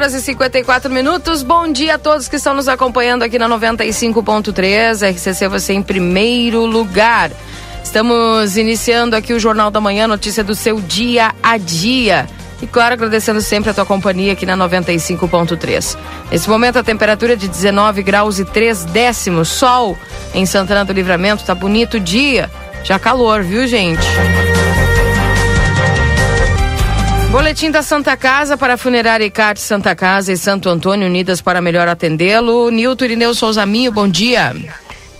horas e 54 minutos. Bom dia a todos que estão nos acompanhando aqui na 95.3. RCC você em primeiro lugar. Estamos iniciando aqui o Jornal da Manhã, notícia do seu dia a dia. E claro, agradecendo sempre a tua companhia aqui na 95.3. Nesse momento a temperatura é de 19 graus e 3 décimos. Sol em Santana do Livramento, tá bonito dia. Já calor, viu, gente? Boletim da Santa Casa para Funerária Icarte Santa Casa e Santo Antônio unidas para melhor atendê-lo. Nilton Irineu Souza Minho, bom dia.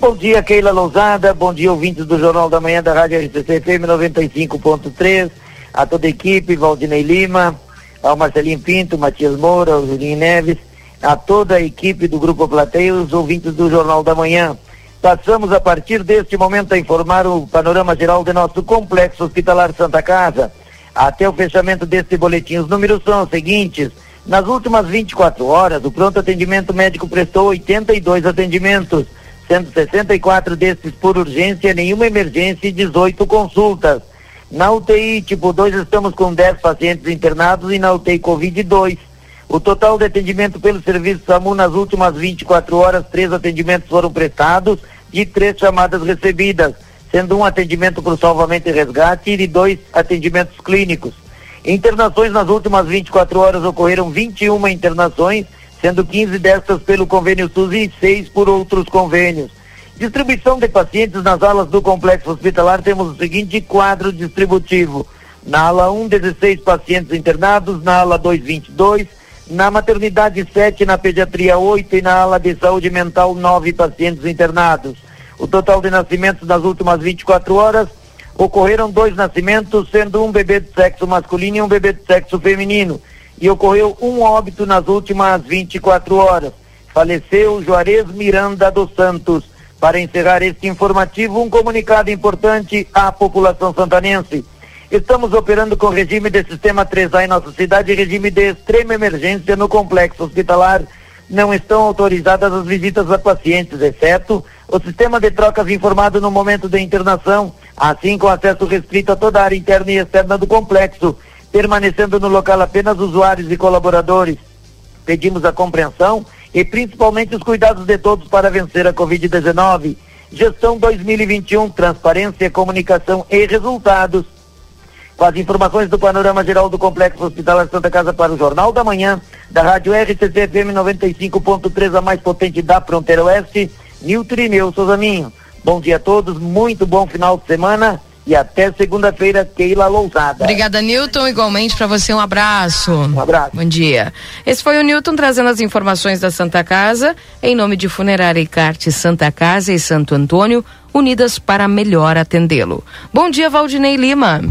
Bom dia, Keila Lousada. Bom dia, ouvintes do Jornal da Manhã da Rádio RCC FM 95.3. A toda a equipe, Valdinei Lima, ao Marcelinho Pinto, Matias Moura, ao Julinho Neves, a toda a equipe do Grupo Plateia, os ouvintes do Jornal da Manhã. Passamos a partir deste momento a informar o panorama geral de nosso complexo hospitalar Santa Casa até o fechamento deste boletim. Os números são os seguintes. Nas últimas 24 horas, o pronto atendimento médico prestou 82 atendimentos, sendo 64 desses por urgência, nenhuma emergência e 18 consultas. Na UTI tipo 2 estamos com 10 pacientes internados e na UTI Covid 2. O total de atendimento pelo serviço SAMU nas últimas 24 horas, três atendimentos foram prestados e três chamadas recebidas sendo um atendimento para o salvamento e resgate e dois atendimentos clínicos. Internações nas últimas 24 horas ocorreram 21 internações, sendo 15 destas pelo convênio SUS e 6 por outros convênios. Distribuição de pacientes nas alas do complexo hospitalar, temos o seguinte quadro distributivo. Na ala 1, 16 pacientes internados, na ala 2, 22, na maternidade 7, na pediatria 8 e na ala de saúde mental 9 pacientes internados. O total de nascimentos nas últimas 24 horas ocorreram dois nascimentos, sendo um bebê de sexo masculino e um bebê de sexo feminino. E ocorreu um óbito nas últimas 24 horas. Faleceu Juarez Miranda dos Santos. Para encerrar este informativo, um comunicado importante à população santanense. Estamos operando com regime de sistema 3A em nossa cidade, regime de extrema emergência no complexo hospitalar. Não estão autorizadas as visitas a pacientes, exceto o sistema de trocas informado no momento da internação, assim com acesso restrito a toda a área interna e externa do complexo, permanecendo no local apenas usuários e colaboradores. Pedimos a compreensão e principalmente os cuidados de todos para vencer a Covid-19. Gestão 2021, transparência, comunicação e resultados. Com as informações do panorama geral do Complexo Hospitalar Santa Casa para o Jornal da Manhã, da Rádio RCC FM 95.3, a mais potente da fronteira oeste, Nilton Irineu Souzaminho. Bom dia a todos, muito bom final de semana e até segunda-feira, Keila Lousada. Obrigada, Nilton. Igualmente para você, um abraço. Um abraço. Bom dia. Esse foi o Nilton trazendo as informações da Santa Casa, em nome de Funerária Icarte Santa Casa e Santo Antônio, unidas para melhor atendê-lo. Bom dia, Valdinei Lima.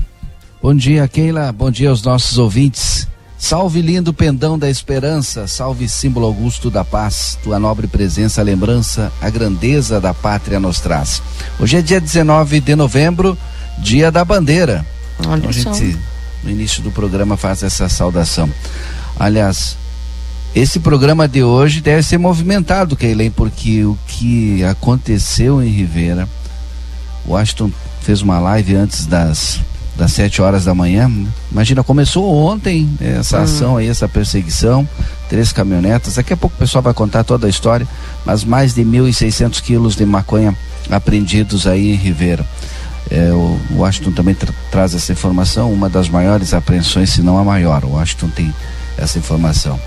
Bom dia, Keila. Bom dia aos nossos ouvintes. Salve lindo pendão da esperança, salve símbolo augusto da paz, tua nobre presença, a lembrança, a grandeza da pátria nos traz. Hoje é dia 19 de novembro, dia da bandeira. Olha Então, a gente, no início do programa, faz essa saudação. Aliás, esse programa de hoje deve ser movimentado, Keilen, porque o que aconteceu em Rivera, o Washington fez uma live antes das das 7 horas da manhã. Imagina, começou ontem essa ação aí, essa perseguição, três caminhonetas. Daqui a pouco o pessoal vai contar toda a história, mas mais de 1.600 quilos de maconha apreendidos aí em Rivera. É, o Washington também tra traz essa informação, uma das maiores apreensões, se não a maior. O Washington tem essa informação.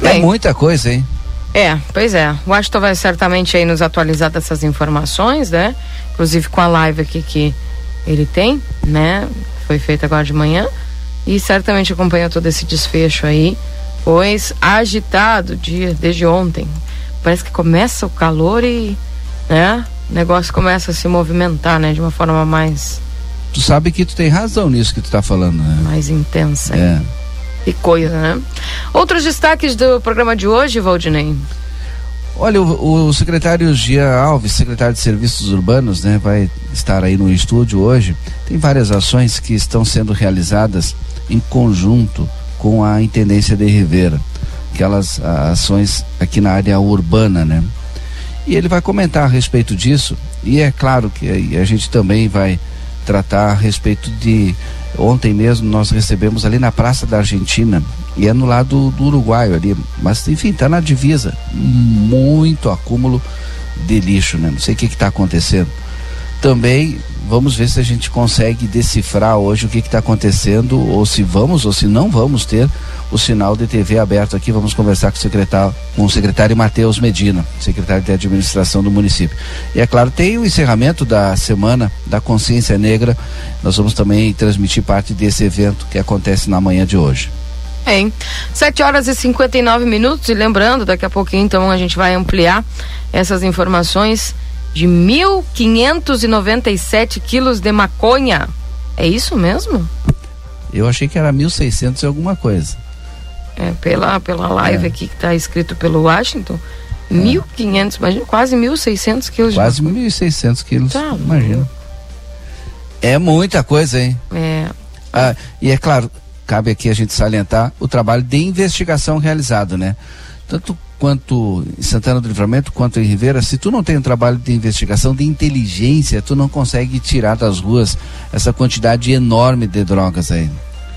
É Bem. muita coisa, hein? É, pois é. O Washington vai certamente aí nos atualizar dessas informações, né? Inclusive com a live aqui que ele tem, né? Foi feita agora de manhã. E certamente acompanha todo esse desfecho aí, pois agitado dia desde ontem. Parece que começa o calor e, né? O negócio começa a se movimentar, né? De uma forma mais, Tu sabe que tu tem razão nisso que tu tá falando, né? mais intensa. É. Que coisa, né? Outros destaques do programa de hoje, Valdinei? Olha, o, o secretário Gia Alves, secretário de Serviços Urbanos, né, vai estar aí no estúdio hoje. Tem várias ações que estão sendo realizadas em conjunto com a Intendência de Rivera, aquelas a, ações aqui na área urbana, né? E ele vai comentar a respeito disso. E é claro que a gente também vai tratar a respeito de Ontem mesmo nós recebemos ali na Praça da Argentina E é no lado do Uruguai ali. Mas enfim, está na divisa. Muito acúmulo de lixo, né? Não sei o que está acontecendo. Também vamos ver se a gente consegue decifrar hoje o que está acontecendo, ou se vamos ou se não vamos ter o sinal de TV aberto aqui. Vamos conversar com o secretário, com o secretário Matheus Medina, secretário de administração do município. E é claro, tem o encerramento da semana da consciência negra. Nós vamos também transmitir parte desse evento que acontece na manhã de hoje. Bem, 7 horas e 59 minutos, e lembrando, daqui a pouquinho então a gente vai ampliar essas informações de 1.597 quilos de maconha. É isso mesmo? Eu achei que era 1.600 e alguma coisa. É, pela, pela live é. aqui que está escrito pelo Washington, é. 1.500, imagina, quase 1.600 quilos quase de Quase 1.600 quilos, tá, imagina. É muita coisa, hein? É. Ah, e é claro, cabe aqui a gente salientar o trabalho de investigação realizado, né? Tanto quanto em Santana do Livramento quanto em Ribeira, se tu não tem um trabalho de investigação, de inteligência, tu não consegue tirar das ruas essa quantidade enorme de drogas aí.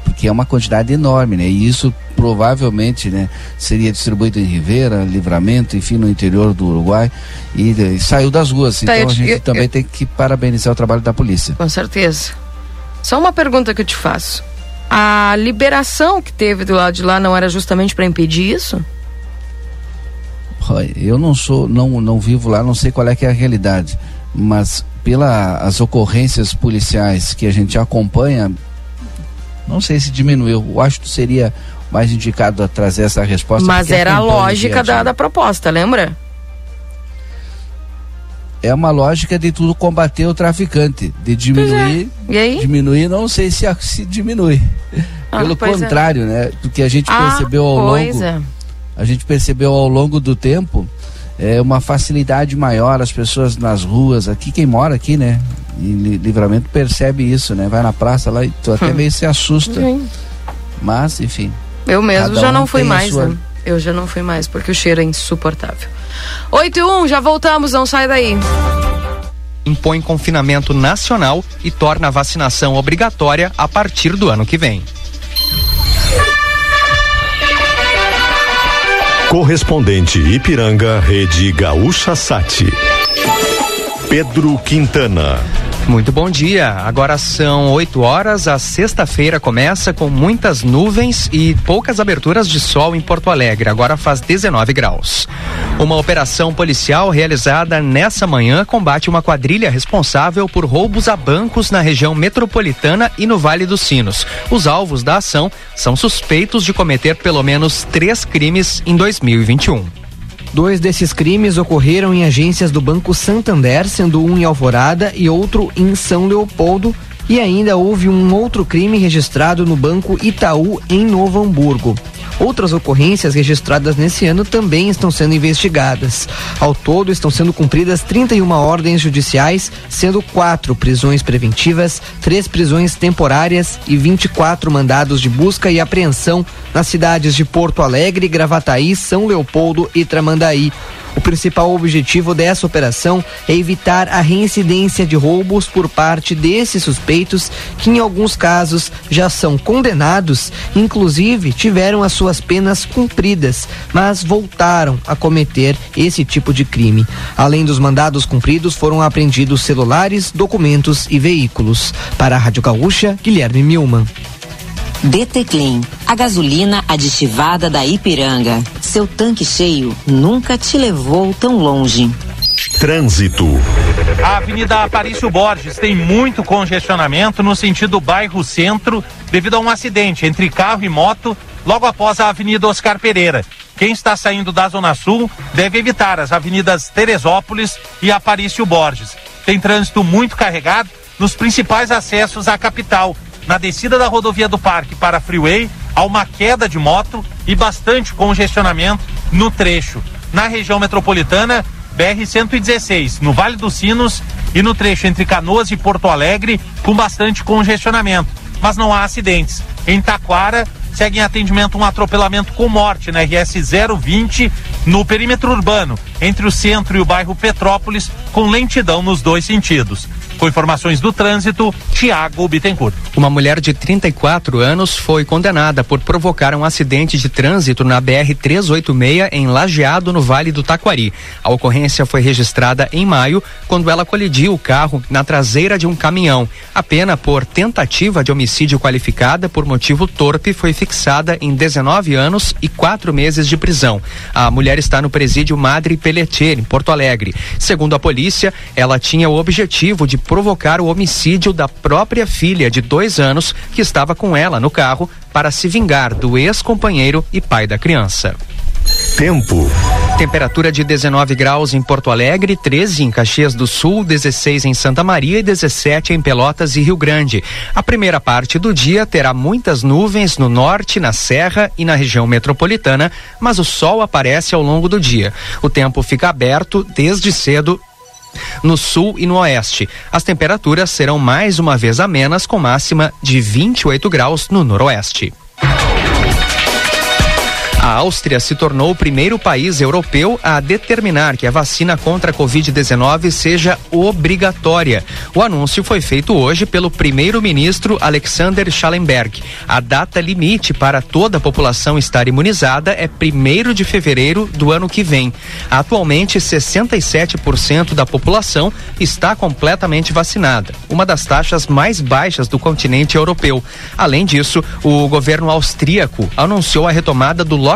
Porque é uma quantidade enorme, né? E isso provavelmente, né, seria distribuído em Ribeira, Livramento, enfim, no interior do Uruguai e, e saiu das ruas. Tá, então a gente eu, também eu, tem que parabenizar o trabalho da polícia. Com certeza. Só uma pergunta que eu te faço a liberação que teve do lado de lá não era justamente para impedir isso? Eu não sou, não, não vivo lá, não sei qual é que é a realidade, mas pelas ocorrências policiais que a gente acompanha, não sei se diminuiu. Eu acho que seria mais indicado a trazer essa resposta. Mas era a lógica da, da proposta, lembra? é uma lógica de tudo combater o traficante, de diminuir. É. E aí? Diminuir, não sei se, se diminui. Ah, Pelo é. contrário, é. né? Do que a gente ah, percebeu ao longo. É. A gente percebeu ao longo do tempo é uma facilidade maior as pessoas nas ruas aqui quem mora aqui né em livramento percebe isso né vai na praça lá e tu até hum. meio se assusta Sim. mas enfim eu mesmo já um não fui mais sua... né? eu já não fui mais porque o cheiro é insuportável 8 e 1, já voltamos, não sai daí. Impõe confinamento nacional e torna a vacinação obrigatória a partir do ano que vem. Correspondente Ipiranga, Rede Gaúcha Sati. Pedro Quintana. Muito bom dia. Agora são 8 horas. A sexta-feira começa com muitas nuvens e poucas aberturas de sol em Porto Alegre. Agora faz 19 graus. Uma operação policial realizada nessa manhã combate uma quadrilha responsável por roubos a bancos na região metropolitana e no Vale dos Sinos. Os alvos da ação são suspeitos de cometer pelo menos três crimes em 2021. Dois desses crimes ocorreram em agências do Banco Santander, sendo um em Alvorada e outro em São Leopoldo. E ainda houve um outro crime registrado no Banco Itaú, em Novo Hamburgo. Outras ocorrências registradas nesse ano também estão sendo investigadas. Ao todo, estão sendo cumpridas 31 ordens judiciais, sendo quatro prisões preventivas, três prisões temporárias e 24 mandados de busca e apreensão nas cidades de Porto Alegre, Gravataí, São Leopoldo e Tramandaí. O principal objetivo dessa operação é evitar a reincidência de roubos por parte desses suspeitos, que em alguns casos já são condenados, inclusive tiveram as suas penas cumpridas, mas voltaram a cometer esse tipo de crime. Além dos mandados cumpridos, foram apreendidos celulares, documentos e veículos. Para a Rádio Gaúcha, Guilherme Milman. DT Clean, a gasolina aditivada da Ipiranga. Seu tanque cheio nunca te levou tão longe. Trânsito. A Avenida Aparício Borges tem muito congestionamento no sentido bairro centro devido a um acidente entre carro e moto logo após a Avenida Oscar Pereira. Quem está saindo da Zona Sul deve evitar as avenidas Teresópolis e Aparício Borges. Tem trânsito muito carregado nos principais acessos à capital, na descida da rodovia do Parque para a Freeway, há uma queda de moto e bastante congestionamento no trecho. Na região metropolitana, BR-116, no Vale dos Sinos e no trecho entre Canoas e Porto Alegre, com bastante congestionamento. Mas não há acidentes. Em Taquara, segue em atendimento um atropelamento com morte na RS 020 no perímetro urbano, entre o centro e o bairro Petrópolis, com lentidão nos dois sentidos. Com informações do trânsito, Tiago Bittencourt. Uma mulher de 34 anos foi condenada por provocar um acidente de trânsito na BR 386 em Lajeado, no Vale do Taquari. A ocorrência foi registrada em maio, quando ela colidiu o carro na traseira de um caminhão. A pena por tentativa de homicídio qualificada por motivo torpe foi fixada em 19 anos e quatro meses de prisão. A mulher está no presídio Madre Pelletier, em Porto Alegre. Segundo a polícia, ela tinha o objetivo de provocar o homicídio da própria filha de dois anos que estava com ela no carro para se vingar do ex-companheiro e pai da criança. Tempo. Temperatura de 19 graus em Porto Alegre, 13 em Caxias do Sul, 16 em Santa Maria e 17 em Pelotas e Rio Grande. A primeira parte do dia terá muitas nuvens no norte, na Serra e na região metropolitana, mas o sol aparece ao longo do dia. O tempo fica aberto desde cedo no sul e no oeste. As temperaturas serão mais uma vez amenas, com máxima de 28 graus no noroeste. A Áustria se tornou o primeiro país europeu a determinar que a vacina contra a Covid-19 seja obrigatória. O anúncio foi feito hoje pelo primeiro-ministro Alexander Schallenberg. A data limite para toda a população estar imunizada é 1 de fevereiro do ano que vem. Atualmente, 67% da população está completamente vacinada, uma das taxas mais baixas do continente europeu. Além disso, o governo austríaco anunciou a retomada do lockdown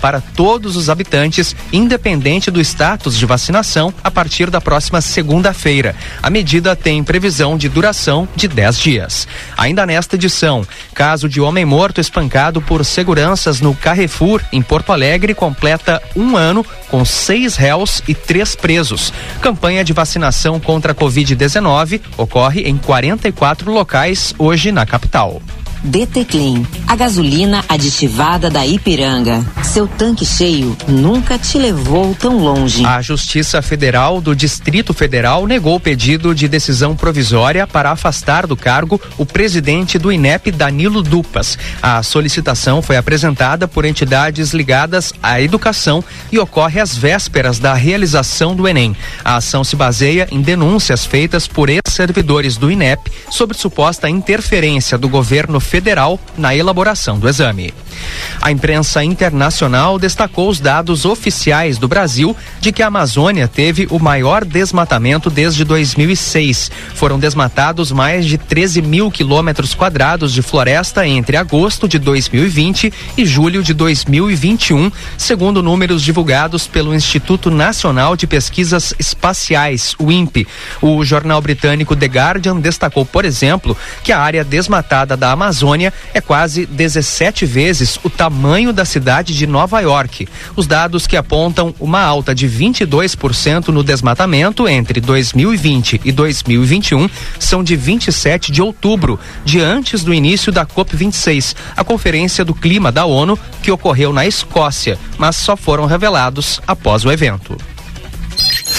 para todos os habitantes, independente do status de vacinação, a partir da próxima segunda-feira. A medida tem previsão de duração de 10 dias. Ainda nesta edição, caso de homem morto espancado por seguranças no Carrefour, em Porto Alegre, completa um ano com seis réus e três presos. Campanha de vacinação contra a Covid-19 ocorre em 44 locais hoje na capital. DT Clean, a gasolina aditivada da Ipiranga. Seu tanque cheio nunca te levou tão longe. A Justiça Federal do Distrito Federal negou o pedido de decisão provisória para afastar do cargo o presidente do INEP, Danilo Dupas. A solicitação foi apresentada por entidades ligadas à educação e ocorre às vésperas da realização do Enem. A ação se baseia em denúncias feitas por ex-servidores do INEP sobre suposta interferência do governo federal na elaboração do exame. A imprensa internacional destacou os dados oficiais do Brasil de que a Amazônia teve o maior desmatamento desde 2006. Foram desmatados mais de 13 mil quilômetros quadrados de floresta entre agosto de 2020 e julho de 2021, segundo números divulgados pelo Instituto Nacional de Pesquisas Espaciais, o INPE. O jornal britânico The Guardian destacou, por exemplo, que a área desmatada da Amazônia é quase 17 vezes o tamanho da cidade de Nova York. Os dados que apontam uma alta de 22% no desmatamento entre 2020 e 2021 são de 27 de outubro, de antes do início da COP26, a Conferência do Clima da ONU, que ocorreu na Escócia, mas só foram revelados após o evento.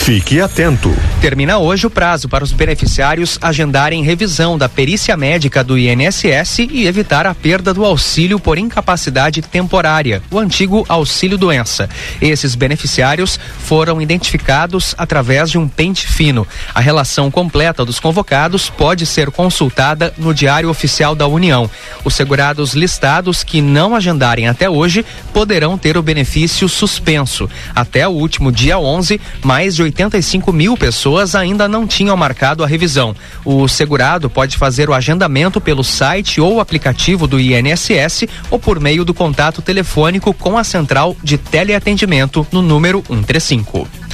Fique atento. Termina hoje o prazo para os beneficiários agendarem revisão da perícia médica do INSS e evitar a perda do auxílio por incapacidade temporária, o antigo auxílio doença. Esses beneficiários foram identificados através de um pente fino. A relação completa dos convocados pode ser consultada no Diário Oficial da União. Os segurados listados que não agendarem até hoje poderão ter o benefício suspenso. Até o último dia 11, mais de 85 mil pessoas ainda não tinham marcado a revisão. O segurado pode fazer o agendamento pelo site ou aplicativo do INSS ou por meio do contato telefônico com a central de teleatendimento no número 135.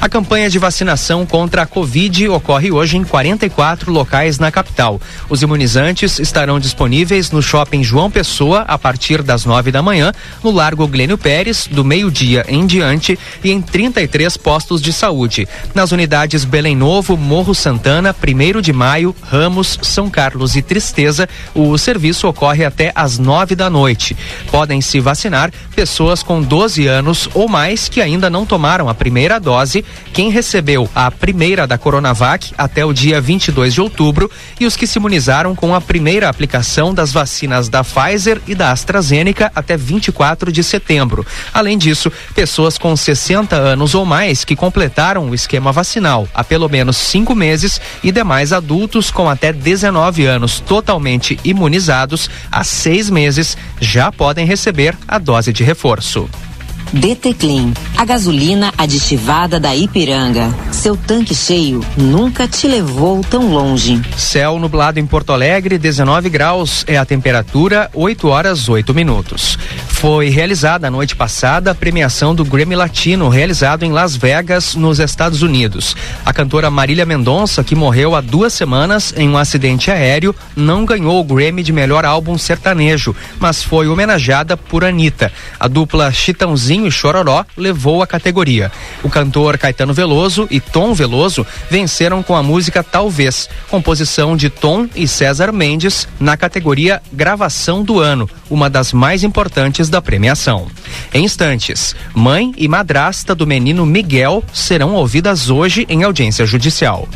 A campanha de vacinação contra a Covid ocorre hoje em 44 locais na capital. Os imunizantes estarão disponíveis no shopping João Pessoa a partir das 9 da manhã, no Largo Glênio Pérez, do meio-dia em diante, e em 33 postos de saúde. Nas unidades Belém Novo, Morro Santana, 1 de Maio, Ramos, São Carlos e Tristeza, o serviço ocorre até às 9 da noite. Podem se vacinar pessoas com 12 anos ou mais que ainda não tomaram a primeira dose dose, quem recebeu a primeira da Coronavac até o dia 22 de outubro e os que se imunizaram com a primeira aplicação das vacinas da Pfizer e da AstraZeneca até 24 de setembro. Além disso, pessoas com 60 anos ou mais que completaram o esquema vacinal há pelo menos cinco meses e demais adultos com até 19 anos totalmente imunizados há seis meses já podem receber a dose de reforço. DT Clean, a gasolina aditivada da Ipiranga. Seu tanque cheio nunca te levou tão longe. Céu nublado em Porto Alegre, 19 graus é a temperatura, 8 horas 8 minutos. Foi realizada a noite passada a premiação do Grammy Latino, realizado em Las Vegas, nos Estados Unidos. A cantora Marília Mendonça, que morreu há duas semanas em um acidente aéreo, não ganhou o Grammy de melhor álbum sertanejo, mas foi homenageada por Anitta. A dupla Chitãozinho e Chororó levou a categoria. O cantor Caetano Veloso e Tom Veloso venceram com a música Talvez, composição de Tom e César Mendes na categoria Gravação do Ano, uma das mais importantes da premiação. Em instantes, mãe e madrasta do menino Miguel serão ouvidas hoje em audiência judicial.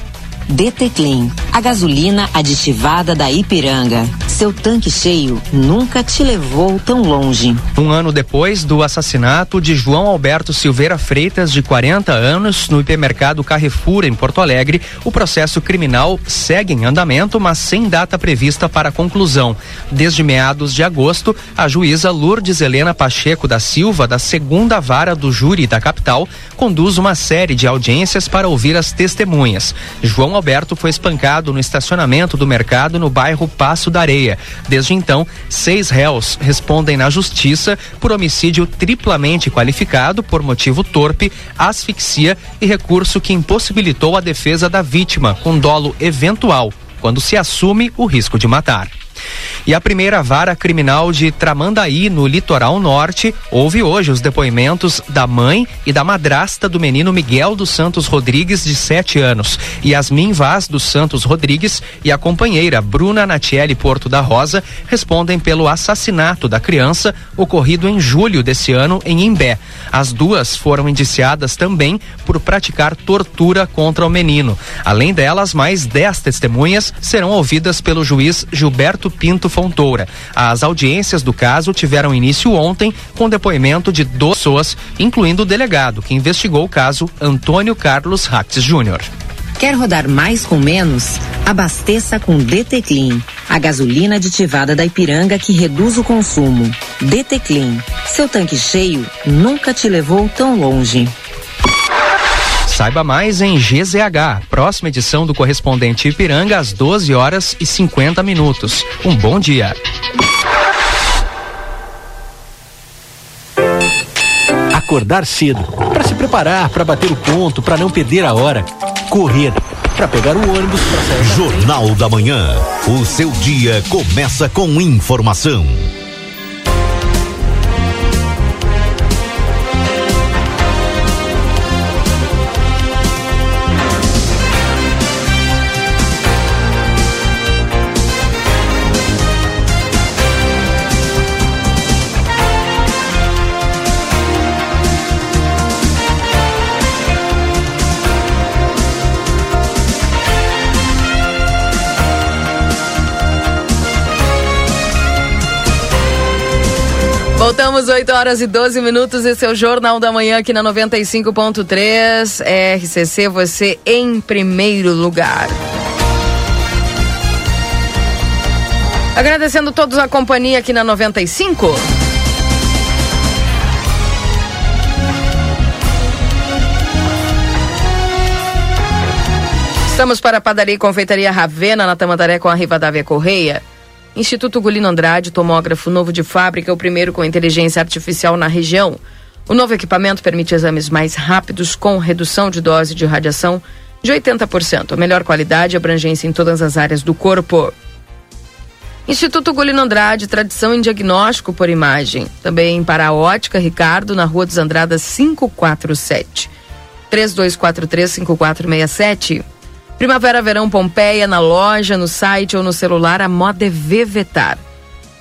DT Clean, a gasolina aditivada da Ipiranga. Seu tanque cheio nunca te levou tão longe. Um ano depois do assassinato de João Alberto Silveira Freitas, de 40 anos, no hipermercado Carrefour, em Porto Alegre, o processo criminal segue em andamento, mas sem data prevista para conclusão. Desde meados de agosto, a juíza Lourdes Helena Pacheco da Silva, da segunda vara do júri da capital, conduz uma série de audiências para ouvir as testemunhas. João Alberto foi espancado no estacionamento do mercado no bairro Passo da Areia. Desde então, seis réus respondem na justiça por homicídio triplamente qualificado por motivo torpe, asfixia e recurso que impossibilitou a defesa da vítima com dolo eventual, quando se assume o risco de matar. E a primeira vara criminal de Tramandaí, no litoral norte, houve hoje os depoimentos da mãe e da madrasta do menino Miguel dos Santos Rodrigues, de 7 anos, Yasmin Vaz dos Santos Rodrigues e a companheira Bruna Natiele Porto da Rosa respondem pelo assassinato da criança ocorrido em julho desse ano em Imbé. As duas foram indiciadas também por praticar tortura contra o menino. Além delas, mais 10 testemunhas serão ouvidas pelo juiz Gilberto Pinto Fontoura. As audiências do caso tiveram início ontem com depoimento de duas pessoas, incluindo o delegado que investigou o caso, Antônio Carlos Rax Júnior. Quer rodar mais com menos? Abasteça com DT Clean, a gasolina aditivada da Ipiranga que reduz o consumo. DT Clean, seu tanque cheio nunca te levou tão longe. Saiba mais em GZH, próxima edição do correspondente Ipiranga às 12 horas e 50 minutos. Um bom dia. Acordar cedo, para se preparar, para bater o ponto, para não perder a hora. Correr, para pegar o ônibus para sair. Jornal da Manhã. O seu dia começa com informação. Voltamos 8 horas e 12 minutos. Esse é o Jornal da Manhã aqui na 95.3. RCC, você em primeiro lugar. Agradecendo todos a companhia aqui na 95. Estamos para a padaria e confeitaria Ravena, na Tamandaré, com a Rivadavia Correia. Instituto Gulino Andrade, tomógrafo novo de fábrica, o primeiro com inteligência artificial na região. O novo equipamento permite exames mais rápidos com redução de dose de radiação de 80%, a melhor qualidade e abrangência em todas as áreas do corpo. Instituto Gulino Andrade, tradição em diagnóstico por imagem. Também para a Ótica Ricardo, na Rua dos Andradas 547. 3243-5467. Primavera Verão Pompeia na loja, no site ou no celular, a moda é Vevetar.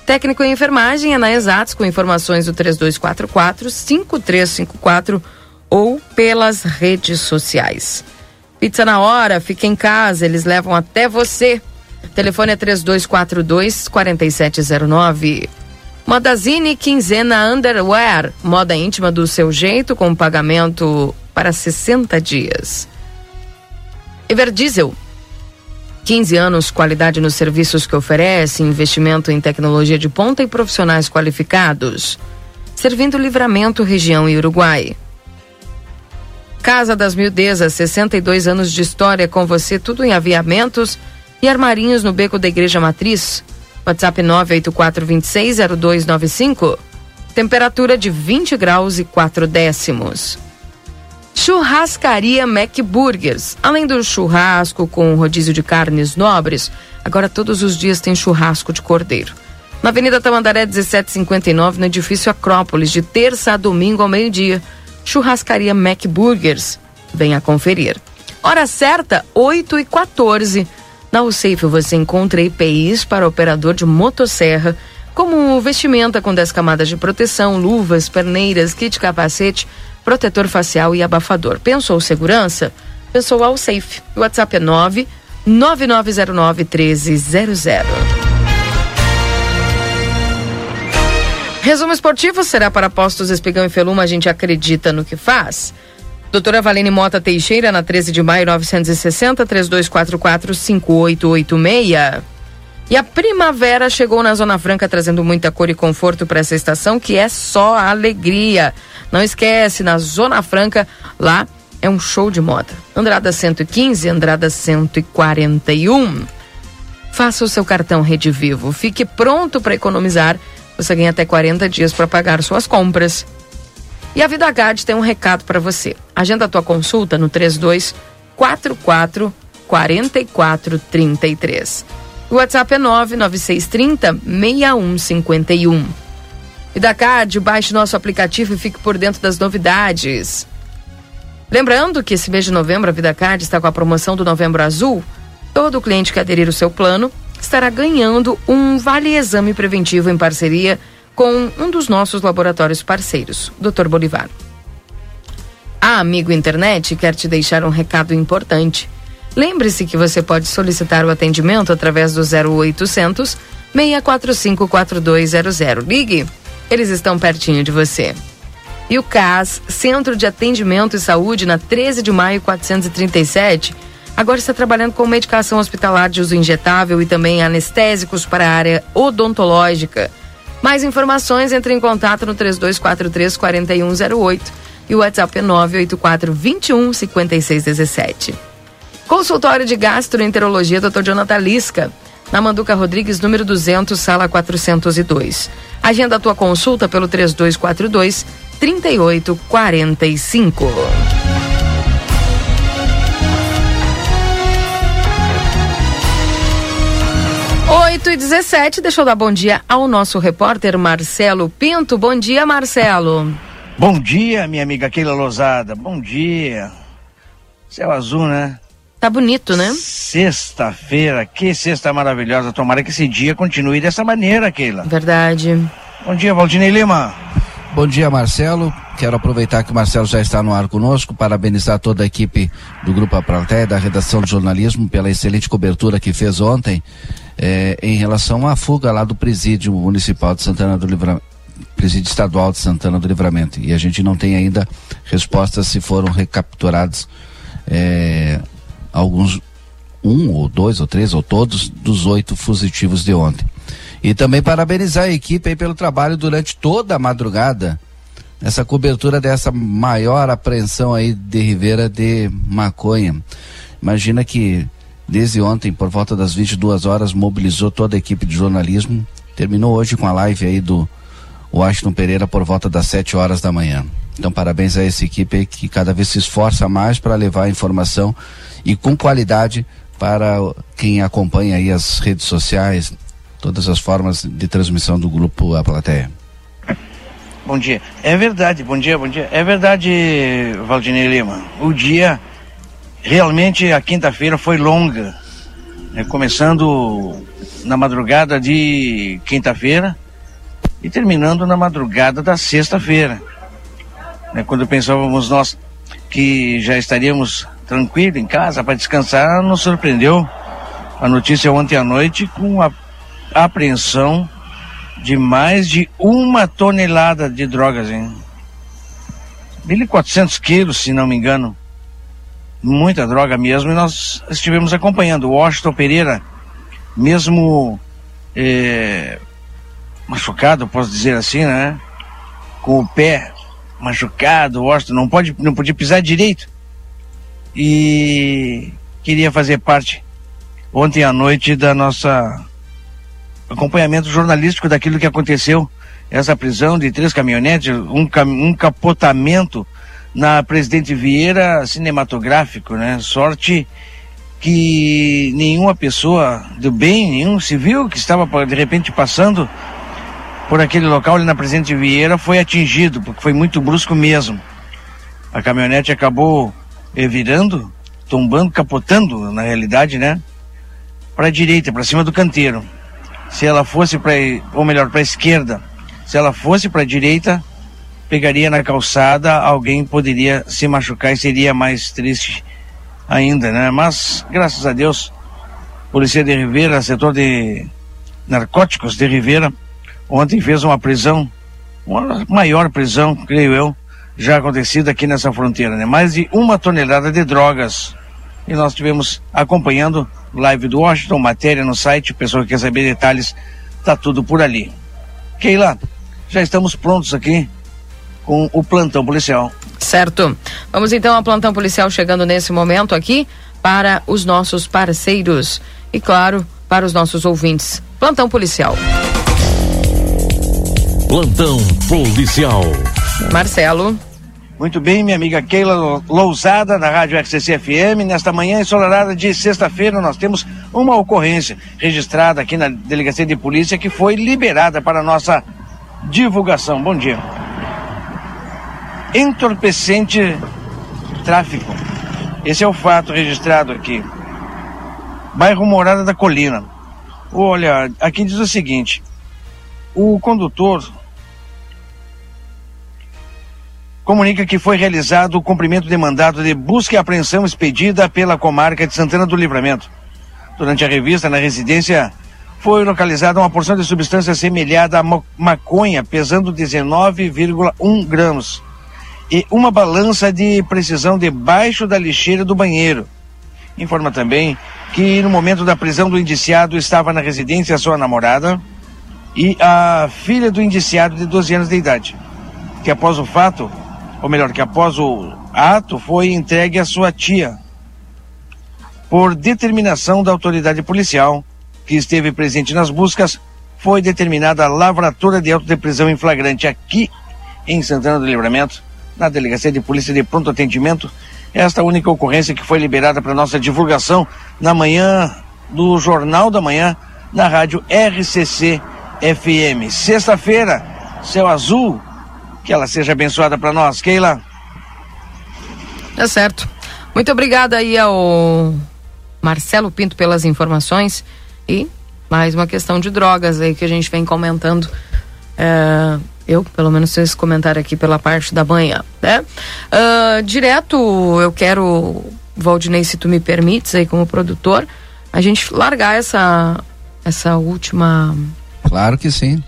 Técnico em enfermagem é na Exatos, com informações do 3244 5354 ou pelas redes sociais. Pizza na hora, fica em casa, eles levam até você. Telefone é 3242 4709. Modazine Quinzena Underwear, moda íntima do seu jeito, com pagamento para 60 dias. Everdiesel, 15 anos, qualidade nos serviços que oferece, investimento em tecnologia de ponta e profissionais qualificados. Servindo Livramento, região e Uruguai. Casa das Mildezas, 62 anos de história com você, tudo em aviamentos e armarinhos no beco da Igreja Matriz. WhatsApp 984260295. Temperatura de 20 graus e 4 décimos. Churrascaria Mac Burgers. Além do churrasco com rodízio de carnes nobres, agora todos os dias tem churrasco de cordeiro. Na Avenida Tamandaré 1759, no edifício Acrópolis, de terça a domingo ao meio-dia. Churrascaria Mac Burgers. Venha conferir. Hora certa, 8 e 14 Na USAFE você encontra EPIs para operador de motosserra, como vestimenta com 10 camadas de proteção, luvas, perneiras, kit capacete, protetor facial e abafador. Pensou segurança? Pensou ao Safe. O WhatsApp é 9 9909 1300. Resumo esportivo será para Postos Espigão e Feluma, a gente acredita no que faz. Doutora Valene Mota Teixeira, na 13 de maio, 960, 3244 5886. E a primavera chegou na Zona Franca trazendo muita cor e conforto para essa estação, que é só alegria. Não esquece, na Zona Franca, lá é um show de moda. Andrada 115, Andrada 141. Faça o seu cartão Rede Vivo. Fique pronto para economizar. Você ganha até 40 dias para pagar suas compras. E a Vida Gad tem um recado para você. Agenda a tua consulta no 32 44 44 33. O WhatsApp é 99630 6151. E da CAD, baixe nosso aplicativo e fique por dentro das novidades. Lembrando que esse mês de novembro a VidaCard está com a promoção do Novembro Azul. Todo cliente que aderir o seu plano estará ganhando um vale exame preventivo em parceria com um dos nossos laboratórios parceiros, Dr. Bolivar. A Amigo Internet quer te deixar um recado importante. Lembre-se que você pode solicitar o atendimento através do 0800 645 4200. Ligue, eles estão pertinho de você. E o CAS, Centro de Atendimento e Saúde, na 13 de maio 437, agora está trabalhando com medicação hospitalar de uso injetável e também anestésicos para a área odontológica. Mais informações, entre em contato no 3243 4108 e o WhatsApp é 984 21 5617. Consultório de Gastroenterologia Dr. Jonathan Lisca, na Manduca Rodrigues, número 200, sala 402. Agenda a tua consulta pelo 3242 3845. Oito e 17, deixa eu dar bom dia ao nosso repórter Marcelo Pinto. Bom dia, Marcelo. Bom dia, minha amiga Keila Lozada. Bom dia. Céu azul, né? Tá bonito, né? Sexta-feira, que sexta maravilhosa. Tomara que esse dia continue dessa maneira, Keila. Verdade. Bom dia, Valdinei Lima. Bom dia, Marcelo. Quero aproveitar que o Marcelo já está no ar conosco, parabenizar toda a equipe do Grupo Aplateia, da redação de jornalismo, pela excelente cobertura que fez ontem eh, em relação à fuga lá do presídio municipal de Santana do Livramento. Presídio Estadual de Santana do Livramento. E a gente não tem ainda respostas se foram recapturados eh, alguns, um ou dois ou três ou todos dos oito fugitivos de ontem. E também parabenizar a equipe pelo trabalho durante toda a madrugada, essa cobertura dessa maior apreensão aí de Ribeira de maconha. Imagina que desde ontem, por volta das 22 horas, mobilizou toda a equipe de jornalismo. Terminou hoje com a live aí do Washington Pereira por volta das 7 horas da manhã. Então, parabéns a essa equipe aí que cada vez se esforça mais para levar a informação e com qualidade para quem acompanha aí as redes sociais, todas as formas de transmissão do grupo A Plateia. Bom dia. É verdade, bom dia, bom dia. É verdade, Valdinei Lima. O dia, realmente, a quinta-feira foi longa. Né? Começando na madrugada de quinta-feira e terminando na madrugada da sexta-feira. né, quando pensávamos nós que já estaríamos tranquilos em casa para descansar, nos surpreendeu a notícia ontem à noite com a apreensão de mais de uma tonelada de drogas, hein? 1.400 quilos, se não me engano. Muita droga mesmo, e nós estivemos acompanhando. O Washington Pereira, mesmo é, machucado, posso dizer assim, né? Com o pé machucado, Washington não, pode, não podia pisar direito. E queria fazer parte ontem à noite da nossa acompanhamento jornalístico daquilo que aconteceu, essa prisão de três caminhonetes, um, um capotamento na Presidente Vieira cinematográfico, né? Sorte que nenhuma pessoa do bem, nenhum civil que estava de repente passando por aquele local ali na Presidente Vieira foi atingido, porque foi muito brusco mesmo. A caminhonete acabou eh, virando, tombando, capotando, na realidade, né? Para a direita, para cima do canteiro. Se ela fosse para, ou melhor, para a esquerda, se ela fosse para a direita, pegaria na calçada, alguém poderia se machucar e seria mais triste ainda, né? Mas, graças a Deus, Polícia de Ribeira, setor de narcóticos de Ribeira, ontem fez uma prisão, uma maior prisão, creio eu, já acontecida aqui nessa fronteira, né? Mais de uma tonelada de drogas. E nós estivemos acompanhando live do Washington, matéria no site, pessoa que quer saber detalhes, tá tudo por ali. Keila, já estamos prontos aqui com o plantão policial. Certo. Vamos então ao plantão policial chegando nesse momento aqui para os nossos parceiros e, claro, para os nossos ouvintes. Plantão policial. Plantão policial. Marcelo. Muito bem, minha amiga Keila Lousada, da Rádio RCC FM. Nesta manhã ensolarada de sexta-feira, nós temos uma ocorrência registrada aqui na Delegacia de Polícia que foi liberada para nossa divulgação. Bom dia. Entorpecente tráfico. Esse é o fato registrado aqui. Bairro Morada da Colina. Olha, aqui diz o seguinte: o condutor comunica que foi realizado o cumprimento de mandado de busca e apreensão expedida pela comarca de Santana do Livramento. Durante a revista na residência, foi localizada uma porção de substância semelhada a maconha, pesando 19,1 gramas, e uma balança de precisão debaixo da lixeira do banheiro. Informa também que no momento da prisão do indiciado estava na residência sua namorada e a filha do indiciado de 12 anos de idade, que após o fato ou melhor, que após o ato foi entregue à sua tia. Por determinação da autoridade policial, que esteve presente nas buscas, foi determinada a lavratura de prisão em flagrante aqui em Santana do Livramento, na Delegacia de Polícia de Pronto Atendimento. Esta única ocorrência que foi liberada para nossa divulgação na manhã do Jornal da Manhã, na rádio RCC FM. Sexta-feira, céu azul, que ela seja abençoada para nós. Keila. Tá certo. Muito obrigada aí ao Marcelo Pinto pelas informações e mais uma questão de drogas aí que a gente vem comentando. É, eu, pelo menos, fiz esse comentário aqui pela parte da manhã, né? Uh, direto, eu quero, Valdinei, se tu me permites aí como produtor, a gente largar essa, essa última... Claro que sim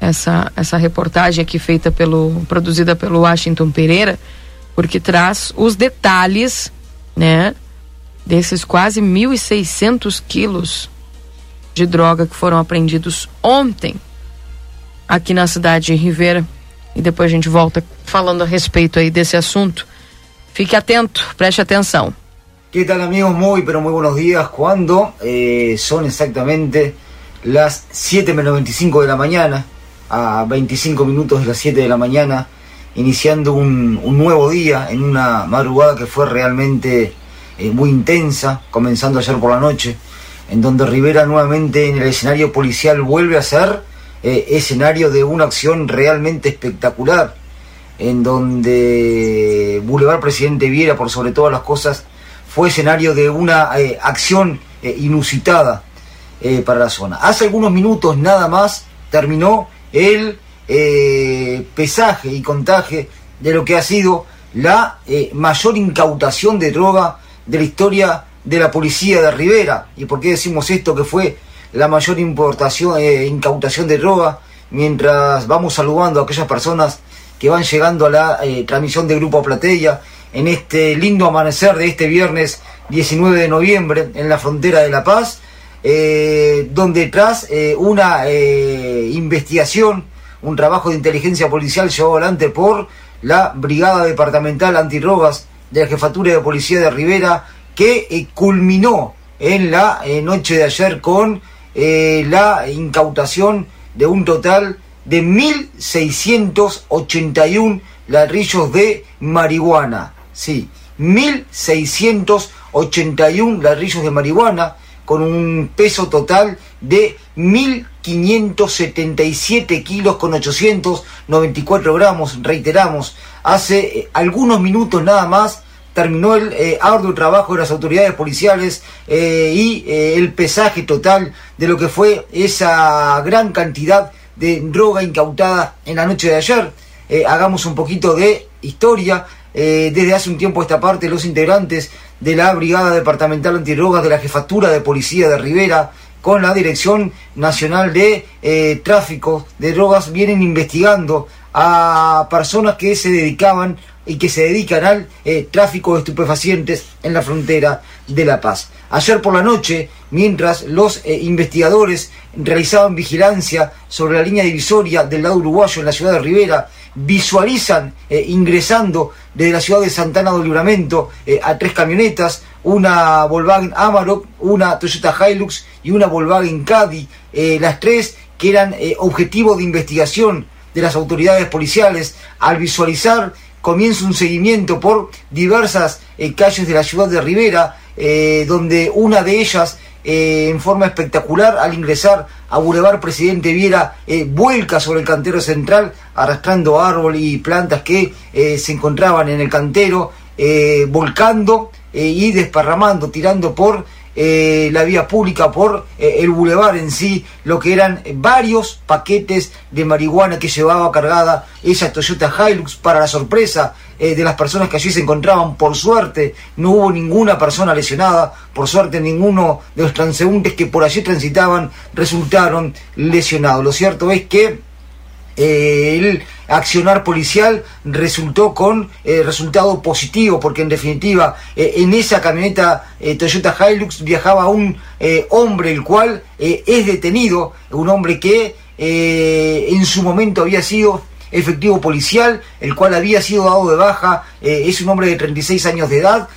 essa, essa reportagem aqui feita pelo produzida pelo Washington Pereira, porque traz os detalhes, né, desses quase 1.600 quilos de droga que foram apreendidos ontem aqui na cidade de Rivera. E depois a gente volta falando a respeito aí desse assunto. Fique atento, preste atenção. ¿Qué tal amigos? Muy, pero muy buenos días. Cuando eh, son exactamente las 7.95 de la mañana, a 25 minutos de las 7 de la mañana, iniciando un, nuevo día en una madrugada que fue realmente eh, muy intensa, comenzando ayer por la noche, en donde Rivera nuevamente en el escenario policial vuelve a ser eh, escenario de una acción realmente espectacular, en donde Boulevard Presidente Viera, por sobre todas las cosas, fue escenario de una eh, acción inusitada para la zona. Hace algunos minutos nada más terminó el eh, pesaje y contaje de lo que ha sido la eh, mayor incautación de droga de la historia de la policía de Rivera. ¿Y por qué decimos esto? Que fue la mayor importación, eh, incautación de droga, mientras vamos saludando a aquellas personas que van llegando a la eh, transmisión de Grupo Platea en este lindo amanecer de este viernes 19 de noviembre en la frontera de La Paz, eh, donde tras una investigación, un trabajo de inteligencia policial llevado adelante por la Brigada Departamental Antidrogas de la Jefatura de Policía de Rivera, que culminó en la noche de ayer con eh, la incautación de un total de 1.681 ladrillos de marihuana. Sí, 1.681 ladrillos de marihuana con un peso total de 1.577 kilos con 894 gramos, reiteramos, hace eh, algunos minutos nada más terminó el eh, arduo trabajo de las autoridades policiales eh, y eh, el pesaje total de lo que fue esa gran cantidad de droga incautada en la noche de ayer. hagamos un poquito de historia. Desde hace un tiempo esta parte, los integrantes de la Brigada Departamental Antidrogas de la Jefatura de Policía de Rivera, con la Dirección Nacional de Tráfico de Drogas, vienen investigando a personas que se dedicaban y que se dedican al eh, tráfico de estupefacientes en la frontera de La Paz. Ayer por la noche, mientras los eh, investigadores realizaban vigilancia sobre la línea divisoria del lado uruguayo en la ciudad de Rivera, visualizan eh, ingresando desde la ciudad de Santana del Libramento a tres camionetas, una Volkswagen Amarok, una Toyota Hilux y una Volkswagen Caddy, las tres que eran objetivo de investigación de las autoridades policiales. Al visualizar comienza un seguimiento por diversas eh, calles de la ciudad de Rivera, eh, donde una de ellas, eh, en forma espectacular, al ingresar a Boulevard Presidente Viera, vuelca sobre el cantero central, arrastrando árboles y plantas que se encontraban en el cantero, volcando y desparramando, tirando por eh, la vía pública, por eh, el bulevar en sí, lo que eran varios paquetes de marihuana que llevaba cargada esa Toyota Hilux para la sorpresa eh, de las personas que allí se encontraban. Por suerte no hubo ninguna persona lesionada, por suerte ninguno de los transeúntes que por allí transitaban resultaron lesionados. Lo cierto es que el accionar policial resultó con eh, resultado positivo, porque en definitiva eh, en esa camioneta eh, Toyota Hilux viajaba un hombre, el cual es detenido, un hombre que en su momento había sido efectivo policial, el cual había sido dado de baja, es un hombre de 36 años de edad,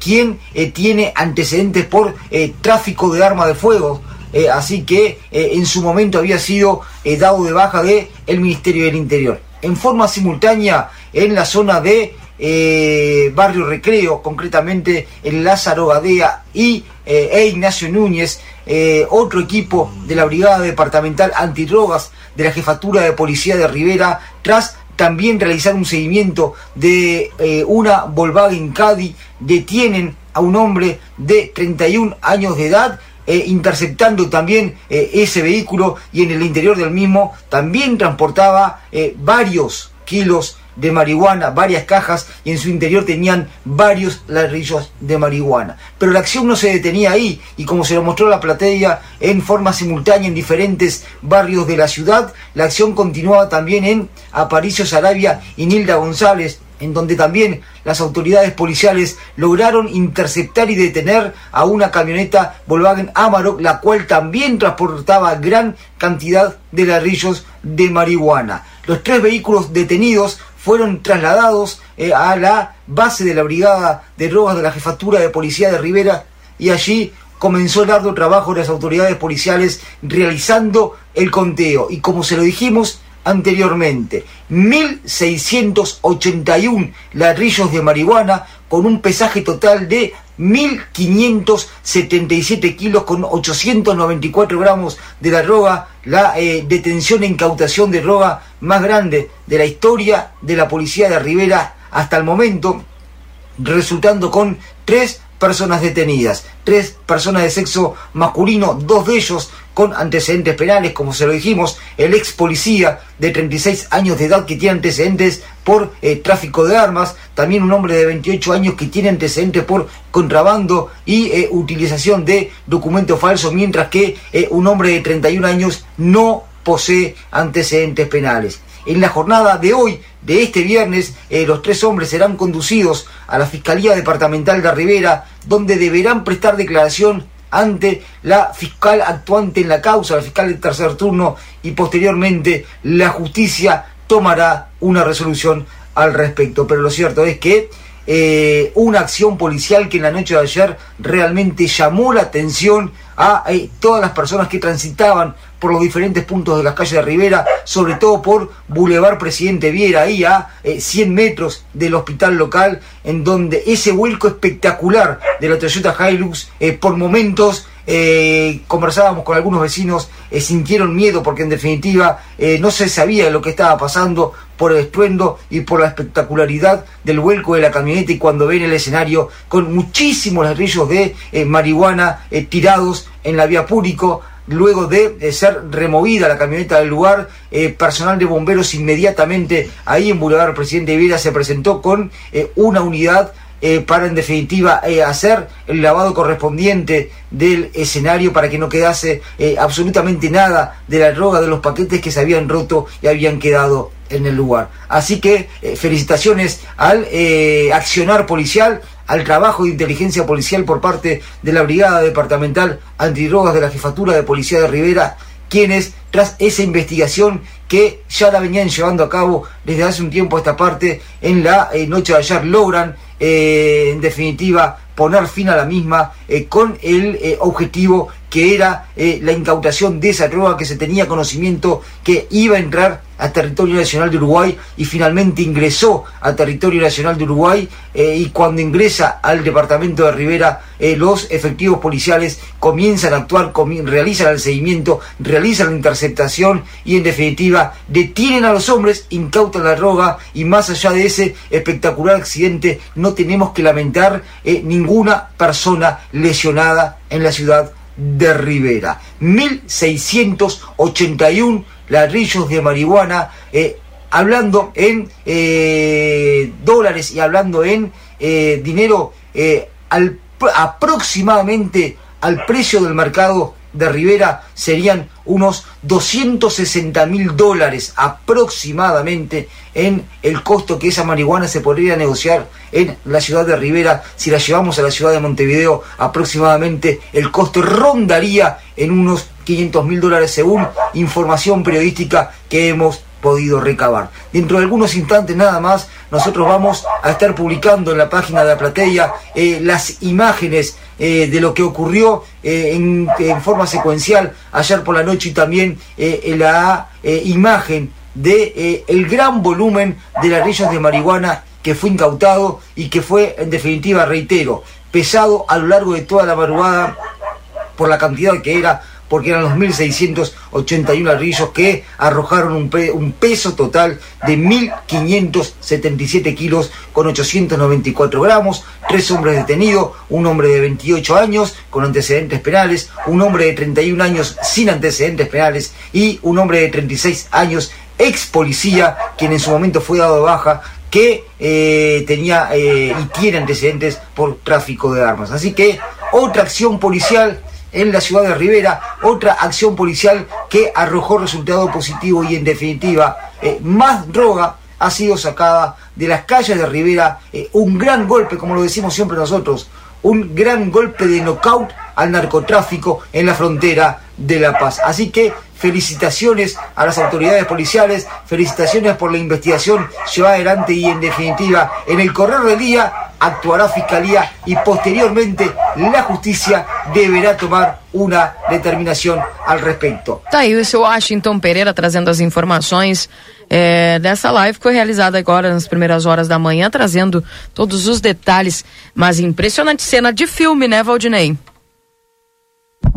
quien tiene antecedentes por tráfico de arma de fuego, así que en su momento había sido dado de baja de el Ministerio del Interior. En forma simultánea en la zona de eh, Barrio Recreo, concretamente en Lázaro Gadea y eh, e Ignacio Núñez, eh, otro equipo de la Brigada Departamental Antidrogas de la Jefatura de Policía de Rivera, tras también realizar un seguimiento de una Volkswagen Caddy, detienen a un hombre de 31 años de edad eh, interceptando también eh, ese vehículo y en el interior del mismo también transportaba eh, varios kilos de marihuana, varias cajas y en su interior tenían varios ladrillos de marihuana. Pero la acción no se detenía ahí y como se lo mostró la platea en forma simultánea en diferentes barrios de la ciudad, la acción continuaba también en Aparicio Sarabia y Nilda González, en donde también las autoridades policiales lograron interceptar y detener a una camioneta Volkswagen Amarok, la cual también transportaba gran cantidad de ladrillos de marihuana. Los tres vehículos detenidos fueron trasladados eh, a la base de la Brigada de Drogas de la Jefatura de Policía de Rivera y allí comenzó el arduo trabajo de las autoridades policiales realizando el conteo. Y como se lo dijimos, anteriormente. 1.681 ladrillos de marihuana con un pesaje total de 1.577 kilos con 894 gramos de la droga, la eh, detención e incautación de droga más grande de la historia de la policía de Rivera hasta el momento, resultando con tres personas detenidas, tres personas de sexo masculino, dos de ellos con antecedentes penales, como se lo dijimos, el ex policía de 36 años de edad que tiene antecedentes por eh, tráfico de armas, también un hombre de 28 años que tiene antecedentes por contrabando y eh, utilización de documentos falsos, mientras que eh, un hombre de 31 años no posee antecedentes penales. En la jornada de hoy, de este viernes, los tres hombres serán conducidos a la Fiscalía Departamental de Rivera, donde deberán prestar declaración ante la fiscal actuante en la causa, la fiscal de tercer turno, y posteriormente la justicia tomará una resolución al respecto. Pero lo cierto es que eh, una acción policial que en la noche de ayer realmente llamó la atención a eh, todas las personas que transitaban por los diferentes puntos de las calles de Rivera, sobre todo por Boulevard Presidente Viera, ahí a 100 eh, metros del hospital local, en donde ese vuelco espectacular de la Toyota Hilux por momentos eh, conversábamos con algunos vecinos, eh, sintieron miedo porque en definitiva eh, no se sabía lo que estaba pasando por el estruendo y por la espectacularidad del vuelco de la camioneta y cuando ven el escenario con muchísimos ladrillos de marihuana tirados en la vía público, luego de, ser removida la camioneta del lugar, personal de bomberos inmediatamente ahí en Boulevard Presidente Vera se presentó con una unidad eh, para en definitiva eh, hacer el lavado correspondiente del escenario para que no quedase eh, absolutamente nada de la droga de los paquetes que se habían roto y habían quedado en el lugar. Así que felicitaciones al accionar policial, al trabajo de inteligencia policial por parte de la Brigada Departamental Antidrogas de la Jefatura de Policía de Rivera, quienes tras esa investigación que ya la venían llevando a cabo desde hace un tiempo a esta parte, en la noche de ayer logran eh, en definitiva, poner fin a la misma eh, con el eh, objetivo que era la incautación de esa droga que se tenía conocimiento que iba a entrar a territorio nacional de Uruguay y finalmente ingresó a territorio nacional de Uruguay eh, y cuando ingresa al departamento de Rivera eh, los efectivos policiales comienzan a actuar, realizan el seguimiento, realizan la interceptación y en definitiva detienen a los hombres, incautan la droga y más allá de ese espectacular accidente no tenemos que lamentar eh, ninguna persona lesionada en la ciudad de Rivera. 1681 ladrillos de marihuana, eh, hablando en eh, dólares y hablando en eh, dinero aproximadamente al precio del mercado de Rivera serían unos 260 mil dólares aproximadamente en el costo que esa marihuana se podría negociar en la ciudad de Rivera. Si la llevamos a la ciudad de Montevideo, aproximadamente el costo rondaría en unos 500 mil dólares según información periodística que hemos podido recabar. Dentro de algunos instantes nada más, nosotros vamos a estar publicando en la página de la platea eh, las imágenes eh, de lo que ocurrió eh, en, forma secuencial ayer por la noche y también la imagen de el gran volumen de ladrillos de marihuana que fue incautado y que fue en definitiva, reitero, pesado a lo largo de toda la madrugada por la cantidad que era porque eran los 1.681 ladrillos que arrojaron un, peso total de 1.577 kilos con 894 gramos, tres hombres detenidos, un hombre de 28 años con antecedentes penales, un hombre de 31 años sin antecedentes penales y un hombre de 36 años ex policía, quien en su momento fue dado de baja que eh, tenía eh, y tiene antecedentes por tráfico de armas. Así que otra acción policial en la ciudad de Rivera, otra acción policial que arrojó resultado positivo y en definitiva eh, más droga ha sido sacada de las calles de Rivera, eh, un gran golpe, como lo decimos siempre nosotros, un gran golpe de knockout al narcotráfico en la frontera de La Paz. Así que felicitaciones a las autoridades policiales, felicitaciones por la investigación llevada adelante y en definitiva en el correr del día actuará Fiscalía y posteriormente la justicia deberá tomar una determinação al respecto. Tá aí o seu Washington Pereira trazendo as informações é, dessa live que foi realizada agora nas primeiras horas da manhã, trazendo todos os detalhes. Mas impressionante cena de filme, né, Valdinei?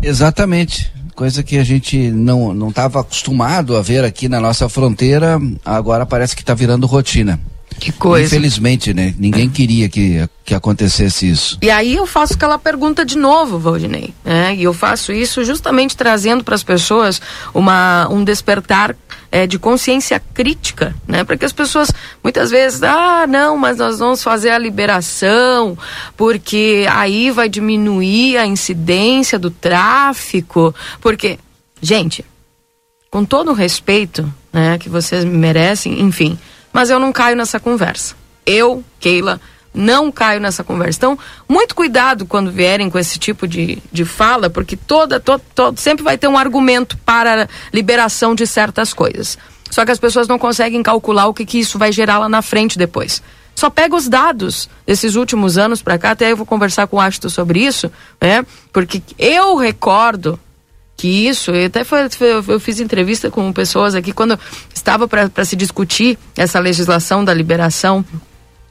Exatamente. Coisa que a gente não não estava acostumado a ver aqui na nossa fronteira, agora parece que está virando rotina. Que coisa. Infelizmente, né? Ninguém queria que, que acontecesse isso. E aí eu faço aquela pergunta de novo, Valdinei. Né? E eu faço isso justamente trazendo para as pessoas uma, um despertar é, de consciência crítica, né? Para que as pessoas muitas vezes, ah, não, mas nós vamos fazer a liberação, porque aí vai diminuir a incidência do tráfico, porque, gente, com todo o respeito, né, que vocês merecem, enfim, mas eu não caio nessa conversa. Eu, Keila, não caio nessa conversa. Então, muito cuidado quando vierem com esse tipo de, de fala, porque toda, to, to, sempre vai ter um argumento para liberação de certas coisas. Só que as pessoas não conseguem calcular o que, que isso vai gerar lá na frente depois. Só pega os dados desses últimos anos para cá, até eu vou conversar com o Ashton sobre isso, né? Porque eu recordo que isso, eu até foi, eu fiz entrevista com pessoas aqui quando estava para se discutir essa legislação da liberação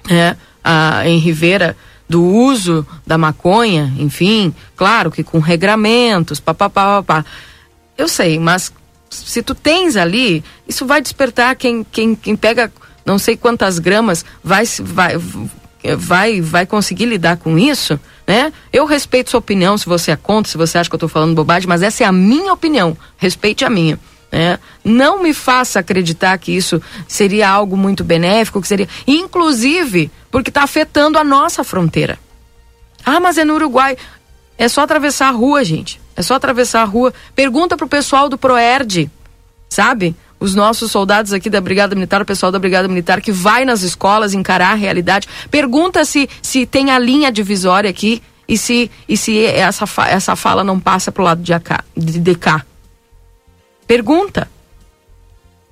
é, a, em Rivera do uso da maconha, enfim, claro que com regramentos, papapá, papá. Eu sei, mas se tu tens ali, isso vai despertar quem, quem, quem pega não sei quantas gramas vai, vai, vai, vai conseguir lidar com isso, né? Eu respeito sua opinião, se você é contra, se você acha que eu estou falando bobagem, mas essa é a minha opinião, respeite a minha. Né? Não me faça acreditar que isso seria algo muito benéfico, que seria, inclusive, porque está afetando a nossa fronteira. Ah, mas é no Uruguai. É só atravessar a rua, gente. É só atravessar a rua. Pergunta pro pessoal do Proerd, sabe? Os nossos soldados aqui da Brigada Militar, o pessoal da Brigada Militar que vai nas escolas encarar a realidade. Pergunta se, se tem a linha divisória aqui e se, e se essa, essa fala não passa pro lado de, AK, de, de cá. Pergunta.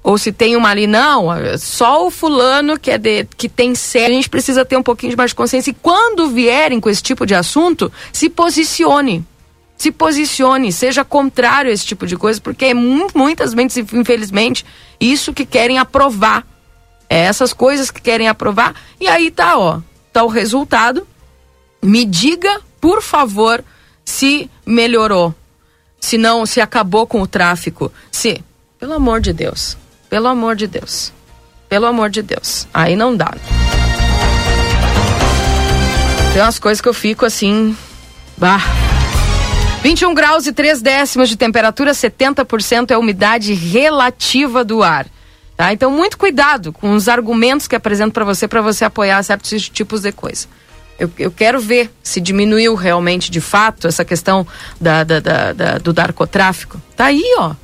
Ou se tem uma ali, não, só o fulano que, é de, que tem sério, a gente precisa ter um pouquinho de mais consciência. E quando vierem com esse tipo de assunto, se posicione. Se posicione, seja contrário a esse tipo de coisa, porque é muitas vezes, infelizmente, isso que querem aprovar. É essas coisas que querem aprovar. E aí tá, ó, tá o resultado. Me diga, por favor, se melhorou se não, se acabou com o tráfico, se, pelo amor de Deus, pelo amor de Deus, pelo amor de Deus, aí não dá. Tem umas coisas que eu fico assim, bah. 21 graus e 3 décimos de temperatura, 70% é a umidade relativa do ar. Tá? Então, muito cuidado com os argumentos que apresento para você, para você apoiar certos tipos de coisa. Eu, eu quero ver se diminuiu realmente de fato essa questão da, da, da, da do narcotráfico. Tá aí, ó.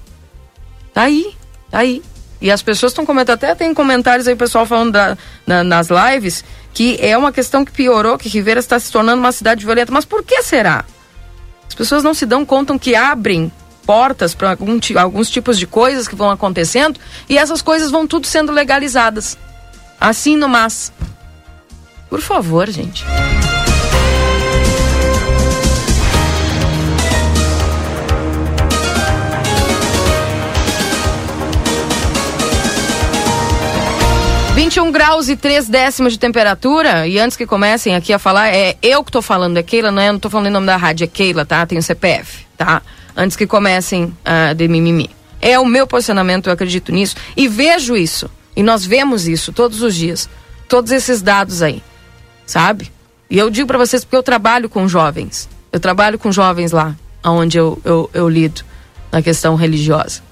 Tá aí, tá aí. E as pessoas estão comentando, até tem comentários aí, pessoal falando da, na, nas lives, que é uma questão que piorou, que Rivera está se tornando uma cidade violenta. Mas por que será? As pessoas não se dão conta que abrem portas para alguns tipos de coisas que vão acontecendo e essas coisas vão tudo sendo legalizadas. Assim no mas. Por favor, gente. Vinte e um graus e três décimos de temperatura. E antes que comecem aqui a falar, é eu que tô falando, é Keila, não é? Eu não tô falando em nome da rádio, é Keila, tá? Tem o CPF, tá? Antes que comecem uh, de mimimi. É o meu posicionamento, eu acredito nisso. E vejo isso. E nós vemos isso todos os dias. Todos esses dados aí sabe? E eu digo para vocês porque eu trabalho com jovens. Eu trabalho com jovens lá, onde eu, eu, eu lido na questão religiosa.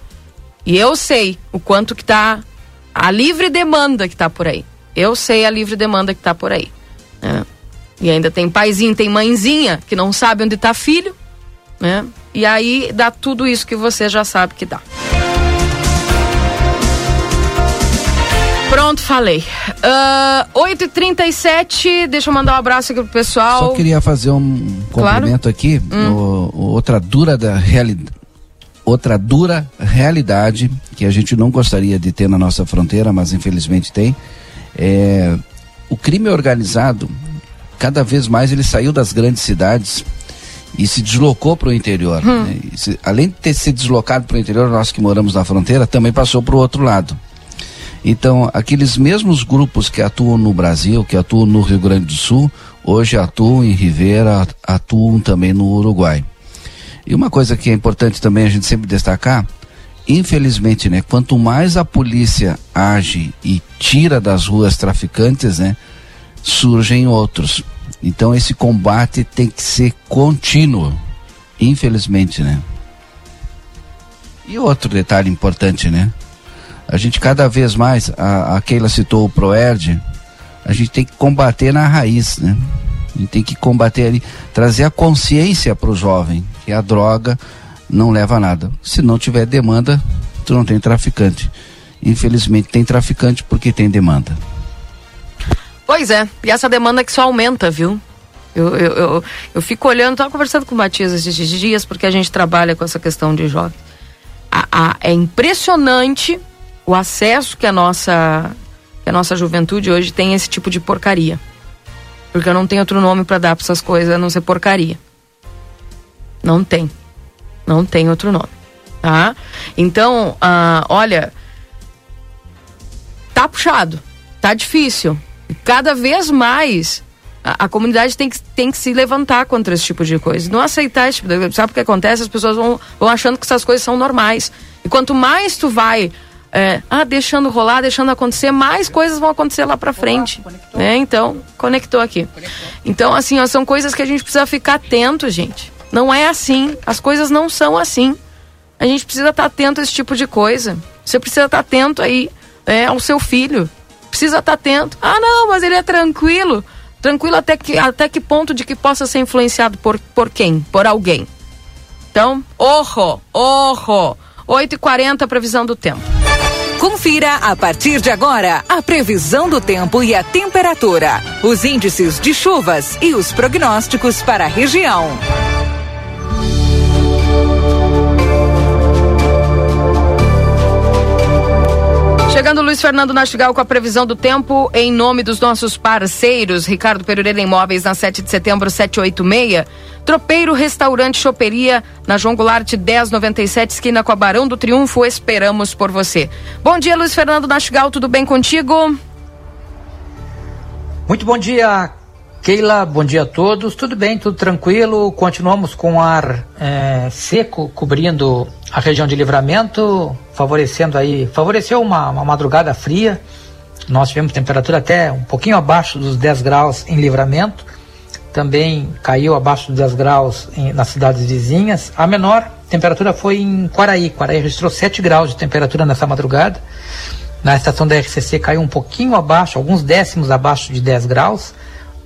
E eu sei o quanto que tá a livre demanda que tá por aí. Eu sei a livre demanda que tá por aí. Né? E ainda tem paizinho, tem mãezinha que não sabe onde tá filho, né? E aí dá tudo isso que você já sabe que dá. Pronto, falei. Uh, 8h37, deixa eu mandar um abraço aqui pro pessoal. Só queria fazer um complemento claro. aqui. Hum. No, outra dura da realidade. Outra dura realidade que a gente não gostaria de ter na nossa fronteira, mas infelizmente tem, é o crime organizado. Cada vez mais ele saiu das grandes cidades e se deslocou para o interior. Hum. Né? Se, além de ter se deslocado para o interior, nós que moramos na fronteira também passou para o outro lado. Então, aqueles mesmos grupos que atuam no Brasil, que atuam no Rio Grande do Sul, hoje atuam em Rivera, atuam também no Uruguai. E uma coisa que é importante também a gente sempre destacar infelizmente, né, quanto mais a polícia age e tira das ruas traficantes, né, surgem outros. Então esse combate tem que ser contínuo, infelizmente, né? E outro detalhe importante, né? A gente cada vez mais, a, a Keila citou o Proerd, a gente tem que combater na raiz, né? A gente tem que combater ali, trazer a consciência para o jovem que a droga não leva a nada. Se não tiver demanda, tu não tem traficante. Infelizmente tem traficante porque tem demanda. Pois é, e essa demanda que só aumenta, viu? Eu, eu, eu, eu fico olhando, estava conversando com o Matias esses dias, porque a gente trabalha com essa questão de jovens. A, a, é impressionante o acesso que a nossa que a nossa juventude hoje tem a esse tipo de porcaria. Porque eu não tenho outro nome para dar para essas coisas a não ser porcaria. Não tem. Não tem outro nome. Tá? Então, ah, olha, tá puxado, tá difícil. Cada vez mais a, a, comunidade tem que, tem que se levantar contra esse tipo de coisa. Não aceitar esse tipo de coisa. Sabe o que acontece? As pessoas vão, vão achando que essas coisas são normais. E quanto mais tu vai é, ah, deixando rolar, deixando acontecer, mais coisas vão acontecer lá pra frente. né? Então, conectou aqui. Então, assim, ó, são coisas que a gente precisa ficar atento, gente. Não é assim. As coisas não são assim. A gente precisa estar atento a esse tipo de coisa. Você precisa estar atento aí é, ao seu filho. Precisa estar atento. Ah, não, mas ele é tranquilo. Tranquilo até que, até que ponto de que possa ser influenciado por, por quem? Por alguém. Então, orro, orro. 8h40, previsão do tempo. Confira a partir de agora a previsão do tempo e a temperatura, os índices de chuvas e os prognósticos para a região. Chegando Luiz Fernando Nastigal com a previsão do tempo em nome dos nossos parceiros, Ricardo Pereira Imóveis na 7 de setembro 786, Tropeiro Restaurante Choperia na João Goulart 1097, esquina com a Barão do Triunfo, esperamos por você. Bom dia Luiz Fernando Nastigal, tudo bem contigo? Muito bom dia, Keila, bom dia a todos. Tudo bem, tudo tranquilo. Continuamos com ar é, seco cobrindo a região de livramento, favorecendo aí, favoreceu uma, uma madrugada fria. Nós tivemos temperatura até um pouquinho abaixo dos 10 graus em livramento. Também caiu abaixo dos 10 graus em, nas cidades vizinhas. A menor temperatura foi em Quaraí. Quaraí registrou 7 graus de temperatura nessa madrugada. Na estação da RCC caiu um pouquinho abaixo, alguns décimos abaixo de 10 graus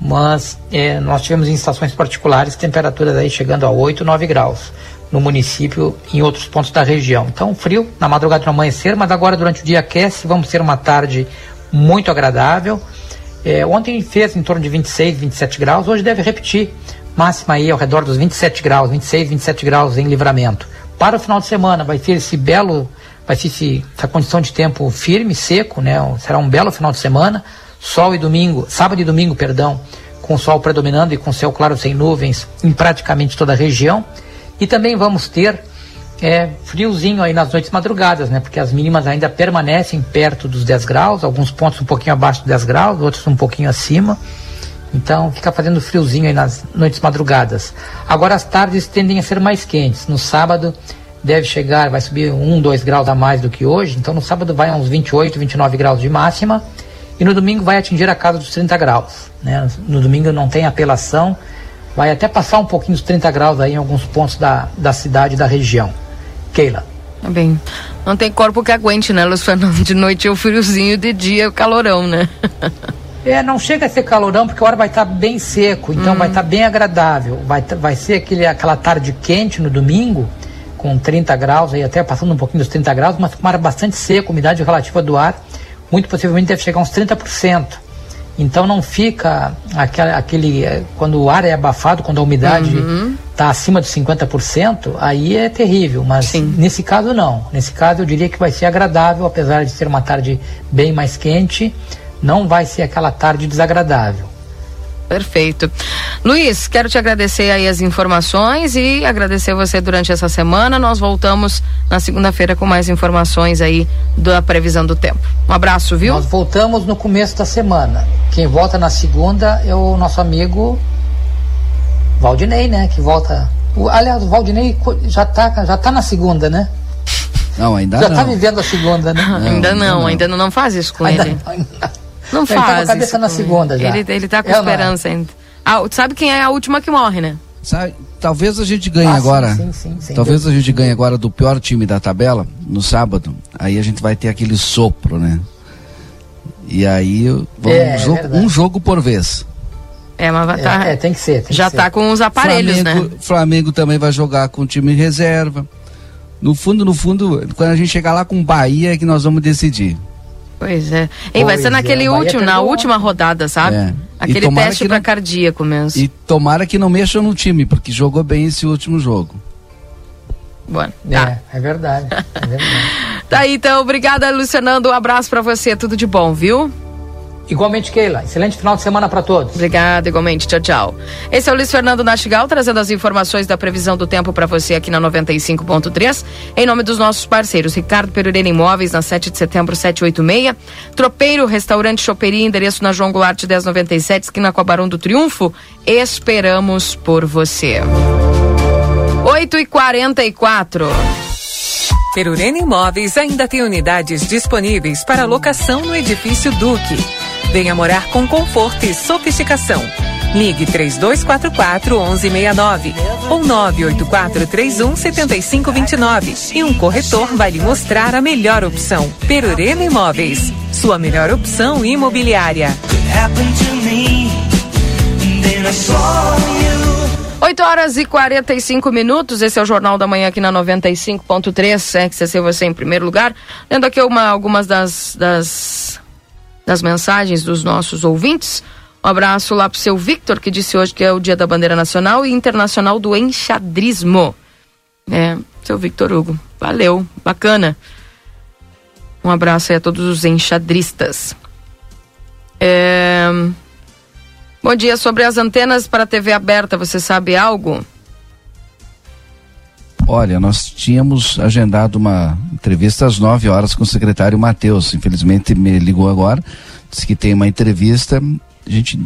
mas é, nós tivemos em estações particulares temperaturas aí chegando a 8, 9 graus no município em outros pontos da região. Então, frio na madrugada no amanhecer, mas agora durante o dia aquece, vamos ter uma tarde muito agradável. É, ontem fez em torno de 26, 27 graus, hoje deve repetir, máxima aí ao redor dos 27 graus, 26, 27 graus em livramento. Para o final de semana vai ter esse belo, vai ter esse, essa condição de tempo firme, seco, né? Será um belo final de semana sol e domingo, sábado e domingo, perdão, com sol predominando e com céu claro sem nuvens em praticamente toda a região. E também vamos ter é, friozinho aí nas noites madrugadas, né? Porque as mínimas ainda permanecem perto dos 10 graus, alguns pontos um pouquinho abaixo dos 10 graus, outros um pouquinho acima. Então fica fazendo friozinho aí nas noites madrugadas. Agora as tardes tendem a ser mais quentes. No sábado deve chegar, vai subir 1, 2 graus a mais do que hoje. Então no sábado vai a uns 28, 29 graus de máxima e no domingo vai atingir a casa dos 30 graus. Né? No domingo não tem apelação, vai até passar um pouquinho dos 30 graus aí em alguns pontos da, da cidade e da região. Keila. Tá bem. Não tem corpo que aguente, né, Luiz Fernando? De noite é o friozinho, de dia é o calorão, né? É, não chega a ser calorão porque a hora vai estar tá bem seco, então hum. vai estar tá bem agradável. Vai, vai ser aquele, aquela tarde quente no domingo, com 30 graus, aí até passando um pouquinho dos 30 graus, mas com ar bastante seco, umidade relativa do ar muito possivelmente deve chegar a uns 30%. Então não fica aquele, aquele eh, quando o ar é abafado, quando a umidade está uhum. Tá acima de 50%, aí é terrível, mas Sim. nesse caso não. Nesse caso eu diria que vai ser agradável, apesar de ser uma tarde bem mais quente, não vai ser aquela tarde desagradável. Perfeito. Luiz, quero te agradecer aí as informações e agradecer você durante essa semana. Nós voltamos na segunda-feira com mais informações aí da previsão do tempo. Um abraço, viu? Nós voltamos no começo da semana. Quem volta na segunda é o nosso amigo Valdinei, né? Que volta. O, aliás, o Valdinei já tá, já tá na segunda, né? Não, ainda Já não. tá vivendo a segunda, né? ainda não, ainda não, não faz isso com Ainda ele. não, Não Ele tá com a faz. cabeça isso na segunda ele. já. Ele, ele tá com É não é? esperança ainda. Ah, tu sabe quem é a última que morre, né? Sabe, talvez a gente ganhe Ah, sim, agora. sim, sim, sem talvez dúvida. a gente ganhe agora do pior time da tabela no sábado. Aí a gente vai ter aquele sopro, né? E aí vamos É, um, jogo, verdade. um jogo por vez. É, mas vai tá, É, é, tem que ser. tem já que ser. tá com os aparelhos, Flamengo, né? Flamengo também vai jogar com o time reserva. No fundo, no fundo, quando a gente chegar lá com o Bahia é que nós vamos decidir. Pois é. Ei, vai ser é, naquele Bahia último, na última rodada, sabe? É. Aquele teste não- cardíaco mesmo. E tomara que não mexam no time, porque jogou bem esse último jogo. Bom, tá. É, é verdade. É verdade. Tá aí, então. Obrigada, Lucianando. Um abraço pra você. Tudo de bom, viu? Igualmente, Keila. Excelente final de semana para todos. Obrigada, igualmente. Tchau, tchau. Esse é o Luiz Fernando Nastigal, trazendo as informações da previsão do tempo para você aqui na 95.3. Em nome dos nossos parceiros, Ricardo Pereira Imóveis, na 7 de setembro, 786. Tropeiro, Restaurante Choperia, endereço na João Goulart 1097, esquina com a Barão do Triunfo. Esperamos por você. 8 e 44 Perurena Imóveis ainda tem unidades disponíveis para locação no edifício Duque. Venha morar com conforto e sofisticação. Ligue 3244 1169 ou 984 31 7529 e um corretor vai lhe mostrar a melhor opção. Perurena Imóveis, sua melhor opção imobiliária. 8 horas e 45 minutos, esse é o Jornal da Manhã aqui na 95.3, XCC você em primeiro lugar. Lendo aqui uma, algumas das, das, das mensagens dos nossos ouvintes. Um abraço lá pro seu Victor, que disse hoje que é o dia da bandeira nacional e internacional do enxadrismo. É, seu Victor Hugo, valeu, bacana. Um abraço aí a todos os enxadristas. É... Bom dia, sobre as antenas para TV aberta, você sabe algo? Olha, nós tínhamos agendado uma entrevista às 9 horas com o secretário Matheus. Infelizmente me ligou agora, disse que tem uma entrevista. A gente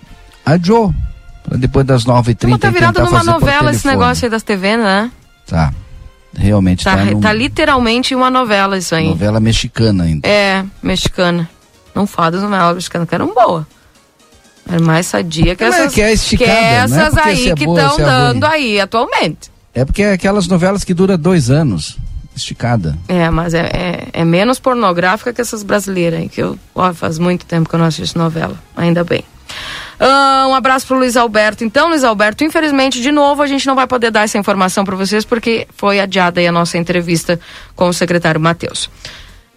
adiou para depois das 9h30. Tá e virado numa novela esse negócio aí das TV, né? Tá. Realmente Tá, tá, num- tá literalmente uma novela isso aí. novela mexicana ainda. É, mexicana. Não fala das novelas mexicanas, que eram boas. Era mais sadia que Mas é essas, que é esticada, que é essas se aí é que boa, estão é ruim. dando aí atualmente. É porque é aquelas novelas que duram dois anos. Esticada. É, mas é, é, é menos pornográfica que essas brasileiras aí, que eu, ó, faz muito tempo que eu não assisto novela, ainda bem. Ah, um abraço pro Luiz Alberto. Então, Luiz Alberto, infelizmente, de novo, a gente não vai poder dar essa informação para vocês, porque foi adiada aí a nossa entrevista com o secretário Matheus.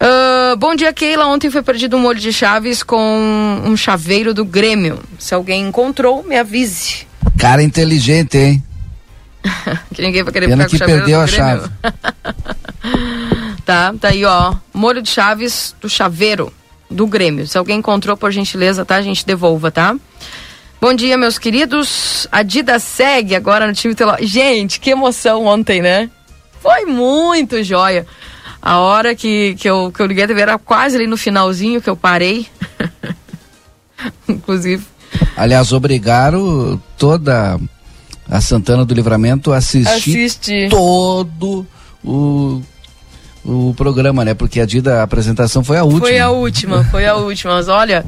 Ah, bom dia, Keila. Ontem foi perdido um molho de chaves com um chaveiro do Grêmio. Se alguém encontrou, me avise. Cara inteligente, hein? que ninguém vai querer Pena ficar com que o chaveiro perdeu a chave. Tá, tá aí, ó. Molho de chaves do chaveiro do Grêmio. Se alguém encontrou, por gentileza, tá? A gente devolva, tá? Bom dia, meus queridos. A Dida segue agora no time Teló. Gente, que emoção ontem, né? Foi muito joia. A hora que, que, eu, que eu liguei a TV era quase ali no finalzinho que eu parei. Inclusive. Aliás, obrigaram toda a Santana do Livramento Assiste. todo o, o programa, né? Porque a Dida, a apresentação foi a última. Foi a última, foi a última. Mas olha,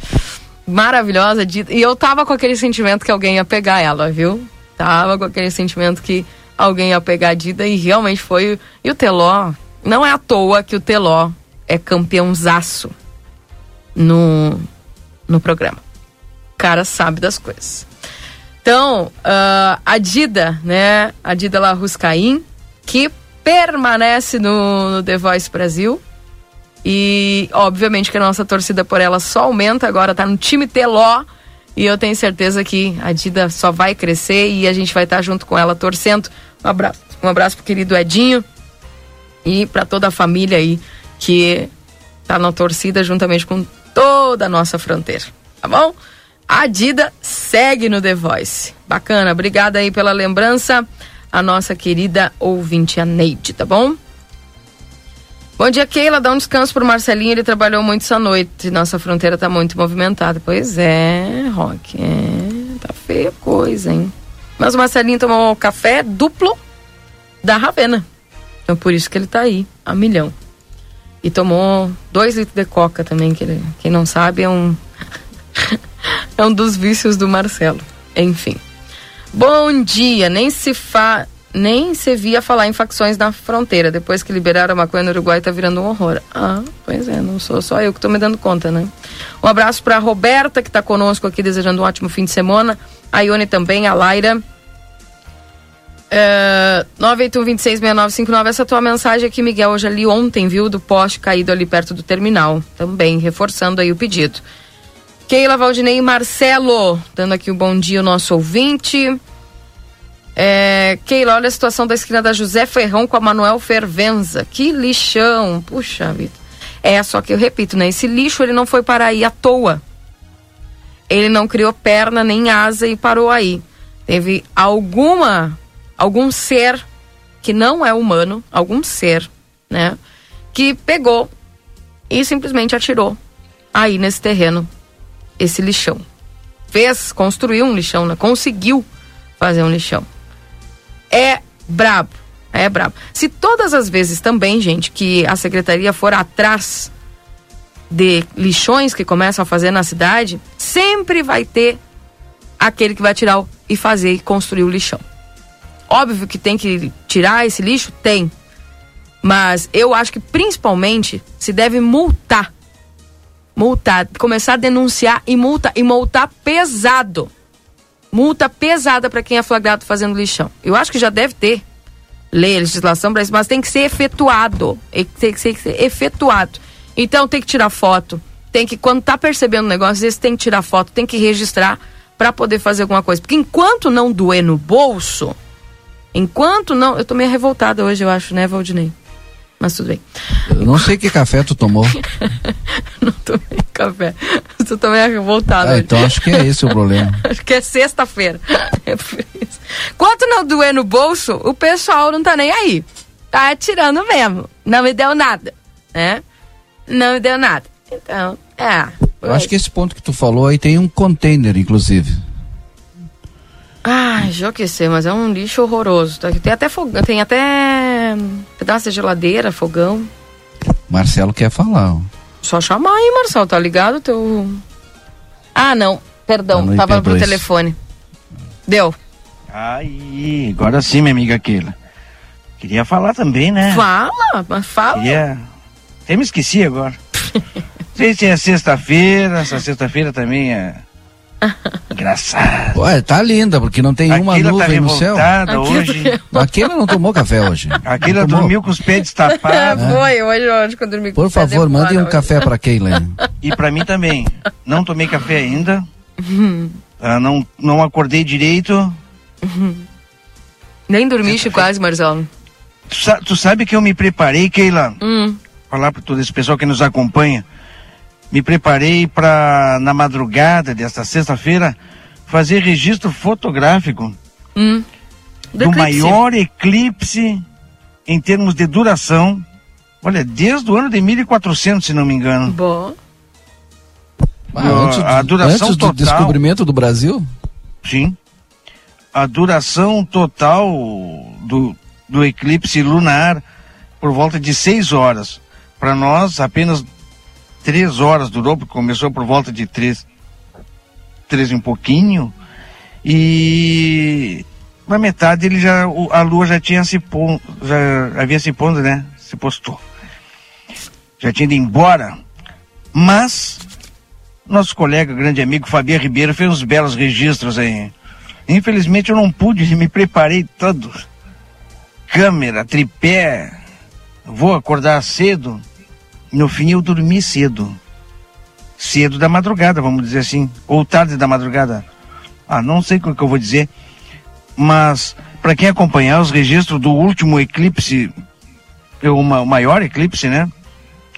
maravilhosa. Dita. E eu tava com aquele sentimento que alguém ia pegar ela, viu? Tava com aquele sentimento que alguém ia pegar a Dida e realmente foi. E o Teló, não é à toa que o Teló é campeãozaço no, no programa. O cara sabe das coisas. Então, ah, a Dida, né? A Dida Larruscaim, que permanece no, no The Voice Brasil. E, obviamente, que a nossa torcida por ela só aumenta agora, tá no time Teló. E eu tenho certeza que a Dida só vai crescer e a gente vai estar junto com ela torcendo. Um abraço, um abraço pro querido Edinho e para toda a família aí que tá na torcida juntamente com toda a nossa fronteira. Tá bom? A Dida segue no The Voice. Bacana, obrigada aí pela lembrança, a nossa querida ouvinte, a Neide, tá bom? Bom dia, Keila. Dá um descanso pro Marcelinho, ele trabalhou muito essa noite. Nossa fronteira tá muito movimentada. Pois é, Rock. É, tá feia coisa, hein? Mas o Marcelinho tomou café duplo da Ravena. Então por isso que ele tá aí, a milhão. E tomou dois litros de coca também, que ele, quem não sabe é um. é um dos vícios do Marcelo. Enfim. Bom dia, nem se fa nem se via falar em facções na fronteira. Depois que liberaram a maconha no Uruguai, tá virando um horror. Ah, pois é, não sou só eu que tô me dando conta, né? Um abraço pra Roberta, que tá conosco aqui, desejando um ótimo fim de semana. A Ione também, a Laira. É, 981266959, essa tua mensagem aqui, Miguel, eu já li ontem, viu, do poste caído ali perto do terminal. Também, reforçando aí o pedido. Keila, Valdinei e Marcelo, dando aqui o um bom dia ao nosso ouvinte. É, Keila, olha a situação da esquina da José Ferrão com a Manuel Fervenza. Que lixão. Puxa vida. É, só que eu repito, né? Esse lixo ele não foi para aí à toa. Ele não criou perna nem asa e parou aí. Teve alguma, algum ser que não é humano, algum ser, né? Que pegou e simplesmente atirou aí nesse terreno esse lixão. Fez, construiu um lixão, né? Conseguiu fazer um lixão é brabo. É brabo. Se todas as vezes também, gente, que a secretaria for atrás de lixões que começam a fazer na cidade, sempre vai ter aquele que vai tirar e fazer e construir o lixão. Óbvio que tem que tirar esse lixo? Tem. Mas eu acho que principalmente se deve multar. Multar, começar a denunciar e multa e multar pesado multa pesada para quem é flagrado fazendo lixão. Eu acho que já deve ter lei, legislação para isso, mas tem que ser efetuado. Tem que ser, efetuado. Então tem que tirar foto. Tem que, quando tá percebendo o negócio, às vezes tem que tirar foto, tem que registrar para poder fazer alguma coisa. Porque enquanto não doer no bolso, enquanto não. Eu tô meio revoltada hoje, eu acho, né, Valdinei? Mas tudo bem. Eu não sei que café tu tomou. não tomei café. Tu também revoltado. Ah, então acho que é esse o problema. acho que é sexta-feira. É. Quanto não doer no bolso, o pessoal não tá nem aí. Tá atirando mesmo. Não me deu nada, né? Não me deu nada. Então, é. Eu acho que esse ponto que tu falou aí tem um container, inclusive. Ai, enlouquecer, mas é um lixo horroroso. Tá? Tem até fogão, tem até pedaço de geladeira, fogão. Marcelo quer falar. Só chamar aí, Marcelo, tá ligado? Teu. Ah, não. Perdão, tá tava pro telefone. Deu. Aí, agora sim, minha amiga Keila. Queria falar também, né? Fala, mas fala. Queria... Até me esqueci agora. Sei se é sexta-feira, essa sexta-feira também é Engraçado. Ué, tá linda, porque não tem uma Aquila tá nuvem tá no céu. hoje. Aquela não tomou café hoje. Aquela dormiu com os pés destapados. É. Foi, hoje, hoje que eu dormi com Por favor, mandem um hoje. café pra Keila. E pra mim também. Não tomei café ainda. Uhum. Ah, não, não acordei direito. Uhum. Nem dormiste quase, Marcelo. Tu, tu, sabe que eu me preparei, Keila? Hum. Falar pra todo esse pessoal que nos acompanha me preparei para, na madrugada desta sexta-feira, fazer registro fotográfico hum. do, do maior eclipse em termos de duração. Olha, desde o ano de 1400, se não me engano. Bom. Ah, antes, a duração antes do total, descobrimento do Brasil? Sim. A duração total do, do eclipse lunar por volta de seis horas. Para nós, apenas três horas durou, porque começou por volta de três, três e um pouquinho, e na metade ele já, a lua já tinha se pondo, já havia se pondo, né? Se postou. Já tinha ido embora, mas nosso colega, grande amigo Fabiano Ribeiro fez uns belos registros aí. Infelizmente eu não pude, me preparei todo. Câmera, tripé, vou acordar cedo, no fim eu dormi cedo. Cedo da madrugada, vamos dizer assim. Ou tarde da madrugada. Ah, não sei o que eu vou dizer. Mas, para quem acompanhar os registros do último eclipse, o maior eclipse, né?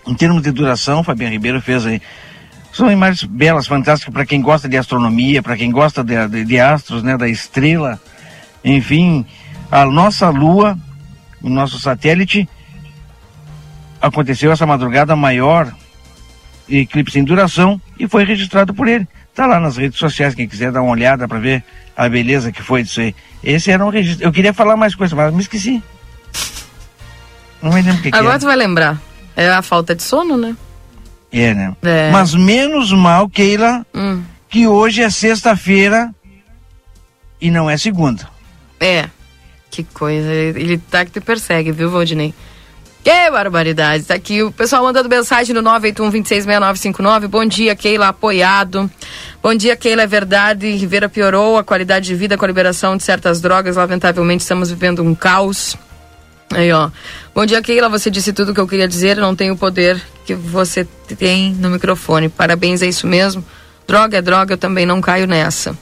Em termos de duração, Fabiano Ribeiro fez aí. São imagens belas, fantásticas para quem gosta de astronomia, para quem gosta de, de, de, astros, né? Da estrela. Enfim, a nossa Lua, o nosso satélite, aconteceu essa madrugada maior eclipse em duração e foi registrado por ele. Tá lá nas redes sociais, quem quiser dar uma olhada para ver a beleza que foi disso aí. Esse era um registro. Eu queria falar mais coisas, mas me esqueci. Não me lembro o que Agora que tu vai lembrar. É a falta de sono, né? É, né? É. Mas menos mal, Keila, Hum. que hoje é sexta-feira e não é segunda. É. Que coisa. Ele tá que te persegue, viu, Valdinei? Que barbaridade. Tá aqui o pessoal mandando mensagem no 981-266959. Bom dia, Keila, apoiado. Bom dia, Keila, é verdade. Rivera piorou a qualidade de vida com a liberação de certas drogas. Lamentavelmente, estamos vivendo um caos. Aí, ó. Bom dia, Keila. Você disse tudo o que eu queria dizer. Eu não tenho o poder que você tem no microfone. Parabéns, é isso mesmo. Droga é droga, eu também não caio nessa.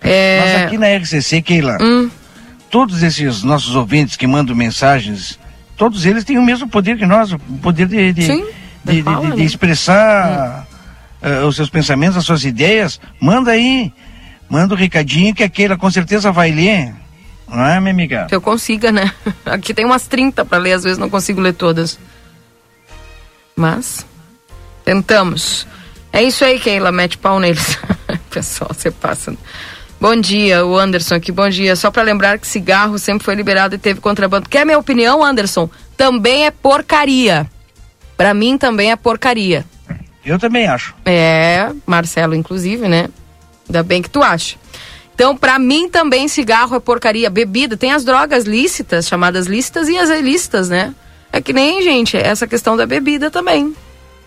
É... Mas aqui na RCC, Keila, Hum. todos esses nossos ouvintes que mandam mensagens, todos eles têm o mesmo poder que nós, o poder de, de, Sim, de, de- de- né? expressar eh, os seus pensamentos, as suas ideias. Manda aí, manda o recadinho que a Keila com certeza vai ler. Não é, minha amiga? Se eu consiga, né? Aqui tem umas 30 para ler, às vezes não consigo ler todas. Mas, tentamos. É isso aí, Keila, mete pau neles. Pessoal, você passa. Bom dia, o Anderson aqui, bom dia. Só para lembrar que cigarro sempre foi liberado e teve contrabando. Quer minha opinião, Anderson? Também é porcaria. Para mim também é porcaria. Eu também acho. É, Marcelo, inclusive, né? Ainda bem que tu acha. Então, pra mim também cigarro é porcaria. Bebida, tem as drogas lícitas, chamadas lícitas e as ilícitas, né? É que nem, gente, essa questão da bebida também.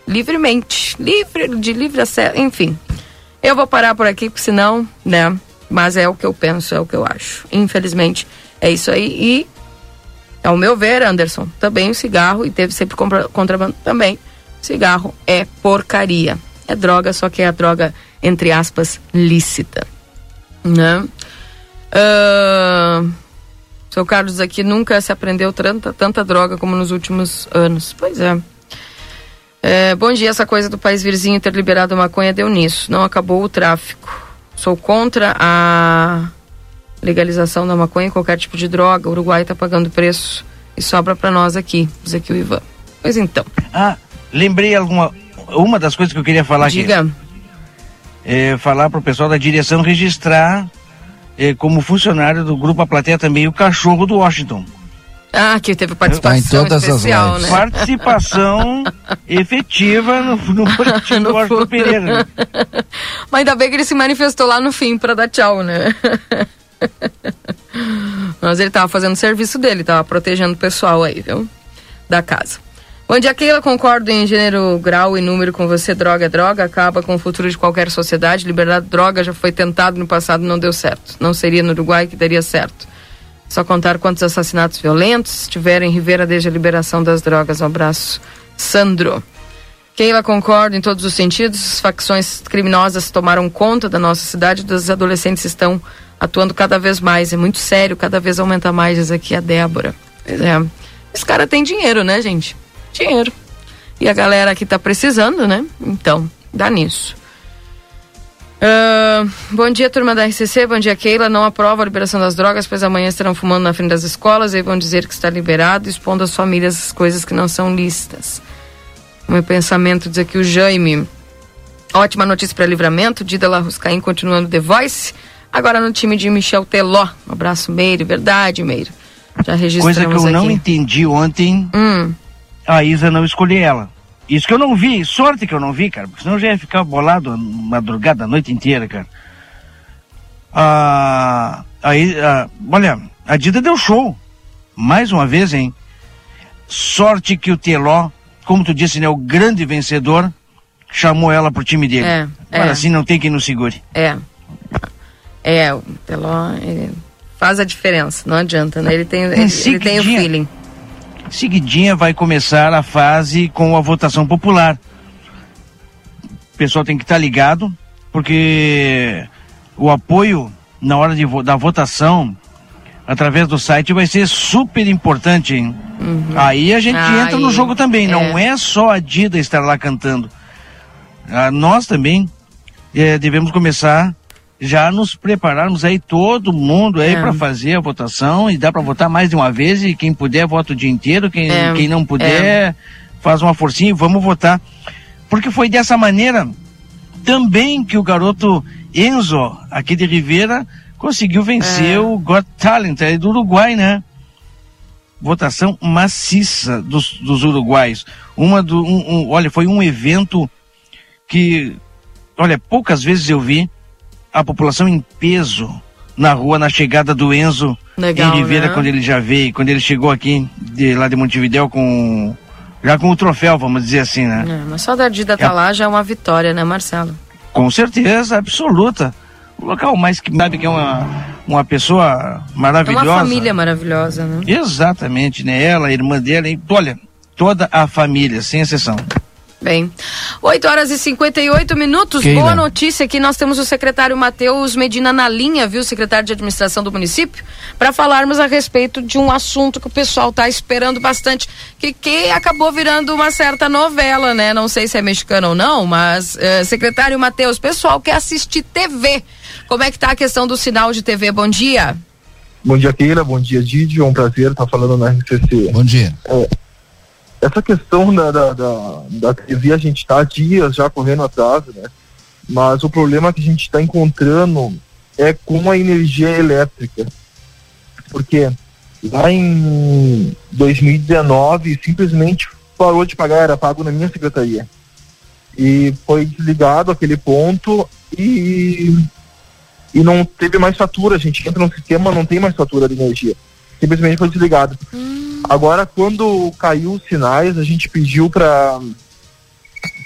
Livremente. Livre, de livre acesso, enfim. Eu vou parar por aqui, porque senão, né? Mas é o que eu penso, é o que eu acho. Infelizmente, é isso aí. E, ao meu ver, Anderson, também o cigarro, e teve sempre contrabando também, cigarro é porcaria. É droga, só que é a droga, entre aspas, lícita. Né? Ah, seu Carlos aqui nunca se aprendeu tanta, tanta droga como nos últimos anos. Pois é. É, bom dia, essa coisa do país vizinho ter liberado maconha deu nisso. Não acabou o tráfico. Sou contra a legalização da maconha em qualquer tipo de droga. O Uruguai está pagando preço e sobra para nós aqui, diz aqui o Ivan. Pois então. Ah, lembrei alguma. Uma das coisas que eu queria falar Diga. aqui. É, falar pro pessoal da direção registrar é, como funcionário do grupo A Plateia também o cachorro do Washington. Ah, que teve participação Tá em todas as especial, lives. né? Participação efetiva no, no do Washington Pereira. Mas ainda bem que ele se manifestou lá no fim para dar tchau, né? Mas ele tava fazendo o serviço dele, tava protegendo o pessoal aí, viu? Da casa. Bom dia, Keila. Concordo em gênero, grau e número com você. Droga é droga, acaba com o futuro de qualquer sociedade. Liberdade de droga já foi tentado no passado não deu certo. Não seria no Uruguai que daria certo. Só contar quantos assassinatos violentos tiveram em Rivera desde a liberação das drogas. Um abraço, Sandro. Keila concorda em todos os sentidos. As facções criminosas tomaram conta da nossa cidade. Os adolescentes estão atuando cada vez mais. É muito sério, cada vez aumenta mais. Diz aqui a Débora. É. Esse cara tem dinheiro, né, gente? Dinheiro. E a galera aqui tá precisando, né? Então, dá nisso. Ah, bom dia, turma da RCC. Bom dia, Keila. Não aprova a liberação das drogas, pois amanhã estarão fumando na frente das escolas e vão dizer que está liberado, expondo às famílias as coisas que não são lícitas. O meu pensamento diz aqui o Jaime. Ótima notícia para livramento. Dida Larruscaim continuando The Voice. Agora no time de Michel Teló. Um abraço, Meire. Verdade, Meire. Já registramos Coisa que eu aqui. não entendi ontem, Hum, a Isa não escolher ela. Isso que eu não vi, sorte que eu não vi, cara, porque senão eu já ia ficar bolado a madrugada, a noite inteira, cara. Ah, aí, ah, olha, a Dida deu show. Mais uma vez, hein? Sorte que o Teló, como tu disse, né, o grande vencedor, chamou ela pro time dele. É, Agora é. assim não tem quem nos segure. é. É, o Teló faz a diferença. Não adianta, né? Ele tem, ele, ele tem o feeling. Seguidinha vai começar a fase com a votação popular. O pessoal tem que estar ligado, porque o apoio na hora de, da votação através do site vai ser super importante, hein? Aí a gente Aí, entra no jogo também, não é. é só a Dida estar lá cantando. Ah, nós também eh, devemos começar já nos prepararmos aí todo mundo aí é. para fazer a votação e dá para votar mais de uma vez e quem puder vota o dia inteiro, quem, é. quem não puder é. faz uma forcinha e vamos votar. Porque foi dessa maneira também que o garoto Enzo, aqui de Rivera, conseguiu vencer é. o Got Talent aí do Uruguai, né? Votação maciça dos, dos uruguais. Uma do, um, um, olha, foi um evento que, olha, poucas vezes eu vi a população em peso na rua na chegada do Enzo Legal, em Oliveira, né? quando ele já veio, quando ele chegou aqui de, lá de Montevidéu com já com o troféu, vamos dizer assim, né? É, mas só da Dida é. tá lá já é uma vitória, né, Marcelo? Com certeza, absoluta. O local mais que sabe que é uma, uma pessoa maravilhosa. É uma família maravilhosa, né? Exatamente, né? Ela, a irmã dela, e, olha, toda a família, sem exceção. Bem, 8 horas e 58 minutos. Queira. Boa notícia que nós temos o secretário Matheus Medina na linha, viu, secretário de administração do município, para falarmos a respeito de um assunto que o pessoal está esperando bastante, que, que acabou virando uma certa novela, né? Não sei se é mexicano ou não, mas eh, secretário Matheus, pessoal quer assistir TV. Como é que tá a questão do sinal de TV? Bom dia. Bom dia, Keila. Bom dia, Didi. É um prazer estar tá falando na RCC. Bom dia. É essa questão da, da, da, da TV a gente está há dias já correndo atrás, né? Mas o problema que a gente está encontrando é com a energia é elétrica. Porque lá em 2019 simplesmente parou de pagar, era pago na minha secretaria. E foi desligado aquele ponto e, e não teve mais fatura. A gente entra no sistema, não tem mais fatura de energia simplesmente foi desligado. Hum. Agora, quando caiu os sinais, a gente pediu para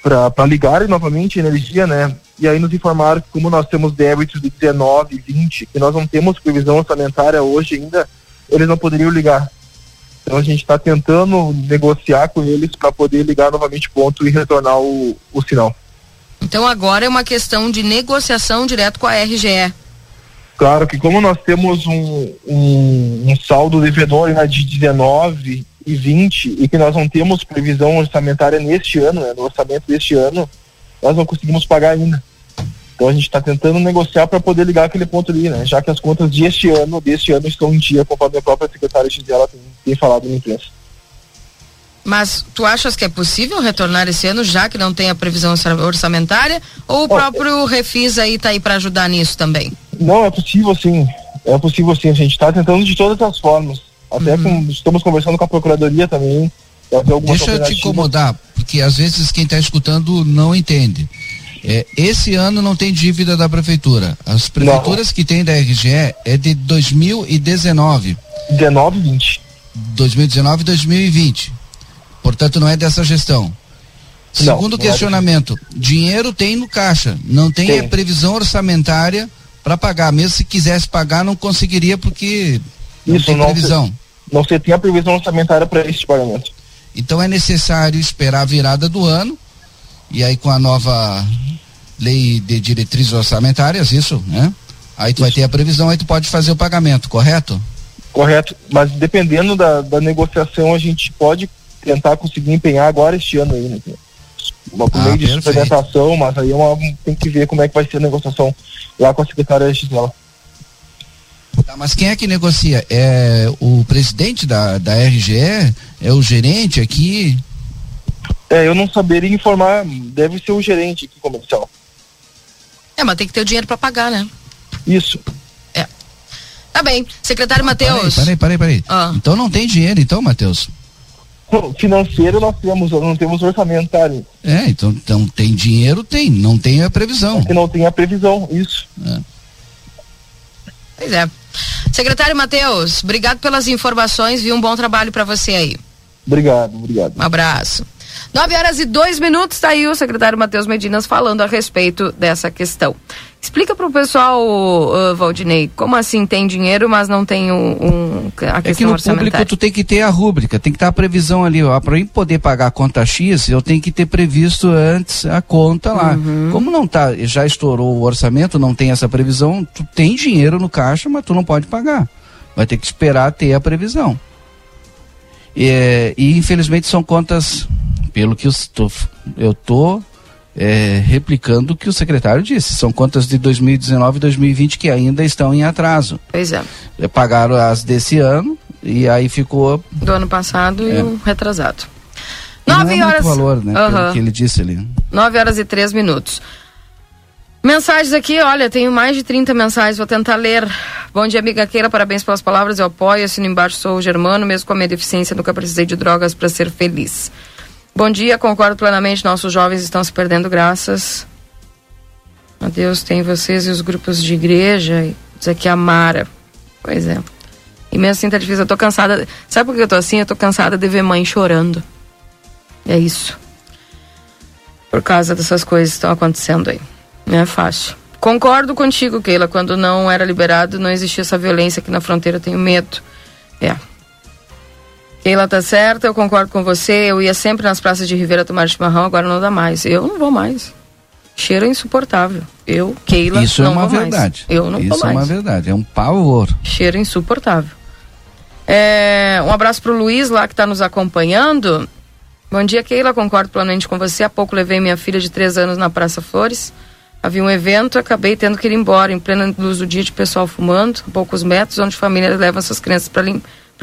para ligarem novamente a energia, né? E aí nos informaram que como nós temos débitos de 19, 20, que nós não temos previsão orçamentária hoje ainda, eles não poderiam ligar. Então a gente está tentando negociar com eles para poder ligar novamente o ponto e retornar o, o sinal. Então agora é uma questão de negociação direto com a RGE. Claro que como nós temos um, um, um saldo devedor né, de 19 e 20 e que nós não temos previsão orçamentária neste ano, né, no orçamento deste ano, nós não conseguimos pagar ainda. Então a gente está tentando negociar para poder ligar aquele ponto ali, né? Já que as contas deste ano, deste ano estão em dia, conforme a própria secretária Gisela tem, tem falado na imprensa. Mas tu achas que é possível retornar esse ano, já que não tem a previsão orçamentária? Ou o próprio Refis aí está aí para ajudar nisso também? Não, é possível sim. É possível sim. A gente está tentando de todas as formas. Até uhum. com, estamos conversando com a Procuradoria também. Deixa eu te incomodar, porque às vezes quem está escutando não entende. É, esse ano não tem dívida da prefeitura. As prefeituras não. que tem da RGE é de 2019. 19 20. 2019 e 2020. Portanto, não é dessa gestão. Não, Segundo não é questionamento, é dinheiro tem no caixa, não tem, a previsão orçamentária para pagar. Mesmo se quisesse pagar, não conseguiria porque não Isso, tem não previsão. Se, não se tem a previsão orçamentária para este pagamento. Então é necessário esperar a virada do ano e aí com a nova lei de diretrizes orçamentárias, isso, né? Aí tu isso. vai ter a previsão, aí tu pode fazer o pagamento, correto? Correto, mas dependendo da, da negociação a gente pode tentar conseguir empenhar agora este ano aí Né? Uma por ah, meio de apresentação, mas aí é uma, tem que ver como é que vai ser a negociação lá com a secretária de XL. Tá, mas quem é que negocia? É o presidente da, da RGE? É o gerente aqui? É, eu não saberia informar, deve ser o gerente aqui comercial. É, mas tem que ter o dinheiro para pagar, né? Isso. É. Tá bem. Secretário Matheus. Peraí, peraí, peraí. Ah. Então não tem dinheiro, então, Matheus? financeiro nós temos, não temos orçamentário. Tá, é, então, então tem dinheiro, tem, não tem a previsão. É Se não tem a previsão, isso. É. Pois é. Secretário Matheus, obrigado pelas informações e um bom trabalho para você aí. Obrigado, obrigado. Um abraço. 9 horas e dois minutos, tá aí o secretário Matheus Medinas falando a respeito dessa questão. Explica para o pessoal, uh, Valdinei, como assim tem dinheiro, mas não tem um, um a questão É que no público tu tem que ter a rúbrica, tem que estar a previsão ali, para eu poder pagar a conta X, eu tenho que ter previsto antes a conta lá. Uhum. Como não tá, já estourou o orçamento, não tem essa previsão, tu tem dinheiro no caixa, mas tu não pode pagar. Vai ter que esperar ter a previsão. E, e infelizmente são contas, pelo que eu estou, eu tô é, replicando o que o secretário disse. São contas de 2019 e 2020 que ainda estão em atraso. Pois é. é pagaram as desse ano e aí ficou. Do ano passado é. e o retrasado. É Nove é horas. Valor, né? Uhum. que ele disse ali. Nove horas e três minutos. Mensagens aqui, olha, tenho mais de 30 mensagens, vou tentar ler. Bom dia, amiga Queira, parabéns pelas palavras, eu apoio, assino embaixo, sou o Germano, mesmo com a minha deficiência, nunca precisei de drogas para ser feliz. Bom dia, concordo plenamente, nossos jovens estão se perdendo graças a Deus, tem vocês e os grupos de igreja, diz aqui a Mara. Pois é. E mesmo assim tá difícil, eu tô cansada, sabe por que eu tô assim? Eu tô cansada de ver mãe chorando. É isso. Por causa dessas coisas que estão acontecendo aí. Não é fácil. Concordo contigo, Keila. Quando não era liberado, não existia essa violência aqui na fronteira. Tenho medo. É. Keila tá certa, eu concordo com você. Eu ia sempre nas praças de Ribeira tomar chimarrão, agora não dá mais. Eu não vou mais. Cheiro é insuportável. Eu, Keila, Isso é não uma vou verdade. mais. Eu não Isso vou mais. é uma verdade. É um pavor. Cheiro insuportável. É, um abraço pro Luiz lá que está nos acompanhando. Bom dia, Keila. Concordo plenamente com você. Há pouco levei minha filha de três anos na Praça Flores. Havia um evento, acabei tendo que ir embora em plena luz do dia de pessoal fumando, a poucos metros, onde famílias levam essas crianças para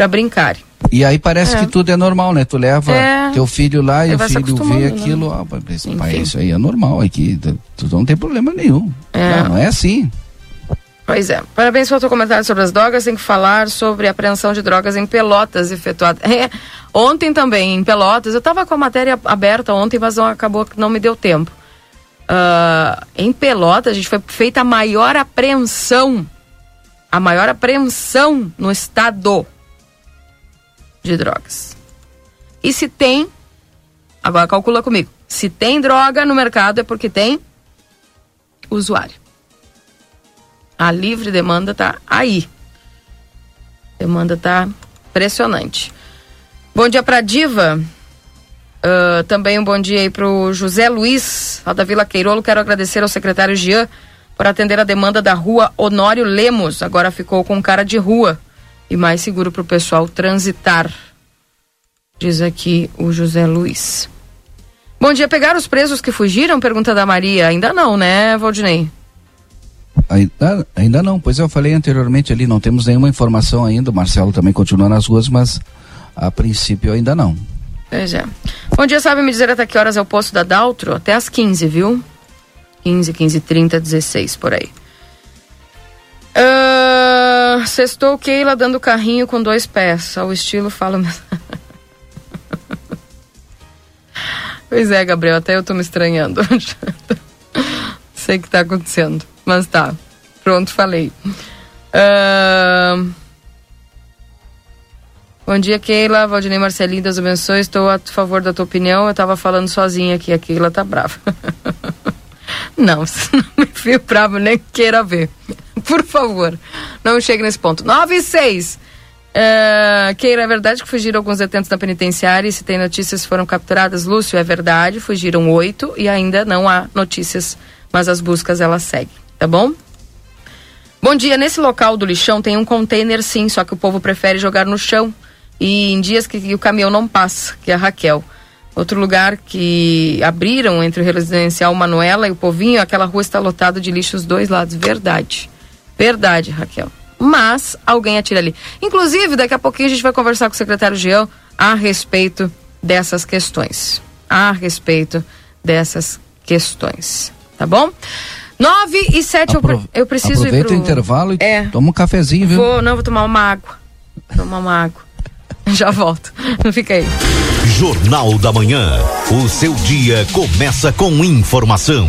brincar. E aí parece É. que tudo é normal, né? Tu leva É. teu filho lá e Ele o filho vê né? aquilo, ah, mas, pai, isso aí é normal aqui, tu, tu não tem problema nenhum. É. Não, não é assim. Pois é. Parabéns pelo teu comentário sobre as drogas. Tem que falar sobre a apreensão de drogas em Pelotas efetuada. É, ontem também, em Pelotas, eu estava com a matéria aberta ontem, mas não, acabou que não me deu tempo. Ah, em Pelotas, a gente foi feita a maior apreensão, a maior apreensão no estado de drogas. E se tem, agora calcula comigo, se tem droga no mercado é porque tem usuário. A livre demanda tá aí. Demanda tá impressionante. Bom dia pra Diva. Ah, também um bom dia aí pro José Luiz, lá da Vila Queirolo. Quero agradecer ao secretário Jean por atender a demanda da rua Honório Lemos. Agora ficou com cara de rua e mais seguro pro pessoal transitar. Diz aqui o José Luiz. Bom dia, pegaram os presos que fugiram? Pergunta da Maria. Ainda não, né, Valdinei? Ainda, ainda não, pois eu falei anteriormente ali, não temos nenhuma informação ainda. O Marcelo também continua nas ruas, mas a princípio ainda não. Pois é. Bom dia, sabe me dizer até que horas é o posto da Daltro? Até às 15, viu? 15, 15, 30, 16, por aí. Ah, sextou Keila dando carrinho com dois pés. Ao estilo fala. pois é, Gabriel, até eu tô me estranhando. Sei que tá acontecendo. Mas tá. Pronto, falei. Ah, Bom dia, Keila. Valdinei Marcelinho, Deus abençoe. Estou a favor da tua opinião. Eu tava falando sozinha aqui. A Keila tá brava. não, você não me viu bravo, nem queira ver. Por favor, não chegue nesse ponto. 9 e 6. É, Keila, é verdade que fugiram alguns detentos da penitenciária e se tem notícias foram capturadas? Lúcio, é verdade. Fugiram oito e ainda não há notícias, mas as buscas elas seguem, tá bom? Bom dia, nesse local do lixão tem um container sim, só que o povo prefere jogar no chão e em dias que, que o caminhão não passa, que é a Raquel. Outro lugar que abriram entre o residencial Manuela e o Povinho, aquela rua está lotada de lixo dos dois lados. Verdade. Verdade, Raquel. Mas alguém atira ali. Inclusive, daqui a pouquinho a gente vai conversar com o secretário Jean a respeito dessas questões. A respeito dessas questões. Tá bom? 9 e 7 eu, pre- eu preciso ir Aproveita pro... o intervalo e É. toma um cafezinho, viu? Vou, não, vou tomar uma água. Tomar uma água. Já volto. Não fica aí. Jornal da Manhã. O seu dia começa com informação.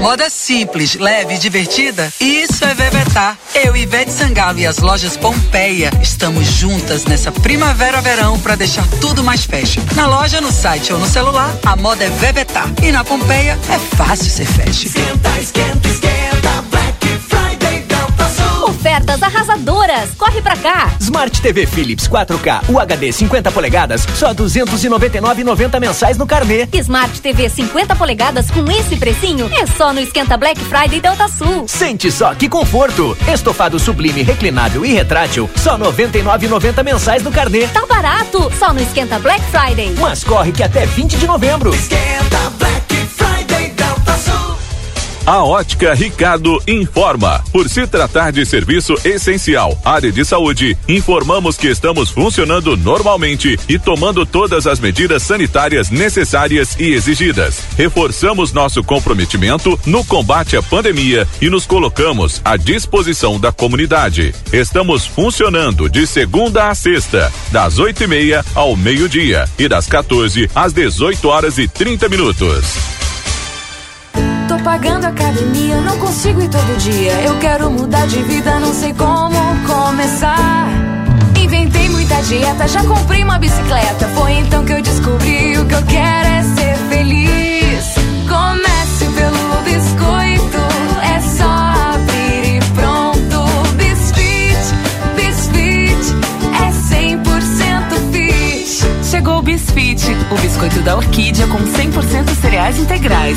Moda simples, leve e divertida? Isso é Vevetar. Eu, Ivete Sangalo e as lojas Pompeia estamos juntas nessa primavera-verão para deixar tudo mais fashion. Na loja, no site ou no celular, a moda é Vevetar. E na Pompeia é fácil ser fashion. Esquenta, esquenta, esquenta, Ofertas arrasadoras. Corre pra cá. Smart TV Philips 4K UHD 50 polegadas, só 299,90 mensais no carnê. Smart TV 50 polegadas com esse precinho é só no Esquenta Black Friday Delta Sul. Sente só que conforto. Estofado sublime, reclinável e retrátil, só 99,90 mensais no carnê. Tá barato. Só no Esquenta Black Friday. Mas corre que até 20 de novembro. Esquenta Black. A Ótica Ricardo informa. Por se tratar de serviço essencial, área de saúde, informamos que estamos funcionando normalmente e tomando todas as medidas sanitárias necessárias e exigidas. Reforçamos nosso comprometimento no combate à pandemia e nos colocamos à disposição da comunidade. Estamos funcionando de segunda a sexta, das oito e meia ao meio-dia e das 14 às 18 horas e 30 minutos. Pagando academia, não consigo ir todo dia. Eu quero mudar de vida, não sei como começar. Inventei muita dieta, já comprei uma bicicleta. Foi então que eu descobri o que eu quero é ser feliz. Comece pelo biscoito, é só abrir e pronto. Bisfit, Bisfit, é 100% fit. Chegou o Bisfit, o biscoito da orquídea com 100% cereais integrais.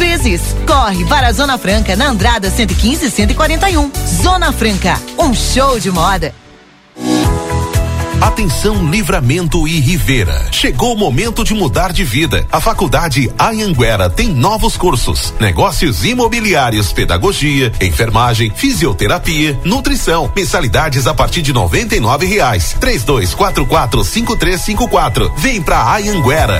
vezes. Corre para a Zona Franca na Andrada 115 e 141. Zona Franca, um show de moda. Atenção Livramento e Rivera. Chegou o momento de mudar de vida. A Faculdade Anhanguera tem novos cursos: negócios imobiliários, pedagogia, enfermagem, fisioterapia, nutrição. Mensalidades a partir de noventa e nove reais. Três dois quatro quatro cinco três cinco quatro. Vem pra Anhanguera.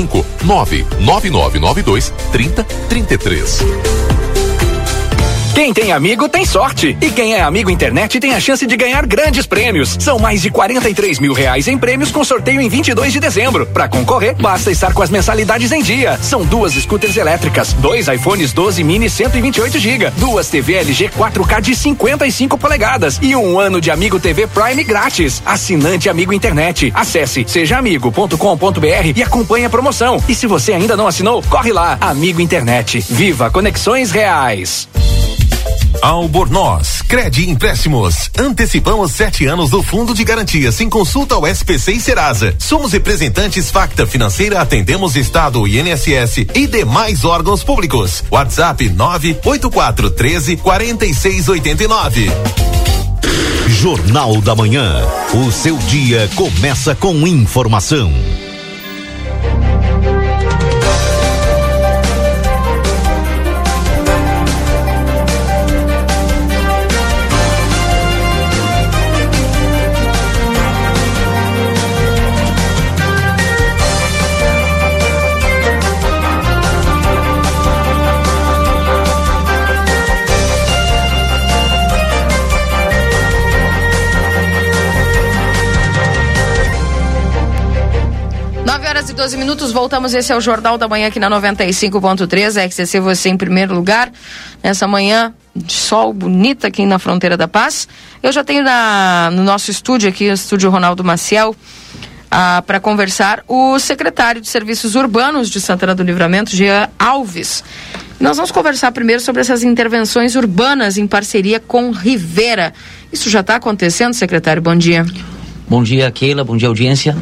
99992 3033. Quem tem amigo tem sorte. E quem é amigo internet tem a chance de ganhar grandes prêmios. São mais de 43 mil reais em prêmios com sorteio em 22 de dezembro. Para concorrer, basta estar com as mensalidades em dia. São duas scooters elétricas, dois iPhones 12 mini 128 GB, duas TV LG 4K de 55 polegadas e um ano de Amigo TV Prime grátis. Assinante Amigo Internet. Acesse sejaamigo.com.br e acompanhe a promoção. E se você ainda não assinou, corre lá. Amigo Internet. Viva conexões reais. Albornoz, Crede Empréstimos. Antecipamos sete anos do Fundo de Garantia sem consulta ao SPC e Serasa. Somos representantes Facta Financeira, atendemos Estado, INSS e demais órgãos públicos. WhatsApp 984 13 4689. Jornal da Manhã. O seu dia começa com informação. 12 minutos, voltamos. Esse é o Jornal da Manhã aqui na 95.3, RCC você em primeiro lugar. Nessa manhã de sol bonita aqui na fronteira da paz. Eu já tenho na, no nosso estúdio aqui, o estúdio Ronaldo Maciel, ah, para conversar o secretário de Serviços Urbanos de Santana do Livramento, Jean Alves. Nós vamos conversar primeiro sobre essas intervenções urbanas em parceria com Rivera. Isso já está acontecendo, secretário? Bom dia. Bom dia, Keila. Bom dia, audiência.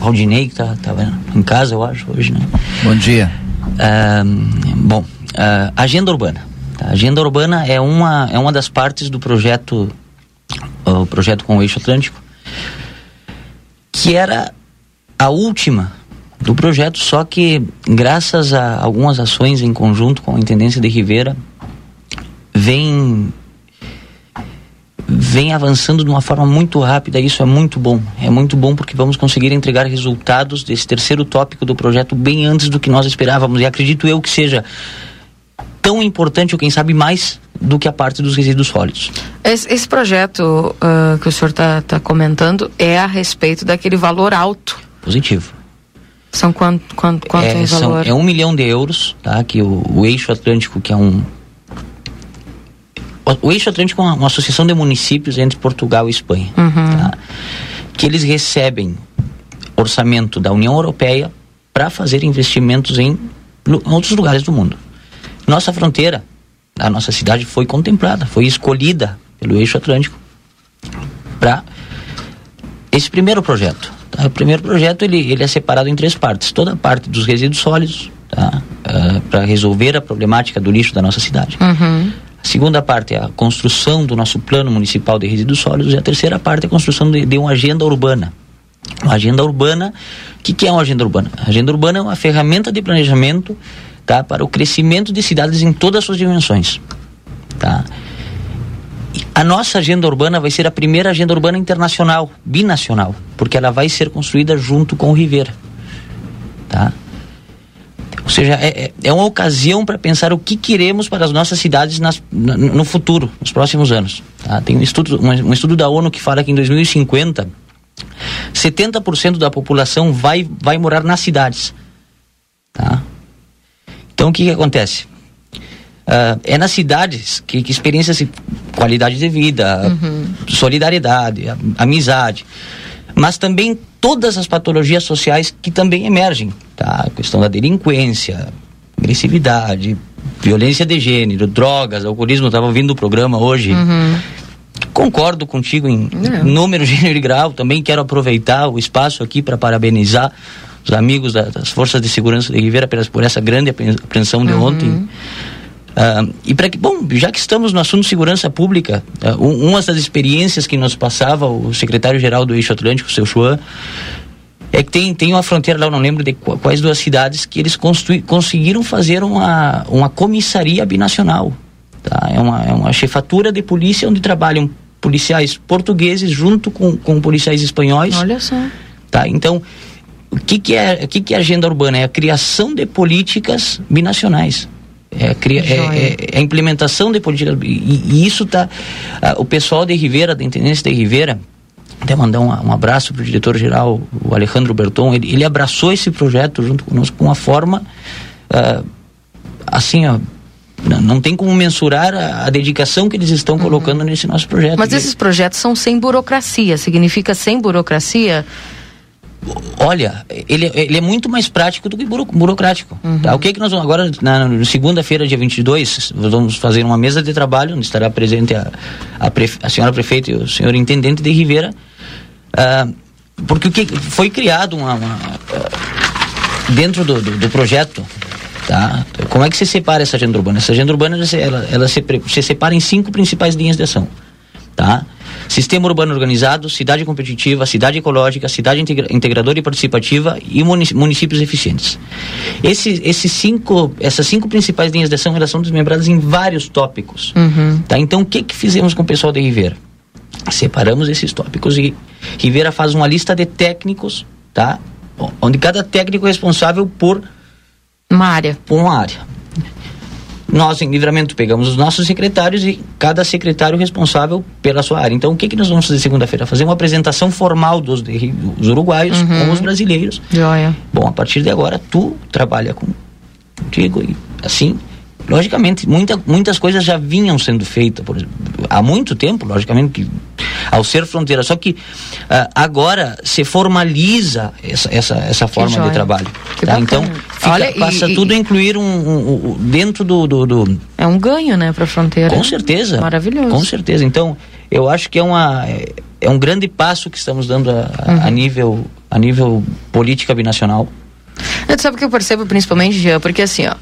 Aldinei, que tá, tá em casa, eu acho, hoje, né? Bom dia. bom, uh, agenda urbana. A agenda urbana é uma, é uma das partes do projeto, o projeto com o eixo atlântico, que era a última do projeto, só que graças a algumas ações em conjunto com a Intendência de Ribeira, vem vem avançando de uma forma muito rápida, isso é muito bom. É muito bom porque vamos conseguir entregar resultados desse terceiro tópico do projeto bem antes do que nós esperávamos. E acredito eu que seja tão importante, ou quem sabe mais, do que a parte dos resíduos sólidos. Esse, esse projeto uh, que o senhor está tá comentando é a respeito daquele valor alto. Positivo. São quanto, quanto, quanto é, são, valor? É um milhão de euros, tá? Que o, o eixo atlântico, que é um o, eixo atlântico é uma, uma, associação de municípios entre Portugal e Espanha, uhum. tá? que eles recebem orçamento da União Europeia para fazer investimentos em, em outros lugares do mundo. Nossa fronteira, a nossa cidade foi contemplada, foi escolhida pelo eixo atlântico para esse primeiro projeto. Tá? O primeiro projeto ele, ele é separado em três partes. Toda a parte dos resíduos sólidos, tá? Uh, para resolver a problemática do lixo da nossa cidade. Uhum. Segunda parte é a construção do nosso plano municipal de resíduos sólidos e a terceira parte é a construção de, de uma agenda urbana. Uma agenda urbana, o que, que é uma agenda urbana? A agenda urbana é uma ferramenta de planejamento tá? para o crescimento de cidades em todas as suas dimensões. Tá? A nossa agenda urbana vai ser a primeira agenda urbana internacional, binacional, porque ela vai ser construída junto com o Rivera. Tá? Ou seja, é, é, é uma ocasião para pensar o que queremos para as nossas cidades nas, no futuro, nos próximos anos. Tá? Tem um estudo, um, estudo da ONU que fala que em 2050, 70% da população vai, vai morar nas cidades. Tá? Então o que, que acontece? Uh, é nas cidades que, que experiência-se qualidade de vida, uhum. solidariedade, amizade, mas também todas as patologias sociais que também emergem, tá? A questão da delinquência, agressividade, violência de gênero, drogas, alcoolismo, estava ouvindo o programa hoje. Uhum. Concordo contigo em É. número, gênero e grau. Também quero aproveitar o espaço aqui para parabenizar os amigos da- das Forças de Segurança de Ribeira por essa grande apre- apreensão de Uhum. ontem. Ah, e para que, bom, já que estamos no assunto de segurança pública, um, uma das experiências que nos passava o secretário-geral do Eixo Atlântico, o seu Chuan, é que tem, tem uma fronteira lá, eu não lembro de qu- quais duas cidades, que eles conseguiram fazer uma, uma comissaria binacional. Tá? É, uma, é uma chefatura de polícia onde trabalham policiais portugueses junto com, com policiais espanhóis. Olha só. Tá? Então, o que, que, é, o que, que é agenda urbana? É a criação de políticas binacionais. É a, cria- é- é- é a implementação de políticas. E, e isso tá. ah, o pessoal de Ribeira, da Intendência de Ribeira, até mandar um, um abraço para o diretor-geral, o Alejandro Berton, ele, ele abraçou esse projeto junto conosco com uma forma. ah, assim, ó. Não, tem como mensurar a, a dedicação que eles estão colocando nesse nosso projeto. Uhum. Mas esses projetos são sem burocracia. Significa sem burocracia? Olha, ele, ele é muito mais prático do que buro- burocrático. Tá? O que que nós vamos agora, na, segunda-feira, dia 22, nós vamos fazer uma mesa de trabalho, onde estará presente a, a, prefe- a senhora prefeita e o senhor intendente de Ribeira, ah, porque o que foi criado uma, uma, ah, dentro do, do, do projeto, tá? Como é que se separa essa agenda urbana? Essa agenda urbana, ela, se- ela, se, se separa em cinco principais linhas de ação, tá? Sistema urbano organizado, cidade competitiva, cidade ecológica, cidade integra- integradora e participativa e munici- municípios eficientes. Esses, esses cinco, essas cinco principais linhas de ação elas são desmembradas em vários tópicos. Uhum. Tá? Então, o que, que fizemos com o pessoal de Ribeira? Separamos esses tópicos e Ribeira faz uma lista de técnicos, tá? Onde cada técnico é responsável por uma área. Por uma área. Nós, em livramento, pegamos os nossos secretários e cada secretário responsável pela sua área. Então, o que, que nós vamos fazer segunda-feira? Fazer uma apresentação formal dos, dos uruguaios Uhum. com os brasileiros. Joia. Bom, a partir de agora, tu trabalha com, contigo e assim. Logicamente, muita, muitas coisas já vinham sendo feitas por, há muito tempo, logicamente, que ao ser fronteira. Só que ah, agora se formaliza essa, essa, essa forma de trabalho. Tá? Então fica- Olha, passa e- tudo a incluir um, um- um- dentro do, do, do- É um ganho, né, pra fronteira. com certeza. Maravilhoso. Com certeza. Então, eu acho que é, uma, é um grande passo que estamos dando a, a- Uhum. a nível, a nível política binacional. Tu sabe o que eu percebo principalmente, Jean? Porque assim, ó,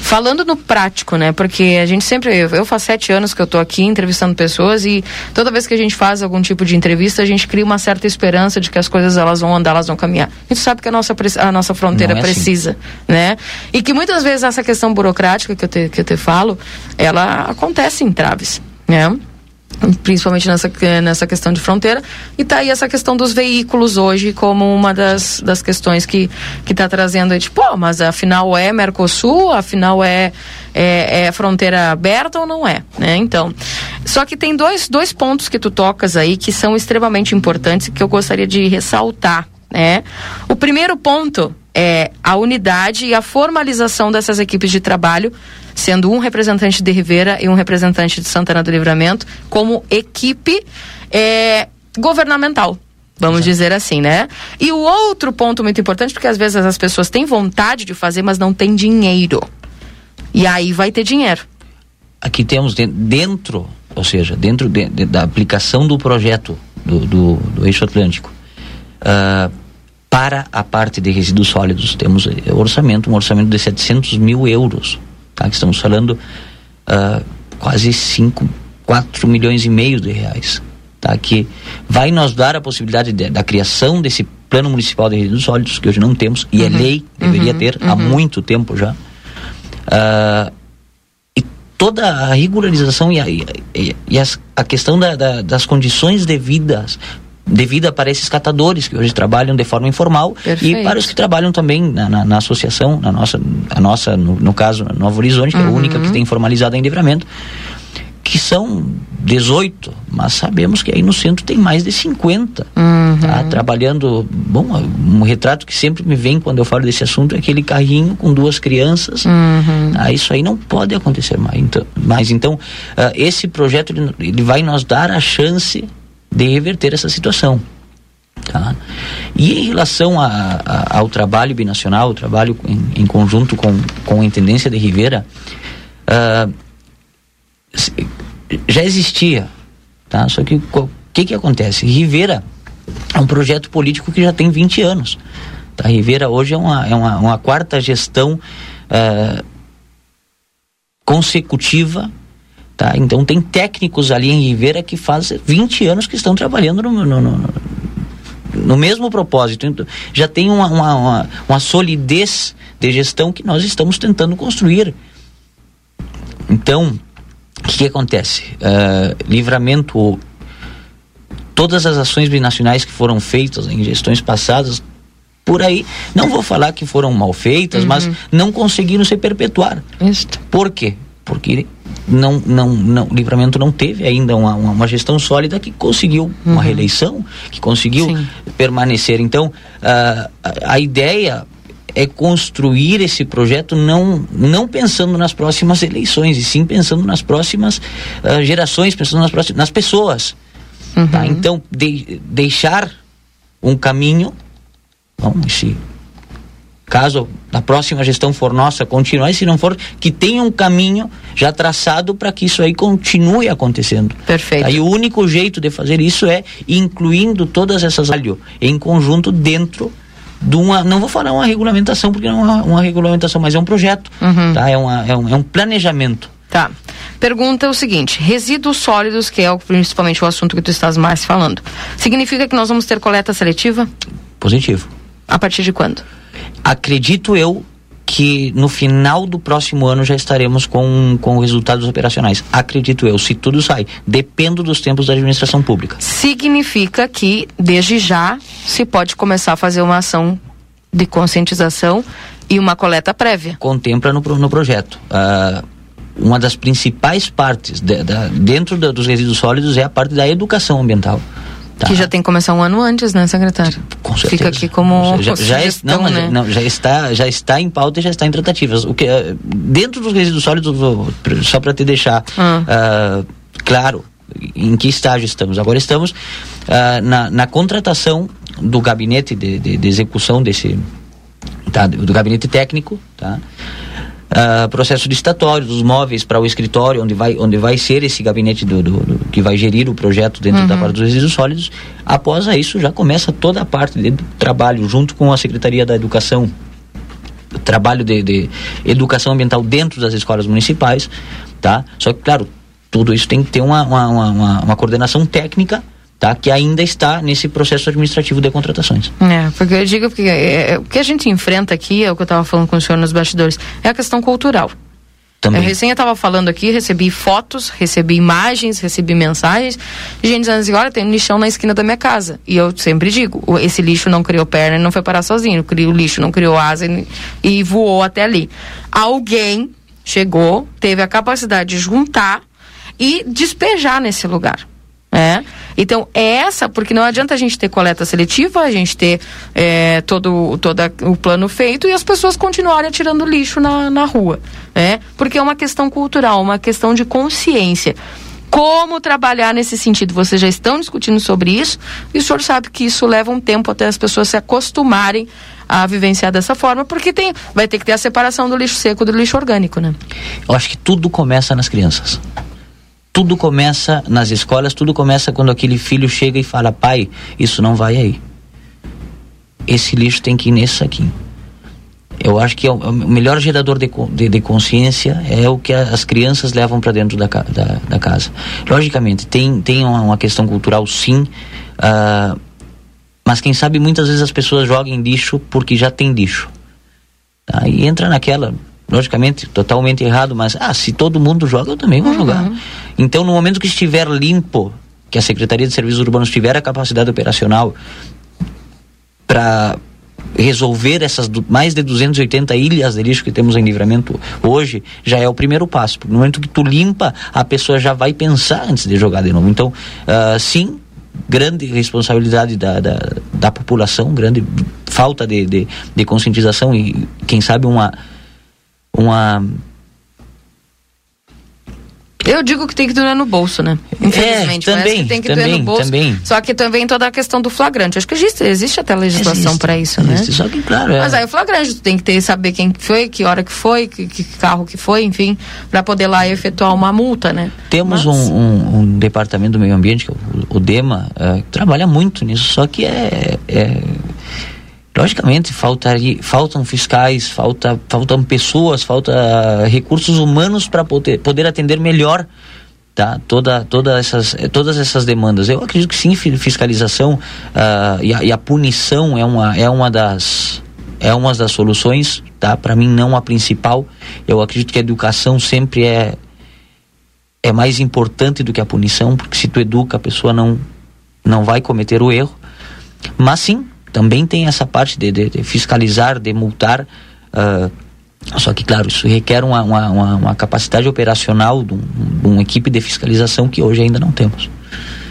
falando no prático, né? Porque a gente sempre. Eu, eu faço sete anos que eu tô aqui entrevistando pessoas e toda vez que a gente faz algum tipo de entrevista, a gente cria uma certa esperança de que as coisas elas vão andar, elas vão caminhar. A gente sabe que a nossa, a nossa fronteira é assim. precisa, né? E que muitas vezes essa questão burocrática que eu te, que eu te falo, ela acontece em traves, né? Principalmente nessa, nessa questão de fronteira. E tá aí essa questão dos veículos hoje como uma das, das questões que que está trazendo aí, tipo, mas afinal é Mercosul, afinal é, é, é fronteira aberta ou não é, né? Então, só que tem dois, dois pontos que tu tocas aí que são extremamente importantes e que eu gostaria de ressaltar, né? O primeiro ponto é a unidade e a formalização dessas equipes de trabalho, sendo um representante de Rivera e um representante de Santana do Livramento, como equipe é, governamental. Vamos dizer assim, né? E o outro ponto muito importante, porque às vezes as pessoas têm vontade de fazer, mas não têm dinheiro. E aí vai ter dinheiro. Aqui temos de- dentro, ou seja, dentro de- de- da aplicação do projeto do, do, do eixo atlântico, ah, para a parte de resíduos sólidos, temos eh, orçamento, um orçamento de 700 mil euros. Tá? Que estamos falando ah, quase 5, 4 milhões e meio de reais. Tá? Que vai nos dar a possibilidade de- da criação desse plano municipal de resíduos sólidos, que hoje não temos, e é Uhum, lei, deveria uhum, ter há uhum. muito tempo já. Ah, e toda a regularização e a, e, e- e as- a questão da- da- das condições devidas devida para esses catadores que hoje trabalham de forma informal Perfeito. e para os que trabalham também na, na- na associação, na nossa, a nossa no, no caso, Novo Horizonte, que é a Uhum. única que tem formalizado em livramento, que são 18, mas sabemos que aí no centro tem mais de 50 tá? trabalhando. Bom, um retrato que sempre me vem quando eu falo desse assunto é aquele carrinho com duas crianças. Ah, isso aí não pode acontecer mais. Então, mas então, ah, esse projeto ele, ele vai nos dar a chance de reverter essa situação. Tá? E em relação a- a- ao trabalho binacional, o trabalho em, em conjunto com, com a Intendência de Rivera, se- já existia, tá? Só que o que que acontece? Rivera é um projeto político que já tem 20 anos. Tá? Rivera hoje é uma, é uma, uma quarta gestão ah, consecutiva Tá? Então tem técnicos ali em Rivera que faz 20 anos que estão trabalhando no, no, no- no mesmo propósito. Então, já tem uma, uma, uma, uma solidez de gestão que nós estamos tentando construir. Então, o que, que acontece? Ah, livramento, todas as ações binacionais que foram feitas em gestões passadas, por aí, não vou falar que foram mal feitas, mas não conseguiram se perpetuar. Por quê? Porque não, não, não, livramento não teve ainda uma, uma, gestão sólida que conseguiu uma reeleição, que conseguiu permanecer. Então, ah, a, a ideia é construir esse projeto não, não pensando nas próximas eleições, e sim pensando nas próximas ah, gerações, pensando nas, próximas, nas pessoas. tá? Então, de- deixar um caminho, bom, se caso a próxima gestão for nossa, continuar, e se não for, que tenha um caminho já traçado para que isso aí continue acontecendo. Perfeito. Aí o único jeito de fazer isso é incluindo todas essas áreas em conjunto dentro de uma, não vou falar uma regulamentação, porque não é uma, regulamentação, mas é um projeto, tá? é, uma, é, um, é um planejamento. Tá. Pergunta o seguinte: resíduos sólidos, que é o, principalmente o assunto que tu estás mais falando, significa que nós vamos ter coleta seletiva? Positivo. A partir de quando? Acredito eu que no final do próximo ano já estaremos com, com resultados operacionais. Acredito eu, se tudo sai. Dependo dos tempos da administração pública. Significa que, desde já, se pode começar a fazer uma ação de conscientização e uma coleta prévia. Contempla no, no projeto. Ah, uma das principais partes de- da- dentro da- dos resíduos sólidos é a parte da educação ambiental. Tá? Que já tem que começar um ano antes, né, secretário? Com Fica aqui como já, já, sugestão, não, né? não, já está já está em pauta e já está em tratativas o que eh, dentro dos resíduos sólidos só para te deixar Ah. ah, claro em que estágio estamos? Agora estamos ah, na, na contratação do gabinete de, de, de execução desse tá, do gabinete técnico, tá? Ah, processo licitatório dos móveis para o escritório onde vai onde vai ser esse gabinete do, do- do- que vai gerir o projeto dentro da Uhum. parte dos resíduos sólidos. Após isso já começa toda a parte de trabalho junto com a secretaria da educação. O trabalho de, de educação ambiental dentro das escolas municipais tá? Só que claro tudo isso tem que ter uma, uma, uma- uma coordenação técnica tá que ainda está nesse processo administrativo de contratações É, porque eu digo porque é, é, o que a gente enfrenta aqui, é o que eu estava falando com o senhor nos bastidores, é a questão cultural. Também. Eu recém estava falando aqui, recebi fotos, recebi imagens, recebi mensagens, de gente dizendo assim, olha, tem um lixão na esquina da minha casa. E eu sempre digo, esse lixo não criou perna e não foi parar sozinho. O lixo não criou asa e, e voou até ali. Alguém chegou, teve a capacidade de juntar e despejar nesse lugar. É. Então, é essa, porque não adianta a gente ter coleta seletiva, a gente ter é, todo, todo o plano feito e as pessoas continuarem atirando lixo na, na rua. Né? Porque é uma questão cultural, uma questão de consciência. Como trabalhar nesse sentido? Vocês já estão discutindo sobre isso e o senhor sabe que isso leva um tempo até as pessoas se acostumarem a vivenciar dessa forma, porque tem, vai ter que ter a separação do lixo seco do lixo orgânico, né? Eu acho que tudo começa nas crianças. Tudo começa nas escolas, tudo começa quando aquele filho chega e fala: pai, isso não vai aí. Esse lixo tem que ir nesse saquinho. Eu acho que é o, o melhor gerador de, de, de consciência é o que as crianças levam para dentro da, da, da casa. Logicamente, tem, tem uma, questão cultural, sim, ah, mas quem sabe muitas vezes as pessoas jogam lixo porque já tem lixo. Tá? E entra naquela, logicamente, totalmente errado, mas ah, se todo mundo joga, eu também vou jogar. Então, no momento que estiver limpo, que a Secretaria de Serviços Urbanos tiver a capacidade operacional para resolver essas mais de 280 ilhas de lixo que temos em livramento hoje, já é o primeiro passo. No momento que tu limpa, a pessoa já vai pensar antes de jogar de novo. Então, ah, sim, grande responsabilidade da, da, da população, grande falta de, de, de conscientização e, quem sabe, uma. Uma Eu digo que tem que doer no bolso, né? Infelizmente, É, também, que tem que também, no bolso. também. Só que também toda a questão do flagrante. Acho que existe, existe até legislação Existe, para isso, né? existe, só que, claro, é- Mas aí o flagrante, tu tem que ter, saber quem foi, que hora que foi, que, que carro que foi, enfim, para poder lá efetuar uma multa, né? Temos um, um- um departamento do meio ambiente, que é o, o DEMA, eh, que trabalha muito nisso, só que é. é- logicamente, faltaria, faltam fiscais, falta, faltam pessoas, falta recursos humanos para poder, poder atender melhor tá? Toda, toda essas, eh, todas essas demandas. Eu acredito que sim, fi- fiscalização ah, e, a, e a punição é uma, é uma das é uma das soluções, tá? Para mim não a principal. Eu acredito que a educação sempre é é mais importante do que a punição, porque se tu educa a pessoa não não vai cometer o erro. Mas sim, também tem essa parte de, de- de fiscalizar, de multar. ah, só que, claro, isso requer uma, uma, uma- uma capacidade operacional de, um, de uma equipe de fiscalização que hoje ainda não temos.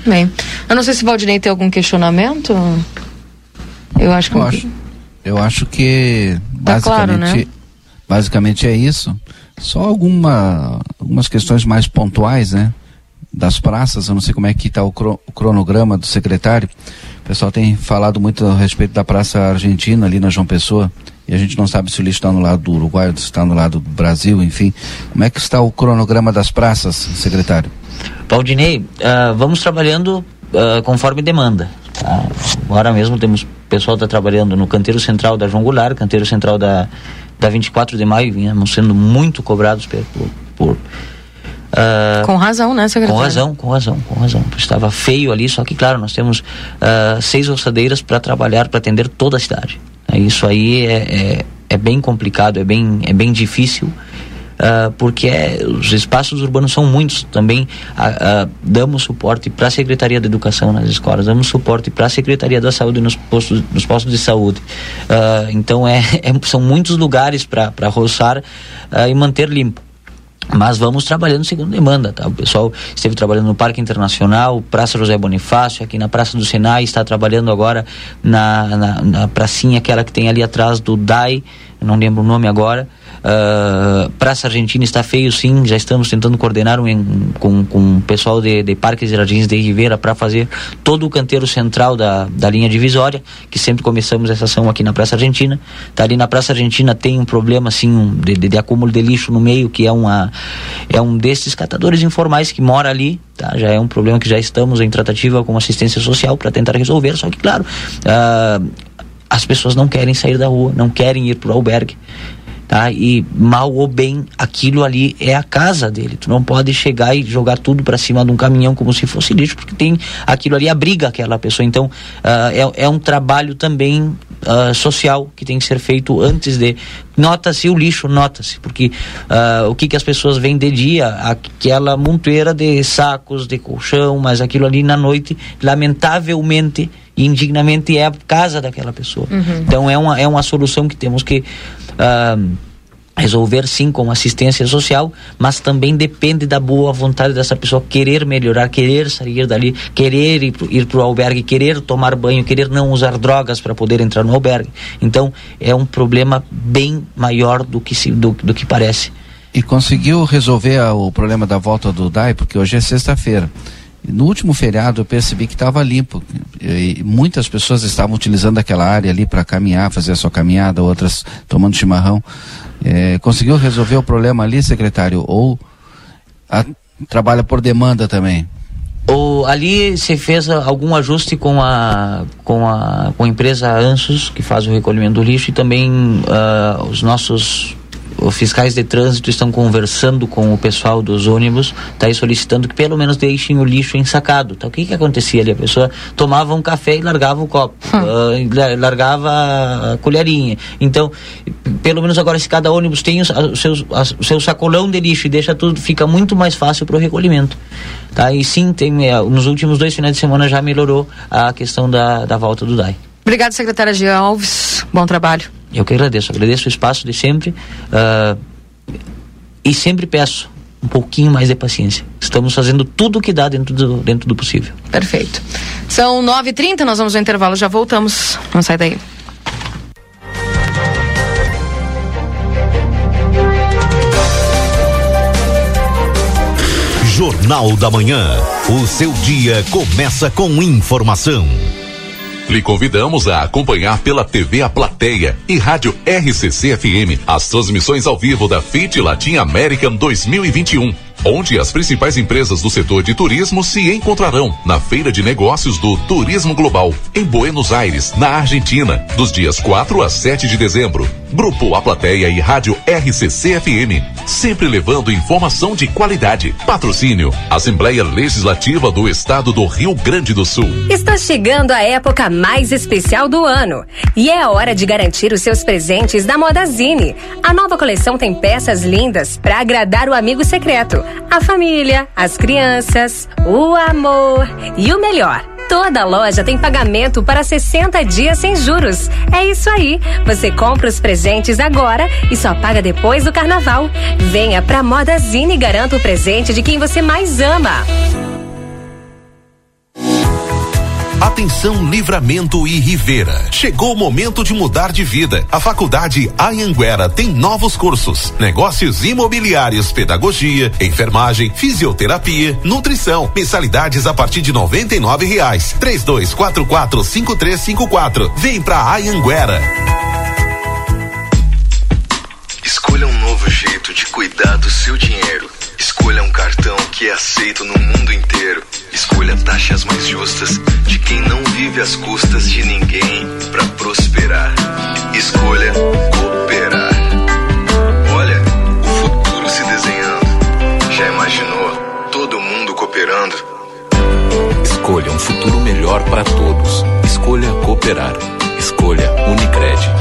Bem, eu não sei se o Valdinei tem algum questionamento. Eu acho que. Eu acho, eu acho que Tá claro, basicamente, né? basicamente é isso. Só alguma, algumas questões mais pontuais, né? Das praças, eu não sei como é que está o, cro- o cronograma do secretário. Pessoal tem falado muito a respeito da Praça Argentina ali na João Pessoa. E a gente não sabe se o lixo está no lado do Uruguai se está no lado do Brasil, enfim. Como é que está o cronograma das praças, secretário? Valdinei, ah, vamos trabalhando ah, conforme demanda. tá? Agora mesmo temos pessoal está trabalhando no canteiro central da João Goulart, canteiro central da, da 24 de maio, vinhamos sendo muito cobrados por. por, ah, Com razão, né, secretário? com razão, com razão, com razão. Estava feio ali, só que, claro, nós temos ah, seis roçadeiras para trabalhar, para atender toda a cidade. É, Isso aí é, é, é bem complicado, é bem, é bem difícil, ah, porque é- os espaços urbanos são muitos. Também damos suporte para a Secretaria da Educação nas escolas, damos suporte para a Secretaria da Saúde nos postos, nos postos de saúde. Então, é, é- são muitos lugares para roçar e manter limpo. Mas vamos trabalhando segundo demanda, tá? O pessoal esteve trabalhando no Parque Internacional, Praça José Bonifácio, aqui na Praça do Senai, está trabalhando agora na, na, na pracinha, aquela que tem ali atrás do DAI, não lembro o nome agora, Uh, Praça Argentina está feio, sim. Já estamos tentando coordenar um, com, com o pessoal de, de Parques e Jardins de Ribeira para fazer todo o canteiro central da, da linha divisória, que sempre começamos essa ação aqui na Praça Argentina. Tá ali na Praça Argentina tem um problema assim de, de, de acúmulo de lixo no meio, que é uma é um desses catadores informais que mora ali. Tá? Já é um problema que já estamos em tratativa com assistência social para tentar resolver. Só que claro, uh, as pessoas não querem sair da rua, não querem ir para o albergue tá? E mal ou bem, aquilo ali é a casa dele. Tu não pode chegar e jogar tudo para cima de um caminhão como se fosse lixo, porque tem aquilo ali abriga aquela pessoa. Então, uh, é, é um trabalho também uh, social que tem que ser feito antes de nota-se o lixo, nota-se, porque uh, o que, que as pessoas veem de dia, aquela montoeira de sacos, de colchão, mas aquilo ali na noite, lamentavelmente indignamente é a casa daquela pessoa. Uhum. Então é uma, é uma solução que temos que resolver sim com assistência social, mas também depende da boa vontade dessa pessoa querer melhorar, querer sair dali, querer ir, ir para o albergue, querer tomar banho, querer não usar drogas para poder entrar no albergue. Então é um problema bem maior do que, se, do, do que parece. E conseguiu resolver a, o problema da volta do DAI, porque hoje é sexta-feira. No último feriado eu percebi que estava limpo. E muitas pessoas estavam utilizando aquela área ali para caminhar, fazer a sua caminhada, outras tomando chimarrão. É, conseguiu resolver o problema ali, secretário? Ou a, trabalha por demanda também? O, ali se fez algum ajuste com a, com a, com a empresa Ansos, que faz o recolhimento do lixo, e também uh, os nossos os fiscais de trânsito estão conversando com o pessoal dos ônibus, tá aí solicitando que pelo menos deixem o lixo ensacado. Tá? O que que acontecia ali? A pessoa tomava um café e largava o copo, uh, largava a colherinha. Então, pelo menos agora se cada ônibus tem o seu, o seu sacolão de lixo e deixa tudo, fica muito mais fácil para o recolhimento. Tá? E sim, tem, é, nos últimos dois finais de semana já melhorou a questão da, da volta do DAI. Obrigada, secretária Gia Alves. Bom trabalho. Eu que agradeço, agradeço o espaço de sempre uh, e sempre peço um pouquinho mais de paciência. Estamos fazendo tudo o que dá dentro do, dentro do possível. Perfeito. São 9h30, nós vamos ao intervalo, já voltamos. Não sai daí. Jornal da Manhã. O seu dia começa com informação. Lhe convidamos a acompanhar pela TV A Plateia e Rádio RCC FM as transmissões ao vivo da FIT Latin American 2021 onde as principais empresas do setor de turismo se encontrarão na Feira de Negócios do Turismo Global, em Buenos Aires, na Argentina, dos dias 4 a 7 de dezembro. Grupo A Plateia e Rádio RCC FM, sempre levando informação de qualidade. Patrocínio: Assembleia Legislativa do Estado do Rio Grande do Sul. Está chegando a época mais especial do ano e é a hora de garantir os seus presentes da Modazine. A nova coleção tem peças lindas para agradar o amigo secreto a família, as crianças, o amor e o melhor. Toda loja tem pagamento para 60 dias sem juros. É isso aí. Você compra os presentes agora e só paga depois do carnaval. Venha pra Modazine e garanta o presente de quem você mais ama. Atenção Livramento e Rivera. Chegou o momento de mudar de vida. A Faculdade Anhanguera tem novos cursos: negócios imobiliários, pedagogia, enfermagem, fisioterapia, nutrição. Mensalidades a partir de noventa e nove reais. Três dois quatro quatro cinco três cinco quatro. Vem pra Anhanguera. Escolha um novo jeito de cuidar do seu dinheiro. Escolha um cartão que é aceito no mundo inteiro. Escolha taxas mais justas de quem não vive às custas de ninguém para prosperar. Escolha cooperar. Olha, o futuro se desenhando. Já imaginou todo mundo cooperando? Escolha um futuro melhor para todos. Escolha cooperar. Escolha Unicred.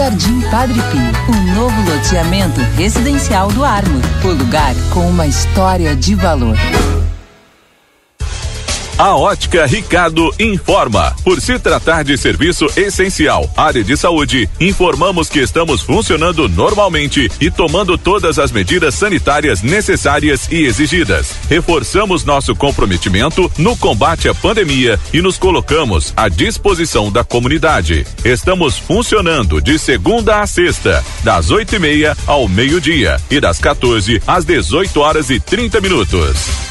Jardim Padre Pio, um novo loteamento residencial do Armor. O lugar com uma história de valor. A Ótica Ricardo informa. Por se tratar de serviço essencial, área de saúde, informamos que estamos funcionando normalmente e tomando todas as medidas sanitárias necessárias e exigidas. Reforçamos nosso comprometimento no combate à pandemia e nos colocamos à disposição da comunidade. Estamos funcionando de segunda a sexta, das oito e meia ao meio-dia e das 14 às 18 horas e 30 minutos.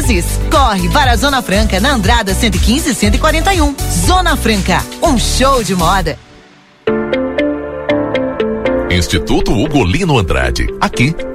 Corre para a Zona Franca na Andrada 115 e 141. Zona Franca, um show de moda. Instituto Ugolino Andrade. Aqui,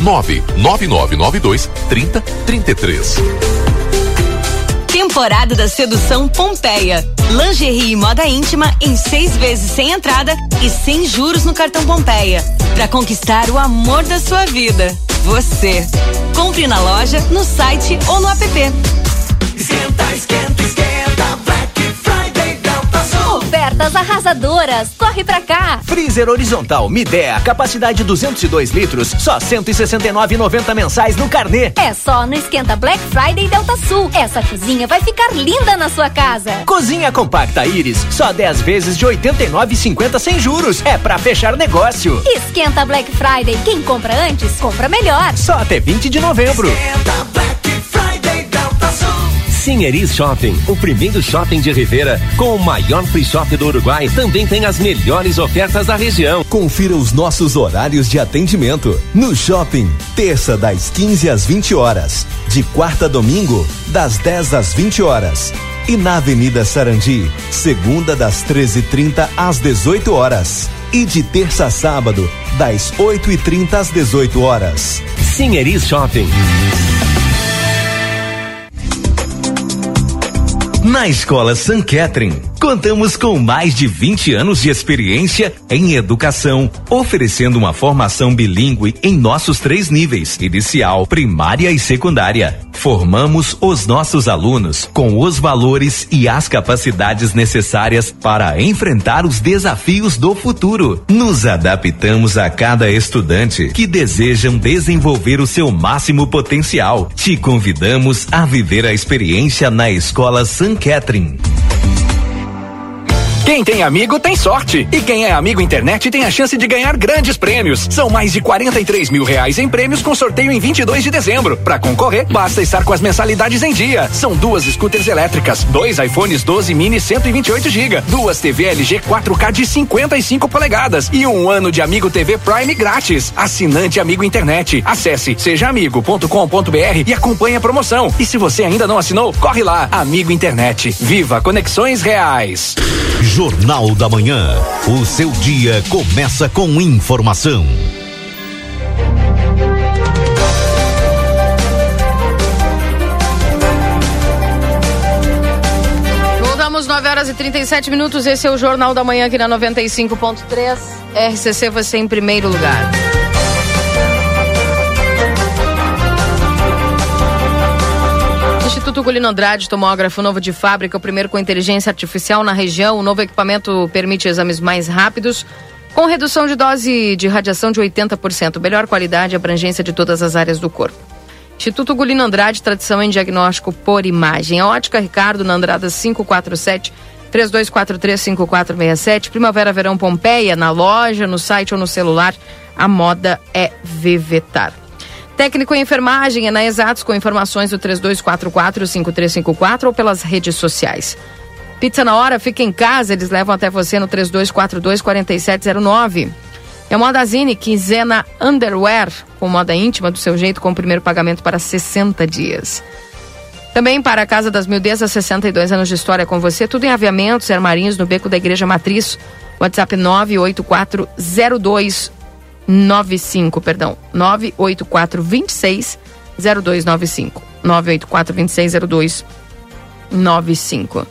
99992 3033. Temporada da Sedução Pompeia. Lingerie e moda íntima em seis vezes sem entrada e sem juros no cartão Pompeia. Para conquistar o amor da sua vida. Você. Compre na loja, no site ou no app. Esquenta, esquenta, esquenta, Ofertas arrasadoras. Corre pra cá. Freezer horizontal Midea, capacidade 202 litros, só 169,90 mensais no carnê. É só no Esquenta Black Friday Delta Sul. Essa cozinha vai ficar linda na sua casa. Cozinha compacta Iris, só 10 vezes de 89,50 sem juros. É pra fechar negócio. Esquenta Black Friday. Quem compra antes, compra melhor. Só até 20 de novembro. Esquenta Black Friday Delta Sul. Sinheris Shopping, o primeiro shopping de Rivera, com o maior free shop do Uruguai, também tem as melhores ofertas da região. Confira os nossos horários de atendimento. No shopping, terça das 15 às 20 horas. De quarta a domingo, das 10 às 20 horas. E na Avenida Sarandi, segunda das 13h30 às 18 horas. E de terça a sábado, das 8h30 às 18 horas. Sinheris Shopping. Na Escola San Catherine, contamos com mais de 20 anos de experiência em educação, oferecendo uma formação bilíngue em nossos três níveis: inicial, primária e secundária. Formamos os nossos alunos com os valores e as capacidades necessárias para enfrentar os desafios do futuro. Nos adaptamos a cada estudante que desejam desenvolver o seu máximo potencial. Te convidamos a viver a experiência na Escola San Catherine. Quem tem amigo tem sorte. E quem é amigo internet tem a chance de ganhar grandes prêmios. São mais de 43 mil reais em prêmios com sorteio em 22 de dezembro. Para concorrer, basta estar com as mensalidades em dia. São duas scooters elétricas, dois iPhones 12 mini 128 GB, duas TV LG 4K de 55 polegadas e um ano de Amigo TV Prime grátis. Assinante Amigo Internet. Acesse sejaamigo.com.br e acompanhe a promoção. E se você ainda não assinou, corre lá. Amigo Internet. Viva conexões reais. Jornal da Manhã. O seu dia começa com informação. Voltamos 9 horas e 37 minutos. Esse é o Jornal da Manhã aqui na 95.3. RCC você em primeiro lugar. Instituto Golino Andrade, tomógrafo novo de fábrica, o primeiro com inteligência artificial na região. O novo equipamento permite exames mais rápidos, com redução de dose de radiação de 80%, melhor qualidade e abrangência de todas as áreas do corpo. Instituto Golino Andrade, tradição em diagnóstico por imagem. A ótica Ricardo, na Andrada 547, 32435467. Primavera Verão Pompeia, na loja, no site ou no celular. A moda é Vevetar. Técnico em enfermagem é na Exatos com informações do 3244-5354 ou pelas redes sociais. Pizza na hora, fica em casa, eles levam até você no 3242-4709. É Modazine, quinzena underwear, com moda íntima do seu jeito, com o primeiro pagamento para 60 dias. Também para a Casa das Mildezas, 62 anos de história com você, tudo em aviamentos e armarinhos no beco da Igreja Matriz. WhatsApp 9840295, perdão, 98426 0295. 98426 0295.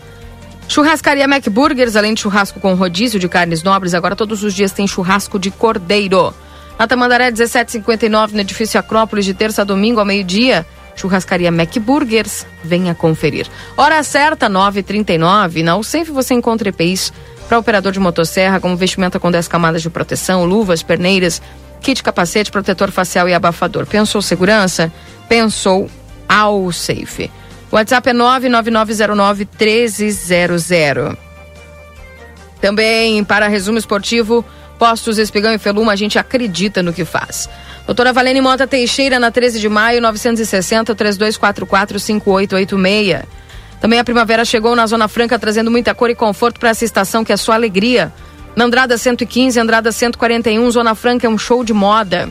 Churrascaria Mac Burgers, além de churrasco com rodízio de carnes nobres, agora todos os dias tem churrasco de cordeiro. Na Tamandaré 1759, no edifício Acrópolis, de terça a domingo ao meio-dia. Churrascaria Mac Burgers, venha conferir. Hora certa, 9h39. Na UCENF você encontra EPIs para operador de motosserra, como vestimenta com 10 camadas de proteção, luvas, perneiras, kit capacete, protetor facial e abafador. Pensou segurança? Pensou ao Safe. WhatsApp é 999091300. Também para resumo esportivo, Postos Espigão e Feluma, a gente acredita no que faz. Doutora Valene Mota Teixeira, na 13 de maio, 960 3244 5886. Também a primavera chegou na Zona Franca, trazendo muita cor e conforto para essa estação que é sua alegria. Na Andrada 115, Andrada 141, Zona Franca é um show de moda.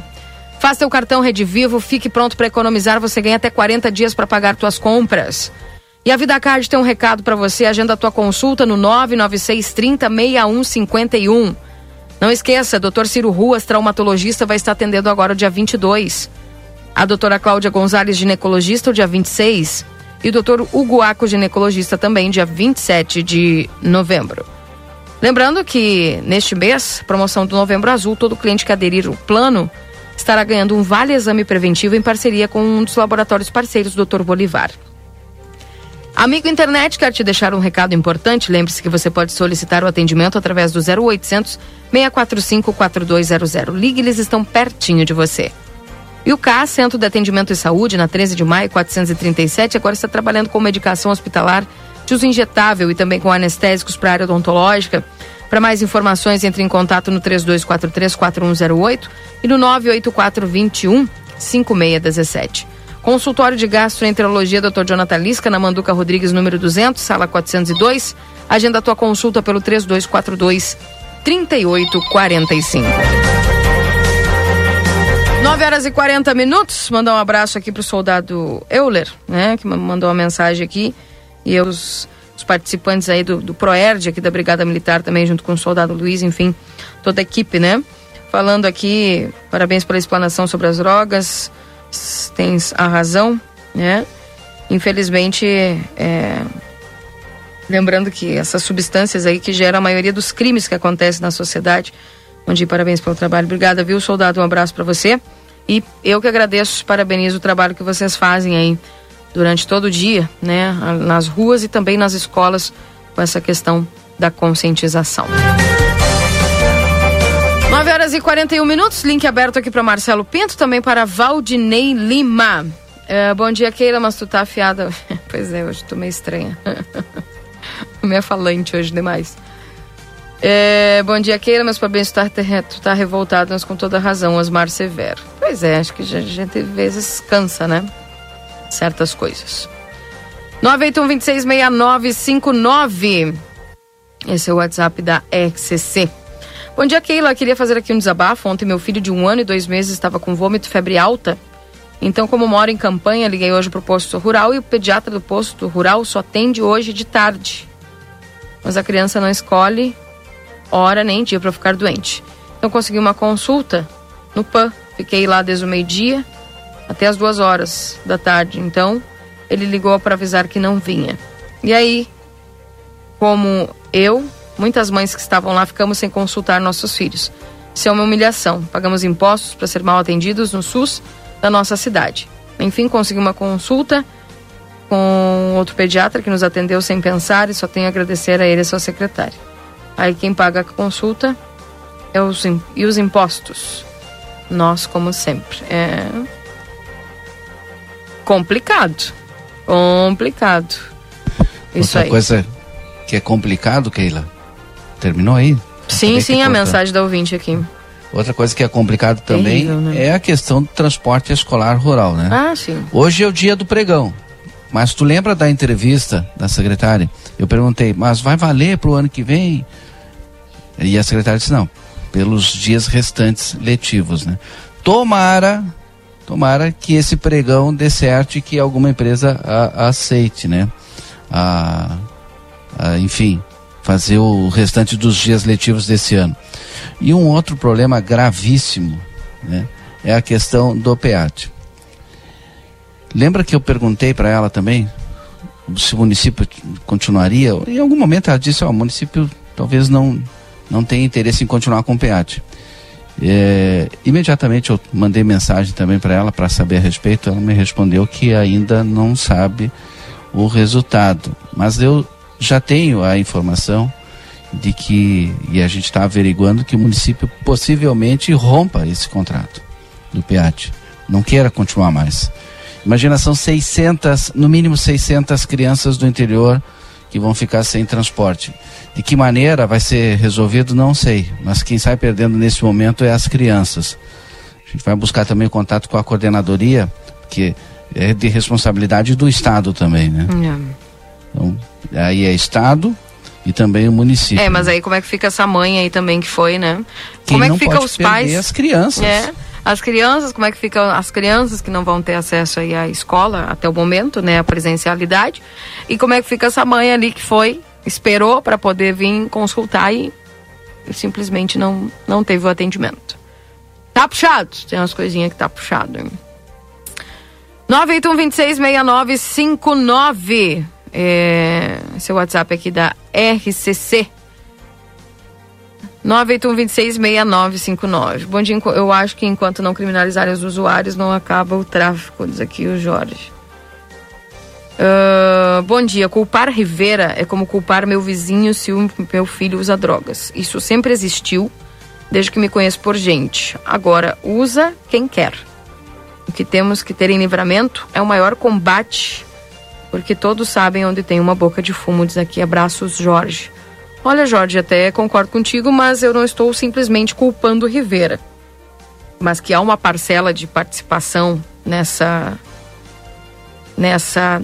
Faça seu cartão Rede Vivo, fique pronto para economizar, você ganha até 40 dias para pagar suas compras. E a Vida Card tem um recado para você, agenda a tua consulta no 996 30 6151. Não esqueça, Dr. Ciro Ruas, traumatologista, vai estar atendendo agora o dia 22. A doutora Cláudia Gonzalez, ginecologista, o dia 26. E o doutor Hugo Aco, ginecologista, também, dia 27 de novembro. Lembrando que neste mês, promoção do Novembro Azul, todo cliente que aderir o plano estará ganhando um vale exame preventivo em parceria com um dos laboratórios parceiros, Dr. Bolivar. Amigo internet, quer te deixar um recado importante. Lembre-se que você pode solicitar o atendimento através do 0800 645 4200. Ligue, eles estão pertinho de você. E o CAS, Centro de Atendimento e Saúde, na 13 de maio, 437, agora está trabalhando com medicação hospitalar de uso injetável e também com anestésicos para a área odontológica. Para mais informações, entre em contato no 3243-4108 e no 98421 5617. Consultório de Gastroenterologia Dr. Jonathan Lisca, na Manduca Rodrigues, número 200, sala 402. Agenda tua consulta pelo 3242 3845. 9 horas e 40 minutos. Mandar um abraço aqui pro soldado Euler, né? Que mandou uma mensagem aqui. E os, os participantes aí do, do Proerd, aqui da Brigada Militar também, junto com o soldado Luiz, enfim, toda a equipe, né? Falando aqui, parabéns pela explanação sobre as drogas tens a razão, né? Infelizmente, é... lembrando que essas substâncias aí que geram a maioria dos crimes que acontecem na sociedade. Bom dia, parabéns pelo trabalho. Obrigada, viu, soldado? Um abraço para você. E eu que agradeço, parabenizo o trabalho que vocês fazem aí durante todo o dia, né? Nas ruas e também nas escolas com essa questão da conscientização. 9 horas e 41 minutos, link aberto aqui para Marcelo Pinto, também para Valdinei Lima. É, bom dia, Keila, mas tu tá afiada. pois é, hoje tô meio estranha. meio falante hoje demais. É, bom dia, Keila, meus parabéns, tu tá, tu tá revoltado, mas com toda razão, Osmar Severo. Pois é, acho que a gente às vezes cansa, né? Certas coisas. 981-266959. Esse é o WhatsApp da XCC. Bom dia, Keila. Queria fazer aqui um desabafo. Ontem meu filho de um ano e dois meses estava com vômito e febre alta. Então, como moro em campanha, liguei hoje para o posto rural e o pediatra do posto rural só atende hoje de tarde. Mas a criança não escolhe hora nem dia para ficar doente. Então, consegui uma consulta no PAN. Fiquei lá desde o meio-dia até as duas horas da tarde. Então, ele ligou para avisar que não vinha. E aí, como eu Muitas mães que estavam lá ficamos sem consultar nossos filhos. Isso é uma humilhação. Pagamos impostos para ser mal atendidos no SUS da nossa cidade. Enfim, consegui uma consulta com outro pediatra que nos atendeu sem pensar e só tenho a agradecer a ele e a sua secretária. Aí quem paga a consulta é os, e os impostos. Nós, como sempre. É complicado. Complicado. Isso Outra aí. coisa que é complicado, Keila. Terminou aí? Sim, sim, a mensagem da ouvinte aqui. Outra coisa que é complicado também Terrível, né? é a questão do transporte escolar rural, né? Ah, sim. Hoje é o dia do pregão. Mas tu lembra da entrevista da secretária? Eu perguntei, mas vai valer para o ano que vem? E a secretária disse, não, pelos dias restantes letivos, né? Tomara, tomara que esse pregão dê certo e que alguma empresa a- aceite, né? A, a, enfim, fazer o restante dos dias letivos desse ano. E um outro problema gravíssimo, né? É a questão do PEAT. Lembra que eu perguntei para ela também se o município continuaria? Em algum momento ela disse: ó, o município talvez não, não tenha interesse em continuar com o PEAT. É, imediatamente eu mandei mensagem também para ela para saber a respeito. Ela me respondeu que ainda não sabe o resultado, mas eu já tenho a informação de que, e a gente está averiguando, que o município possivelmente rompa esse contrato do PEAT, não queira continuar mais. Imagina, são 600, no mínimo 600 crianças do interior que vão ficar sem transporte. De que maneira vai ser resolvido, não sei, mas quem sai perdendo nesse momento é as crianças. A gente vai buscar também o contato com a coordenadoria, que é de responsabilidade do Estado também, né? Então, aí é Estado e também o município. É, mas aí como é que fica essa mãe aí também que foi, né? Quem como é que fica os pais? as crianças. É. As crianças, como é que ficam as crianças que não vão ter acesso aí à escola até o momento, né, a presencialidade? E como é que fica essa mãe ali que foi, esperou para poder vir consultar e simplesmente não não teve o atendimento. Tá puxado, tem umas coisinhas que tá puxado. hein? 981266959 é, esse é o WhatsApp aqui da RCC 981266959. Bom dia, eu acho que enquanto não criminalizarem os usuários, não acaba o tráfico, diz aqui o Jorge. Ah, bom dia, culpar Rivera é como culpar meu vizinho se o meu filho usa drogas. Isso sempre existiu, desde que me conheço por gente. Agora, usa quem quer. O que temos que ter em livramento é o maior combate, porque todos sabem onde tem uma boca de fumo, diz aqui. Abraços, Jorge. Olha, Jorge, até concordo contigo, mas eu não estou simplesmente culpando Rivera. Mas que há uma parcela de participação nessa nessa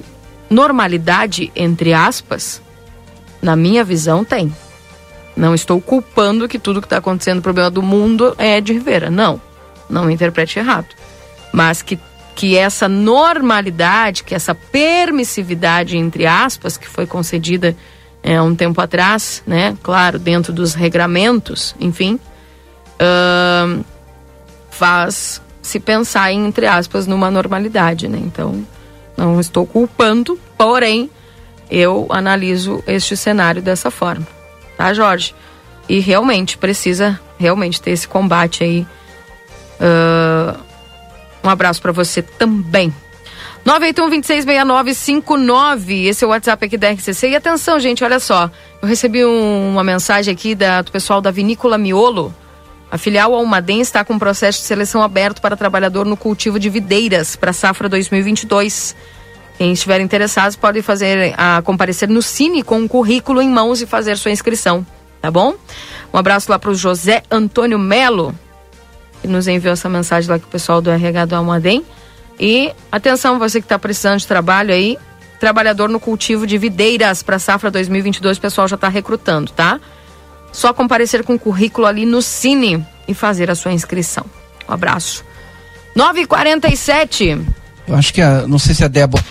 normalidade entre aspas, na minha visão tem. Não estou culpando que tudo que está acontecendo, o problema do mundo é de Rivera. Não, não interprete errado. Mas que, que essa normalidade, que essa permissividade, entre aspas, que foi concedida é, um tempo atrás, né? Claro, dentro dos regramentos, enfim, ahn, faz se pensar em, entre aspas, numa normalidade, né? Então, não estou culpando, porém, eu analiso este cenário dessa forma, tá, Jorge? E realmente precisa realmente ter esse combate aí. Ah, um abraço para você também. 981-266959, esse é o WhatsApp aqui da RCC. E atenção, gente, olha só. Eu recebi um- uma mensagem aqui da- do pessoal da Vinícola Miolo. A filial Almaden está com um processo de seleção aberto para trabalhador no cultivo de videiras para a safra 2022. Quem estiver interessado pode fazer a comparecer no Cine com um currículo em mãos e fazer sua inscrição, tá bom? Um abraço lá para o José Antônio Melo, que nos enviou essa mensagem lá com o pessoal do RH do Almaden. E atenção, você que está precisando de trabalho aí, trabalhador no cultivo de videiras para safra 2022, o pessoal já está recrutando, tá? Só comparecer com o currículo ali no Cine e fazer a sua inscrição. Um abraço. 9h47. Eu acho que a. Não sei se a Débora.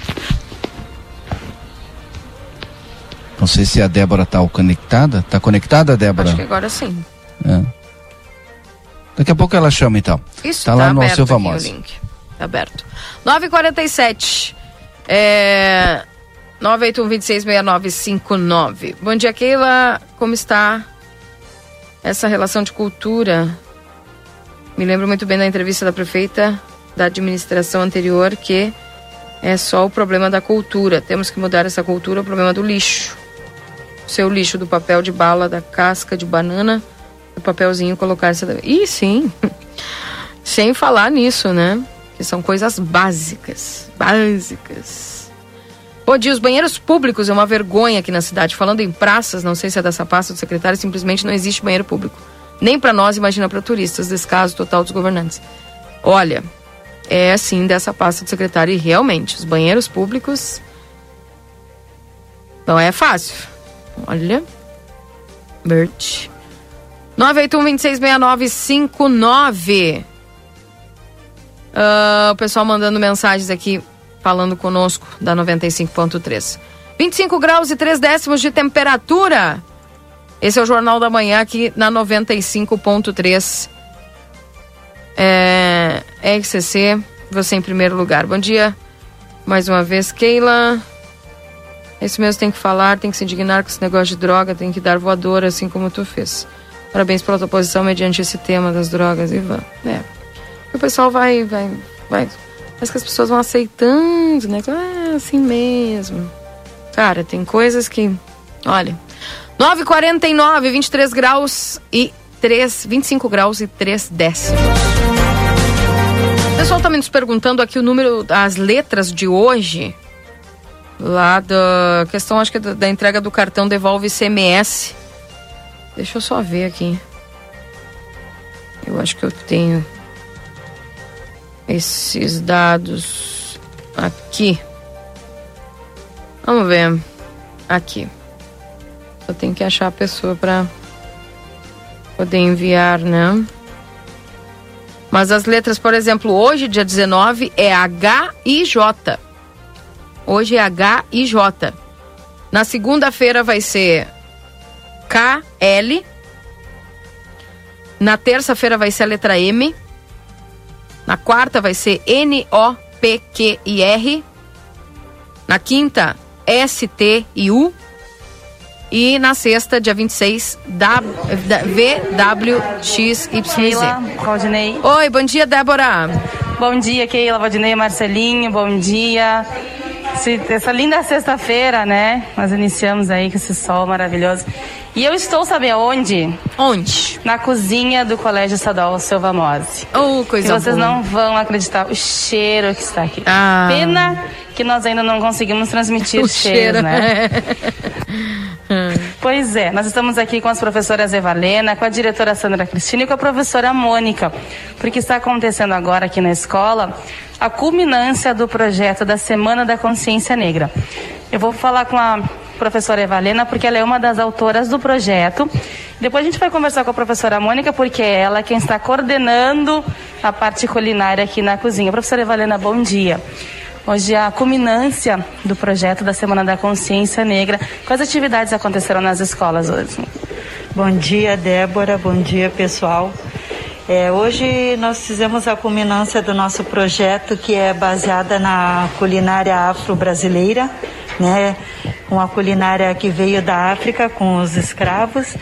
Não sei se a Débora tá conectada. Tá conectada, Débora? Acho que agora sim. É. Daqui a pouco ela chama então. Isso, tá tá, lá no aberto Alceu aqui Famosa. o link. Aberto. 9h47. É... 981-266959. Bom dia, Keila. Como está essa relação de cultura? Me lembro muito bem da entrevista da prefeita da administração anterior que é só o problema da cultura. Temos que mudar essa cultura, o problema do lixo. O seu lixo do papel de bala, da casca de banana, do papelzinho colocar essa. Ih, sim. Sem falar nisso, né? Que são coisas básicas. Básicas. Bom dia, os banheiros públicos é uma vergonha aqui na cidade. Falando em praças, não sei se é dessa pasta do secretário, simplesmente não existe banheiro público. Nem para nós, imagina para turistas, descaso total dos governantes. Olha, é assim dessa pasta do secretário e realmente, os banheiros públicos não é fácil. Olha. Bert. 981-266959. Uh, o pessoal mandando mensagens aqui, falando conosco da 95.3. 25 graus e 3 décimos de temperatura. Esse é o Jornal da Manhã aqui na 95.3. É, XCC, você em primeiro lugar. Bom dia mais uma vez, Keila. Esse mesmo tem que falar, tem que se indignar com esse negócio de droga, tem que dar voadora, assim como tu fez. Parabéns pela tua posição mediante esse tema das drogas, Ivan. É. O pessoal vai, vai, vai. Parece que as pessoas vão aceitando, né? Ah, assim mesmo. Cara, tem coisas que. Olha. 9h49, 23 graus e 3, 25 graus e 3 décimos. O pessoal tá me nos perguntando aqui o número, as letras de hoje lá da questão, acho que da, da entrega do cartão devolve CMS. Deixa eu só ver aqui. Eu acho que eu tenho esses dados aqui. Vamos ver. Aqui. Eu tenho que achar a pessoa para poder enviar, né? Mas as letras, por exemplo, hoje, dia 19, é H e J. Hoje é H e J. Na segunda-feira vai ser K, L. Na terça-feira vai ser a letra M. Na quarta vai ser N, O, P, Q e R. Na quinta, S, T e U. E na sexta, dia 26, w, V, W, X, Y, Z. Keila, Valdinei. Oi, bom dia, Débora. Bom dia, Keila, Valdinei, Marcelinho, bom dia. Essa linda sexta-feira, né? Nós iniciamos aí com esse sol maravilhoso. E eu estou, sabe aonde? Onde? Na cozinha do Colégio Estadual Silva Mose. Oh, coisa E vocês boa. não vão acreditar o cheiro que está aqui. Ah. Pena que nós ainda não conseguimos transmitir O cheiros, cheiro. né? Pois é, nós estamos aqui com as professoras Evalena, com a diretora Sandra Cristina e com a professora Mônica, porque está acontecendo agora aqui na escola a culminância do projeto da Semana da Consciência Negra. Eu vou falar com a professora Evalena porque ela é uma das autoras do projeto. Depois a gente vai conversar com a professora Mônica porque é ela quem está coordenando a parte culinária aqui na cozinha. Professora Evalena, bom dia. Hoje é a culminância do projeto da Semana da Consciência Negra. Quais atividades aconteceram nas escolas hoje? Bom dia, Débora. Bom dia, pessoal. É, hoje nós fizemos a culminância do nosso projeto que é baseada na culinária afro-brasileira, né? Uma culinária que veio da África com os escravos.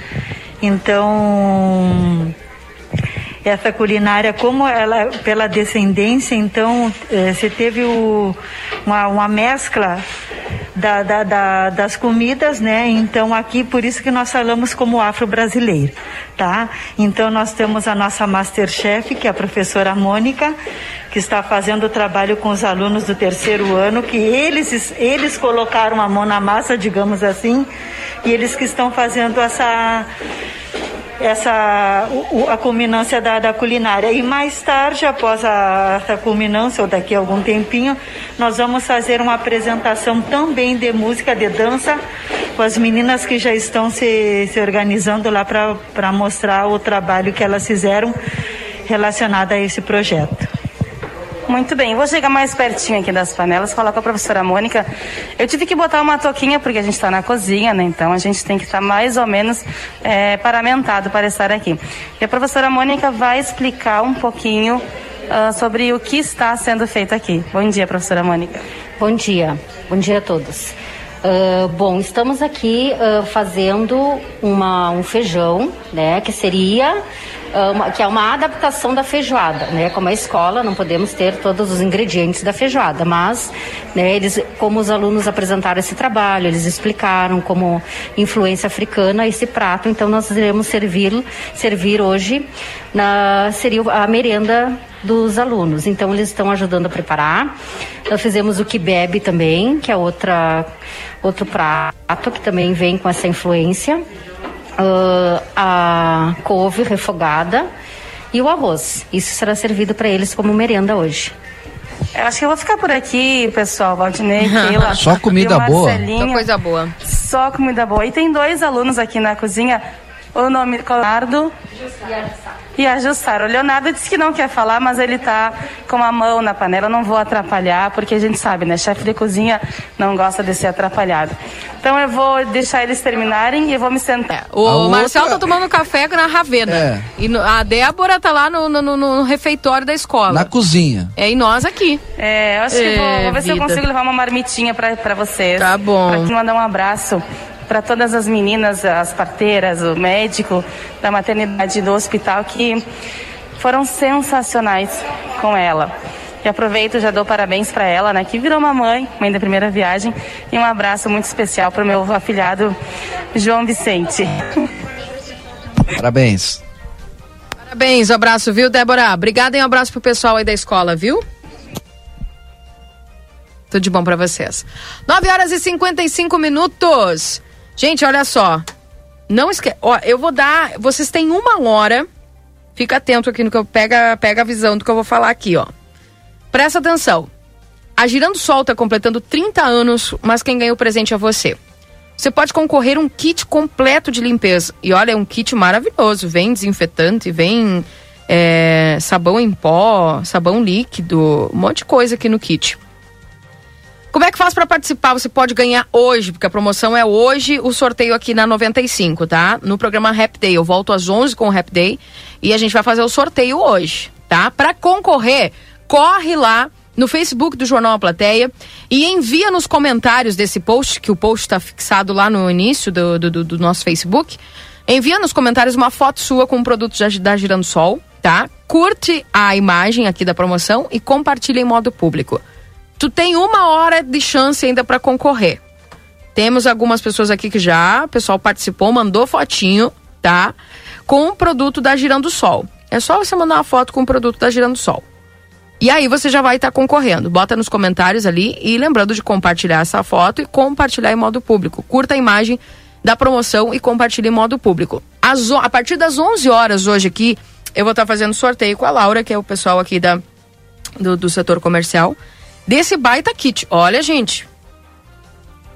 Então, essa culinária, como ela, pela descendência, então, eh, você teve o, uma, uma mescla da, da- da- das comidas, né? Então, aqui, por isso que nós falamos como afro-brasileiro, tá? Então, nós temos a nossa Masterchef, que é a professora Mônica, que está fazendo o trabalho com os alunos do terceiro ano, que eles, eles colocaram a mão na massa, digamos assim, e eles que estão fazendo essa essa a culminância da, da culinária e mais tarde após a, essa culminância ou daqui a algum tempinho nós vamos fazer uma apresentação também de música de dança com as meninas que já estão se, se organizando lá para mostrar o trabalho que elas fizeram relacionado a esse projeto. Muito bem, vou chegar mais pertinho aqui das panelas, com a professora Mônica. Eu tive que botar uma toquinha porque a gente está na cozinha, né? Então a gente tem que estar mais ou menos é, paramentado para estar aqui. E a professora Mônica vai explicar um pouquinho ah, sobre o que está sendo feito aqui. Bom dia, professora Mônica. Bom dia, bom dia a todos. Ah, bom, estamos aqui ah, fazendo uma, um feijão, né, que seria uma- que é uma adaptação da feijoada, né? Como a escola, não podemos ter todos os ingredientes da feijoada, mas, né, eles, como os alunos apresentaram esse trabalho, eles explicaram como influência africana esse prato, então nós iremos servir, servir hoje na seria a merenda dos alunos. Então eles estão ajudando a preparar. Nós fizemos o kibebe também, que é outra outro prato que também vem com essa influência. Ah, a couve refogada e o arroz. Isso será servido para eles como merenda hoje. Eu acho que eu vou ficar por aqui, pessoal. Valdinei, Keila. Só comida boa. Só coisa boa. Só comida boa. E tem dois alunos aqui na cozinha. O nome Leonardo e a Jussara. O Leonardo disse que não quer falar, mas ele tá com a mão na panela. Não vou atrapalhar, porque a gente sabe, né? Chefe de cozinha não gosta de ser atrapalhado. Então eu vou deixar eles terminarem e eu vou me sentar. O A Marcelo outra- tá tomando café na Ravena. É. E a Débora tá lá no, no- no- refeitório da escola. Na cozinha. É, e nós aqui. É, eu acho que É, vou, vou ver se eu vida. consigo levar uma marmitinha pra, pra vocês. Tá bom. Pra te mandar um abraço pra todas as meninas, as parteiras, o médico da maternidade do hospital que foram sensacionais com ela. E aproveito e já dou parabéns pra ela, né, que virou mamãe, mãe da primeira viagem, e um abraço muito especial pro meu afilhado João Vicente. Parabéns. Parabéns, um abraço, viu, Débora? Obrigada e um abraço pro pessoal aí da escola, viu? Tudo de bom pra vocês. 9 horas e 55 minutos. Gente, olha só. Não esquece. Ó, eu vou dar. Vocês têm uma hora. Fica atento aqui no que eu. Pega, pega a visão do que eu vou falar aqui, ó. Presta atenção. A Girando Sol tá completando 30 anos, mas quem ganha o presente é você. Você pode concorrer um kit completo de limpeza. E olha, é um kit maravilhoso. Vem desinfetante, vem é, sabão em pó, sabão líquido, um monte de coisa aqui no kit. Como é que faz para participar? Você pode ganhar hoje, porque a promoção é hoje, o sorteio aqui na 95, tá? No programa Rap Day. Eu volto às 11 com o Rap Day e a gente vai fazer o sorteio hoje, tá? Para concorrer, corre lá no Facebook do Jornal A Plateia e envia nos comentários desse post, que o post está fixado lá no início do, do, do- nosso Facebook. Envia nos comentários uma foto sua com o produto da Girando Sol, tá? Curte a imagem aqui da promoção e compartilha em modo público. Tu tem uma hora de chance ainda para concorrer. Temos algumas pessoas aqui que já, o pessoal participou, mandou fotinho, tá? Com o produto da Girando Sol. É só você mandar uma foto com o produto da Girando Sol. E aí você já vai estar concorrendo. Bota nos comentários ali e lembrando de compartilhar essa foto e compartilhar em modo público. Curta a imagem da promoção e compartilhe em modo público. O- a partir das 11 horas hoje aqui, eu vou estar fazendo sorteio com a Laura, que é o pessoal aqui da, do, do setor comercial, desse baita kit. Olha, gente,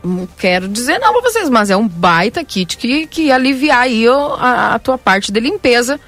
não quero dizer não pra vocês, mas é um baita kit que, que ia aliviar aí a, a tua parte de limpeza,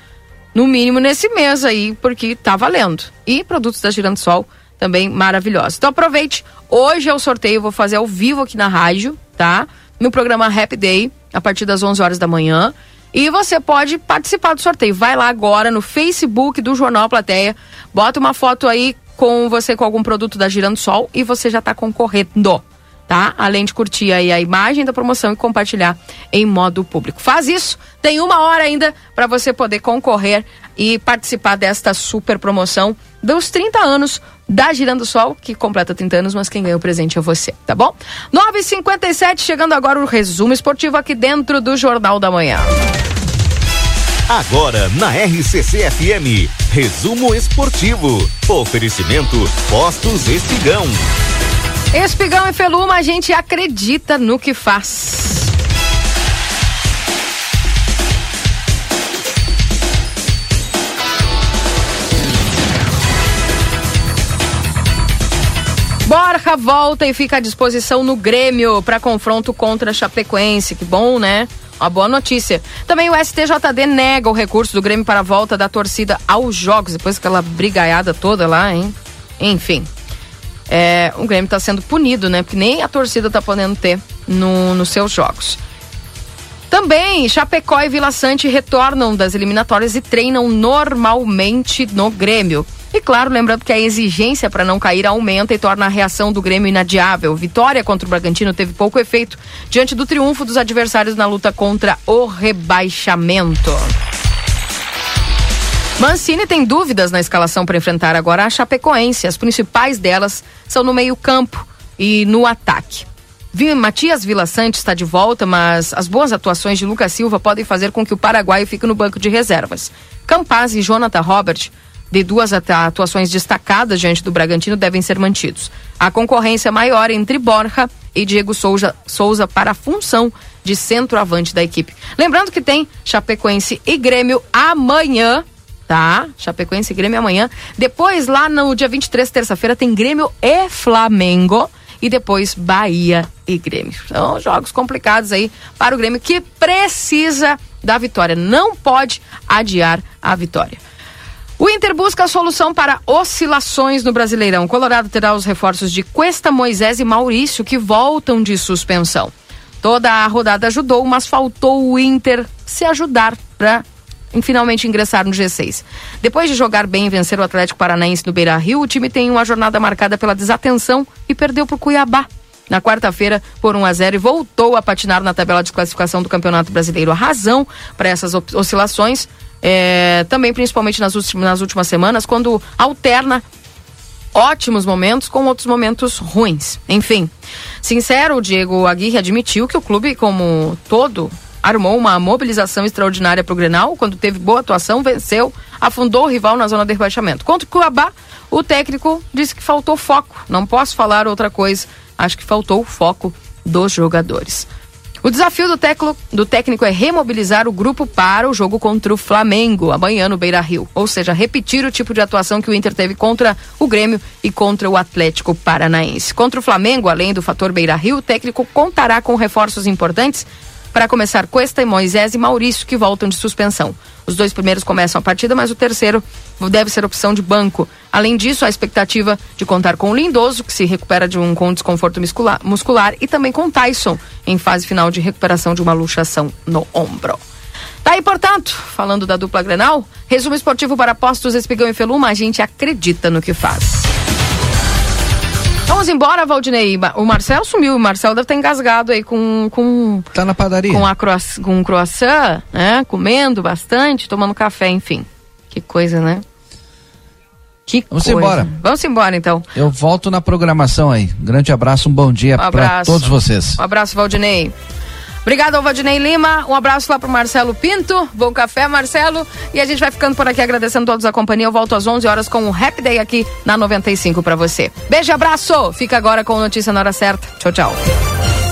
no mínimo nesse mês aí, porque tá valendo. E produtos da Girando Sol também maravilhosos. Então aproveite, hoje é o sorteio, vou fazer ao vivo aqui na rádio, tá? No programa Happy Day, a partir das 11 horas da manhã. E você pode participar do sorteio. Vai lá agora no Facebook do Jornal Plateia, bota uma foto aí com você com algum produto da Girando Sol e você já tá concorrendo tá? Além de curtir aí a imagem da promoção e compartilhar em modo público. Faz isso, tem uma hora ainda para você poder concorrer e participar desta super promoção dos 30 anos da Girando Sol, que completa 30 anos, mas quem ganhou o presente é você, tá bom? 9h57, chegando agora o resumo esportivo aqui dentro do Jornal da Manhã. Agora na RCC FM, resumo esportivo. Oferecimento Postos Espigão. Espigão e Feluma, a gente acredita no que faz. Borja volta e fica à disposição no Grêmio para confronto contra a Chapecoense. Que bom, né? Uma boa notícia. Também o STJD nega o recurso do Grêmio para a volta da torcida aos jogos, depois daquela brigaiada toda lá, hein? Enfim. É, o Grêmio está sendo punido, né? Porque nem a torcida tá podendo ter no, nos seus jogos. Também, Chapecó e Vila Sante retornam das eliminatórias e treinam normalmente no Grêmio. E claro, lembrando que a exigência para não cair aumenta e torna a reação do Grêmio inadiável. Vitória contra o Bragantino teve pouco efeito diante do triunfo dos adversários na luta contra o rebaixamento. Mancini tem dúvidas na escalação para enfrentar agora a Chapecoense. As principais delas são no meio-campo e no ataque. Matias Vila Sante está de volta, mas as boas atuações de Lucas Silva podem fazer com que o paraguaio fique no banco de reservas. Campaz e Jonathan Robert, de duas atuações destacadas diante do Bragantino, devem ser mantidos. A concorrência maior entre Borja e Diego Souza, Souza para a função de centroavante da equipe. Lembrando que tem Chapecoense e Grêmio amanhã tá? Chapecoense e Grêmio amanhã. Depois, lá no dia 23, terça-feira, tem Grêmio e Flamengo. E depois, Bahia e Grêmio. São jogos complicados aí para o Grêmio, que precisa da vitória. Não pode adiar a vitória. O Inter busca a solução para oscilações no Brasileirão. O Colorado terá os reforços de Cuesta, Moisés e Maurício, que voltam de suspensão. Toda a rodada ajudou, mas faltou o Inter se ajudar para finalmente ingressar no G6. Depois de jogar bem e vencer o Atlético Paranaense no Beira Rio, o time tem uma jornada marcada pela desatenção e perdeu para o Cuiabá. Na quarta-feira, por 1 a 0 e voltou a patinar na tabela de classificação do Campeonato Brasileiro. A razão para essas oscilações é, também principalmente nas últimas, nas últimas semanas, quando alterna ótimos momentos com outros momentos ruins. Enfim, sincero, o Diego Aguirre admitiu que o clube, como todo, armou uma mobilização extraordinária para o Grenal, quando teve boa atuação, venceu, afundou o rival na zona de rebaixamento. Contra o Cuiabá, o técnico disse que faltou foco. Não posso falar outra coisa. Acho que faltou o foco dos jogadores. O desafio do, teclo- do técnico é remobilizar o grupo para o jogo contra o Flamengo, amanhã no Beira Rio. Ou seja, repetir o tipo de atuação que o Inter teve contra o Grêmio e contra o Atlético Paranaense. Contra o Flamengo, além do fator Beira Rio, o técnico contará com reforços importantes para começar Cuesta e Moisés e Maurício, que voltam de suspensão. Os dois primeiros começam a partida, mas o terceiro deve ser opção de banco. Além disso, a expectativa de contar com o Lindoso, que se recupera de um com desconforto muscular, muscular, e também com Tyson, em fase final de recuperação de uma luxação no ombro. Tá aí, portanto, falando da dupla Grenal, resumo esportivo para Postos Espigão e Feluma, a gente acredita no que faz. Vamos embora, Valdinei. O Marcel sumiu. O Marcel deve estar engasgado aí com. com Tá na padaria. com, a croass, com um croissant, né? Comendo bastante, tomando café, enfim. Que coisa, né? Que Vamos coisa. embora. Vamos embora, então. Eu volto na programação aí. Grande abraço, um bom dia Um para todos vocês. Um abraço, Valdinei. Obrigado ao Valdinei Lima, um abraço lá pro Marcelo Pinto, bom café, Marcelo, e a gente vai ficando por aqui agradecendo todos a companhia, eu volto às 11 horas com o Happy Day aqui na 95 para você. Beijo e abraço, fica agora com notícia na hora certa, tchau, tchau.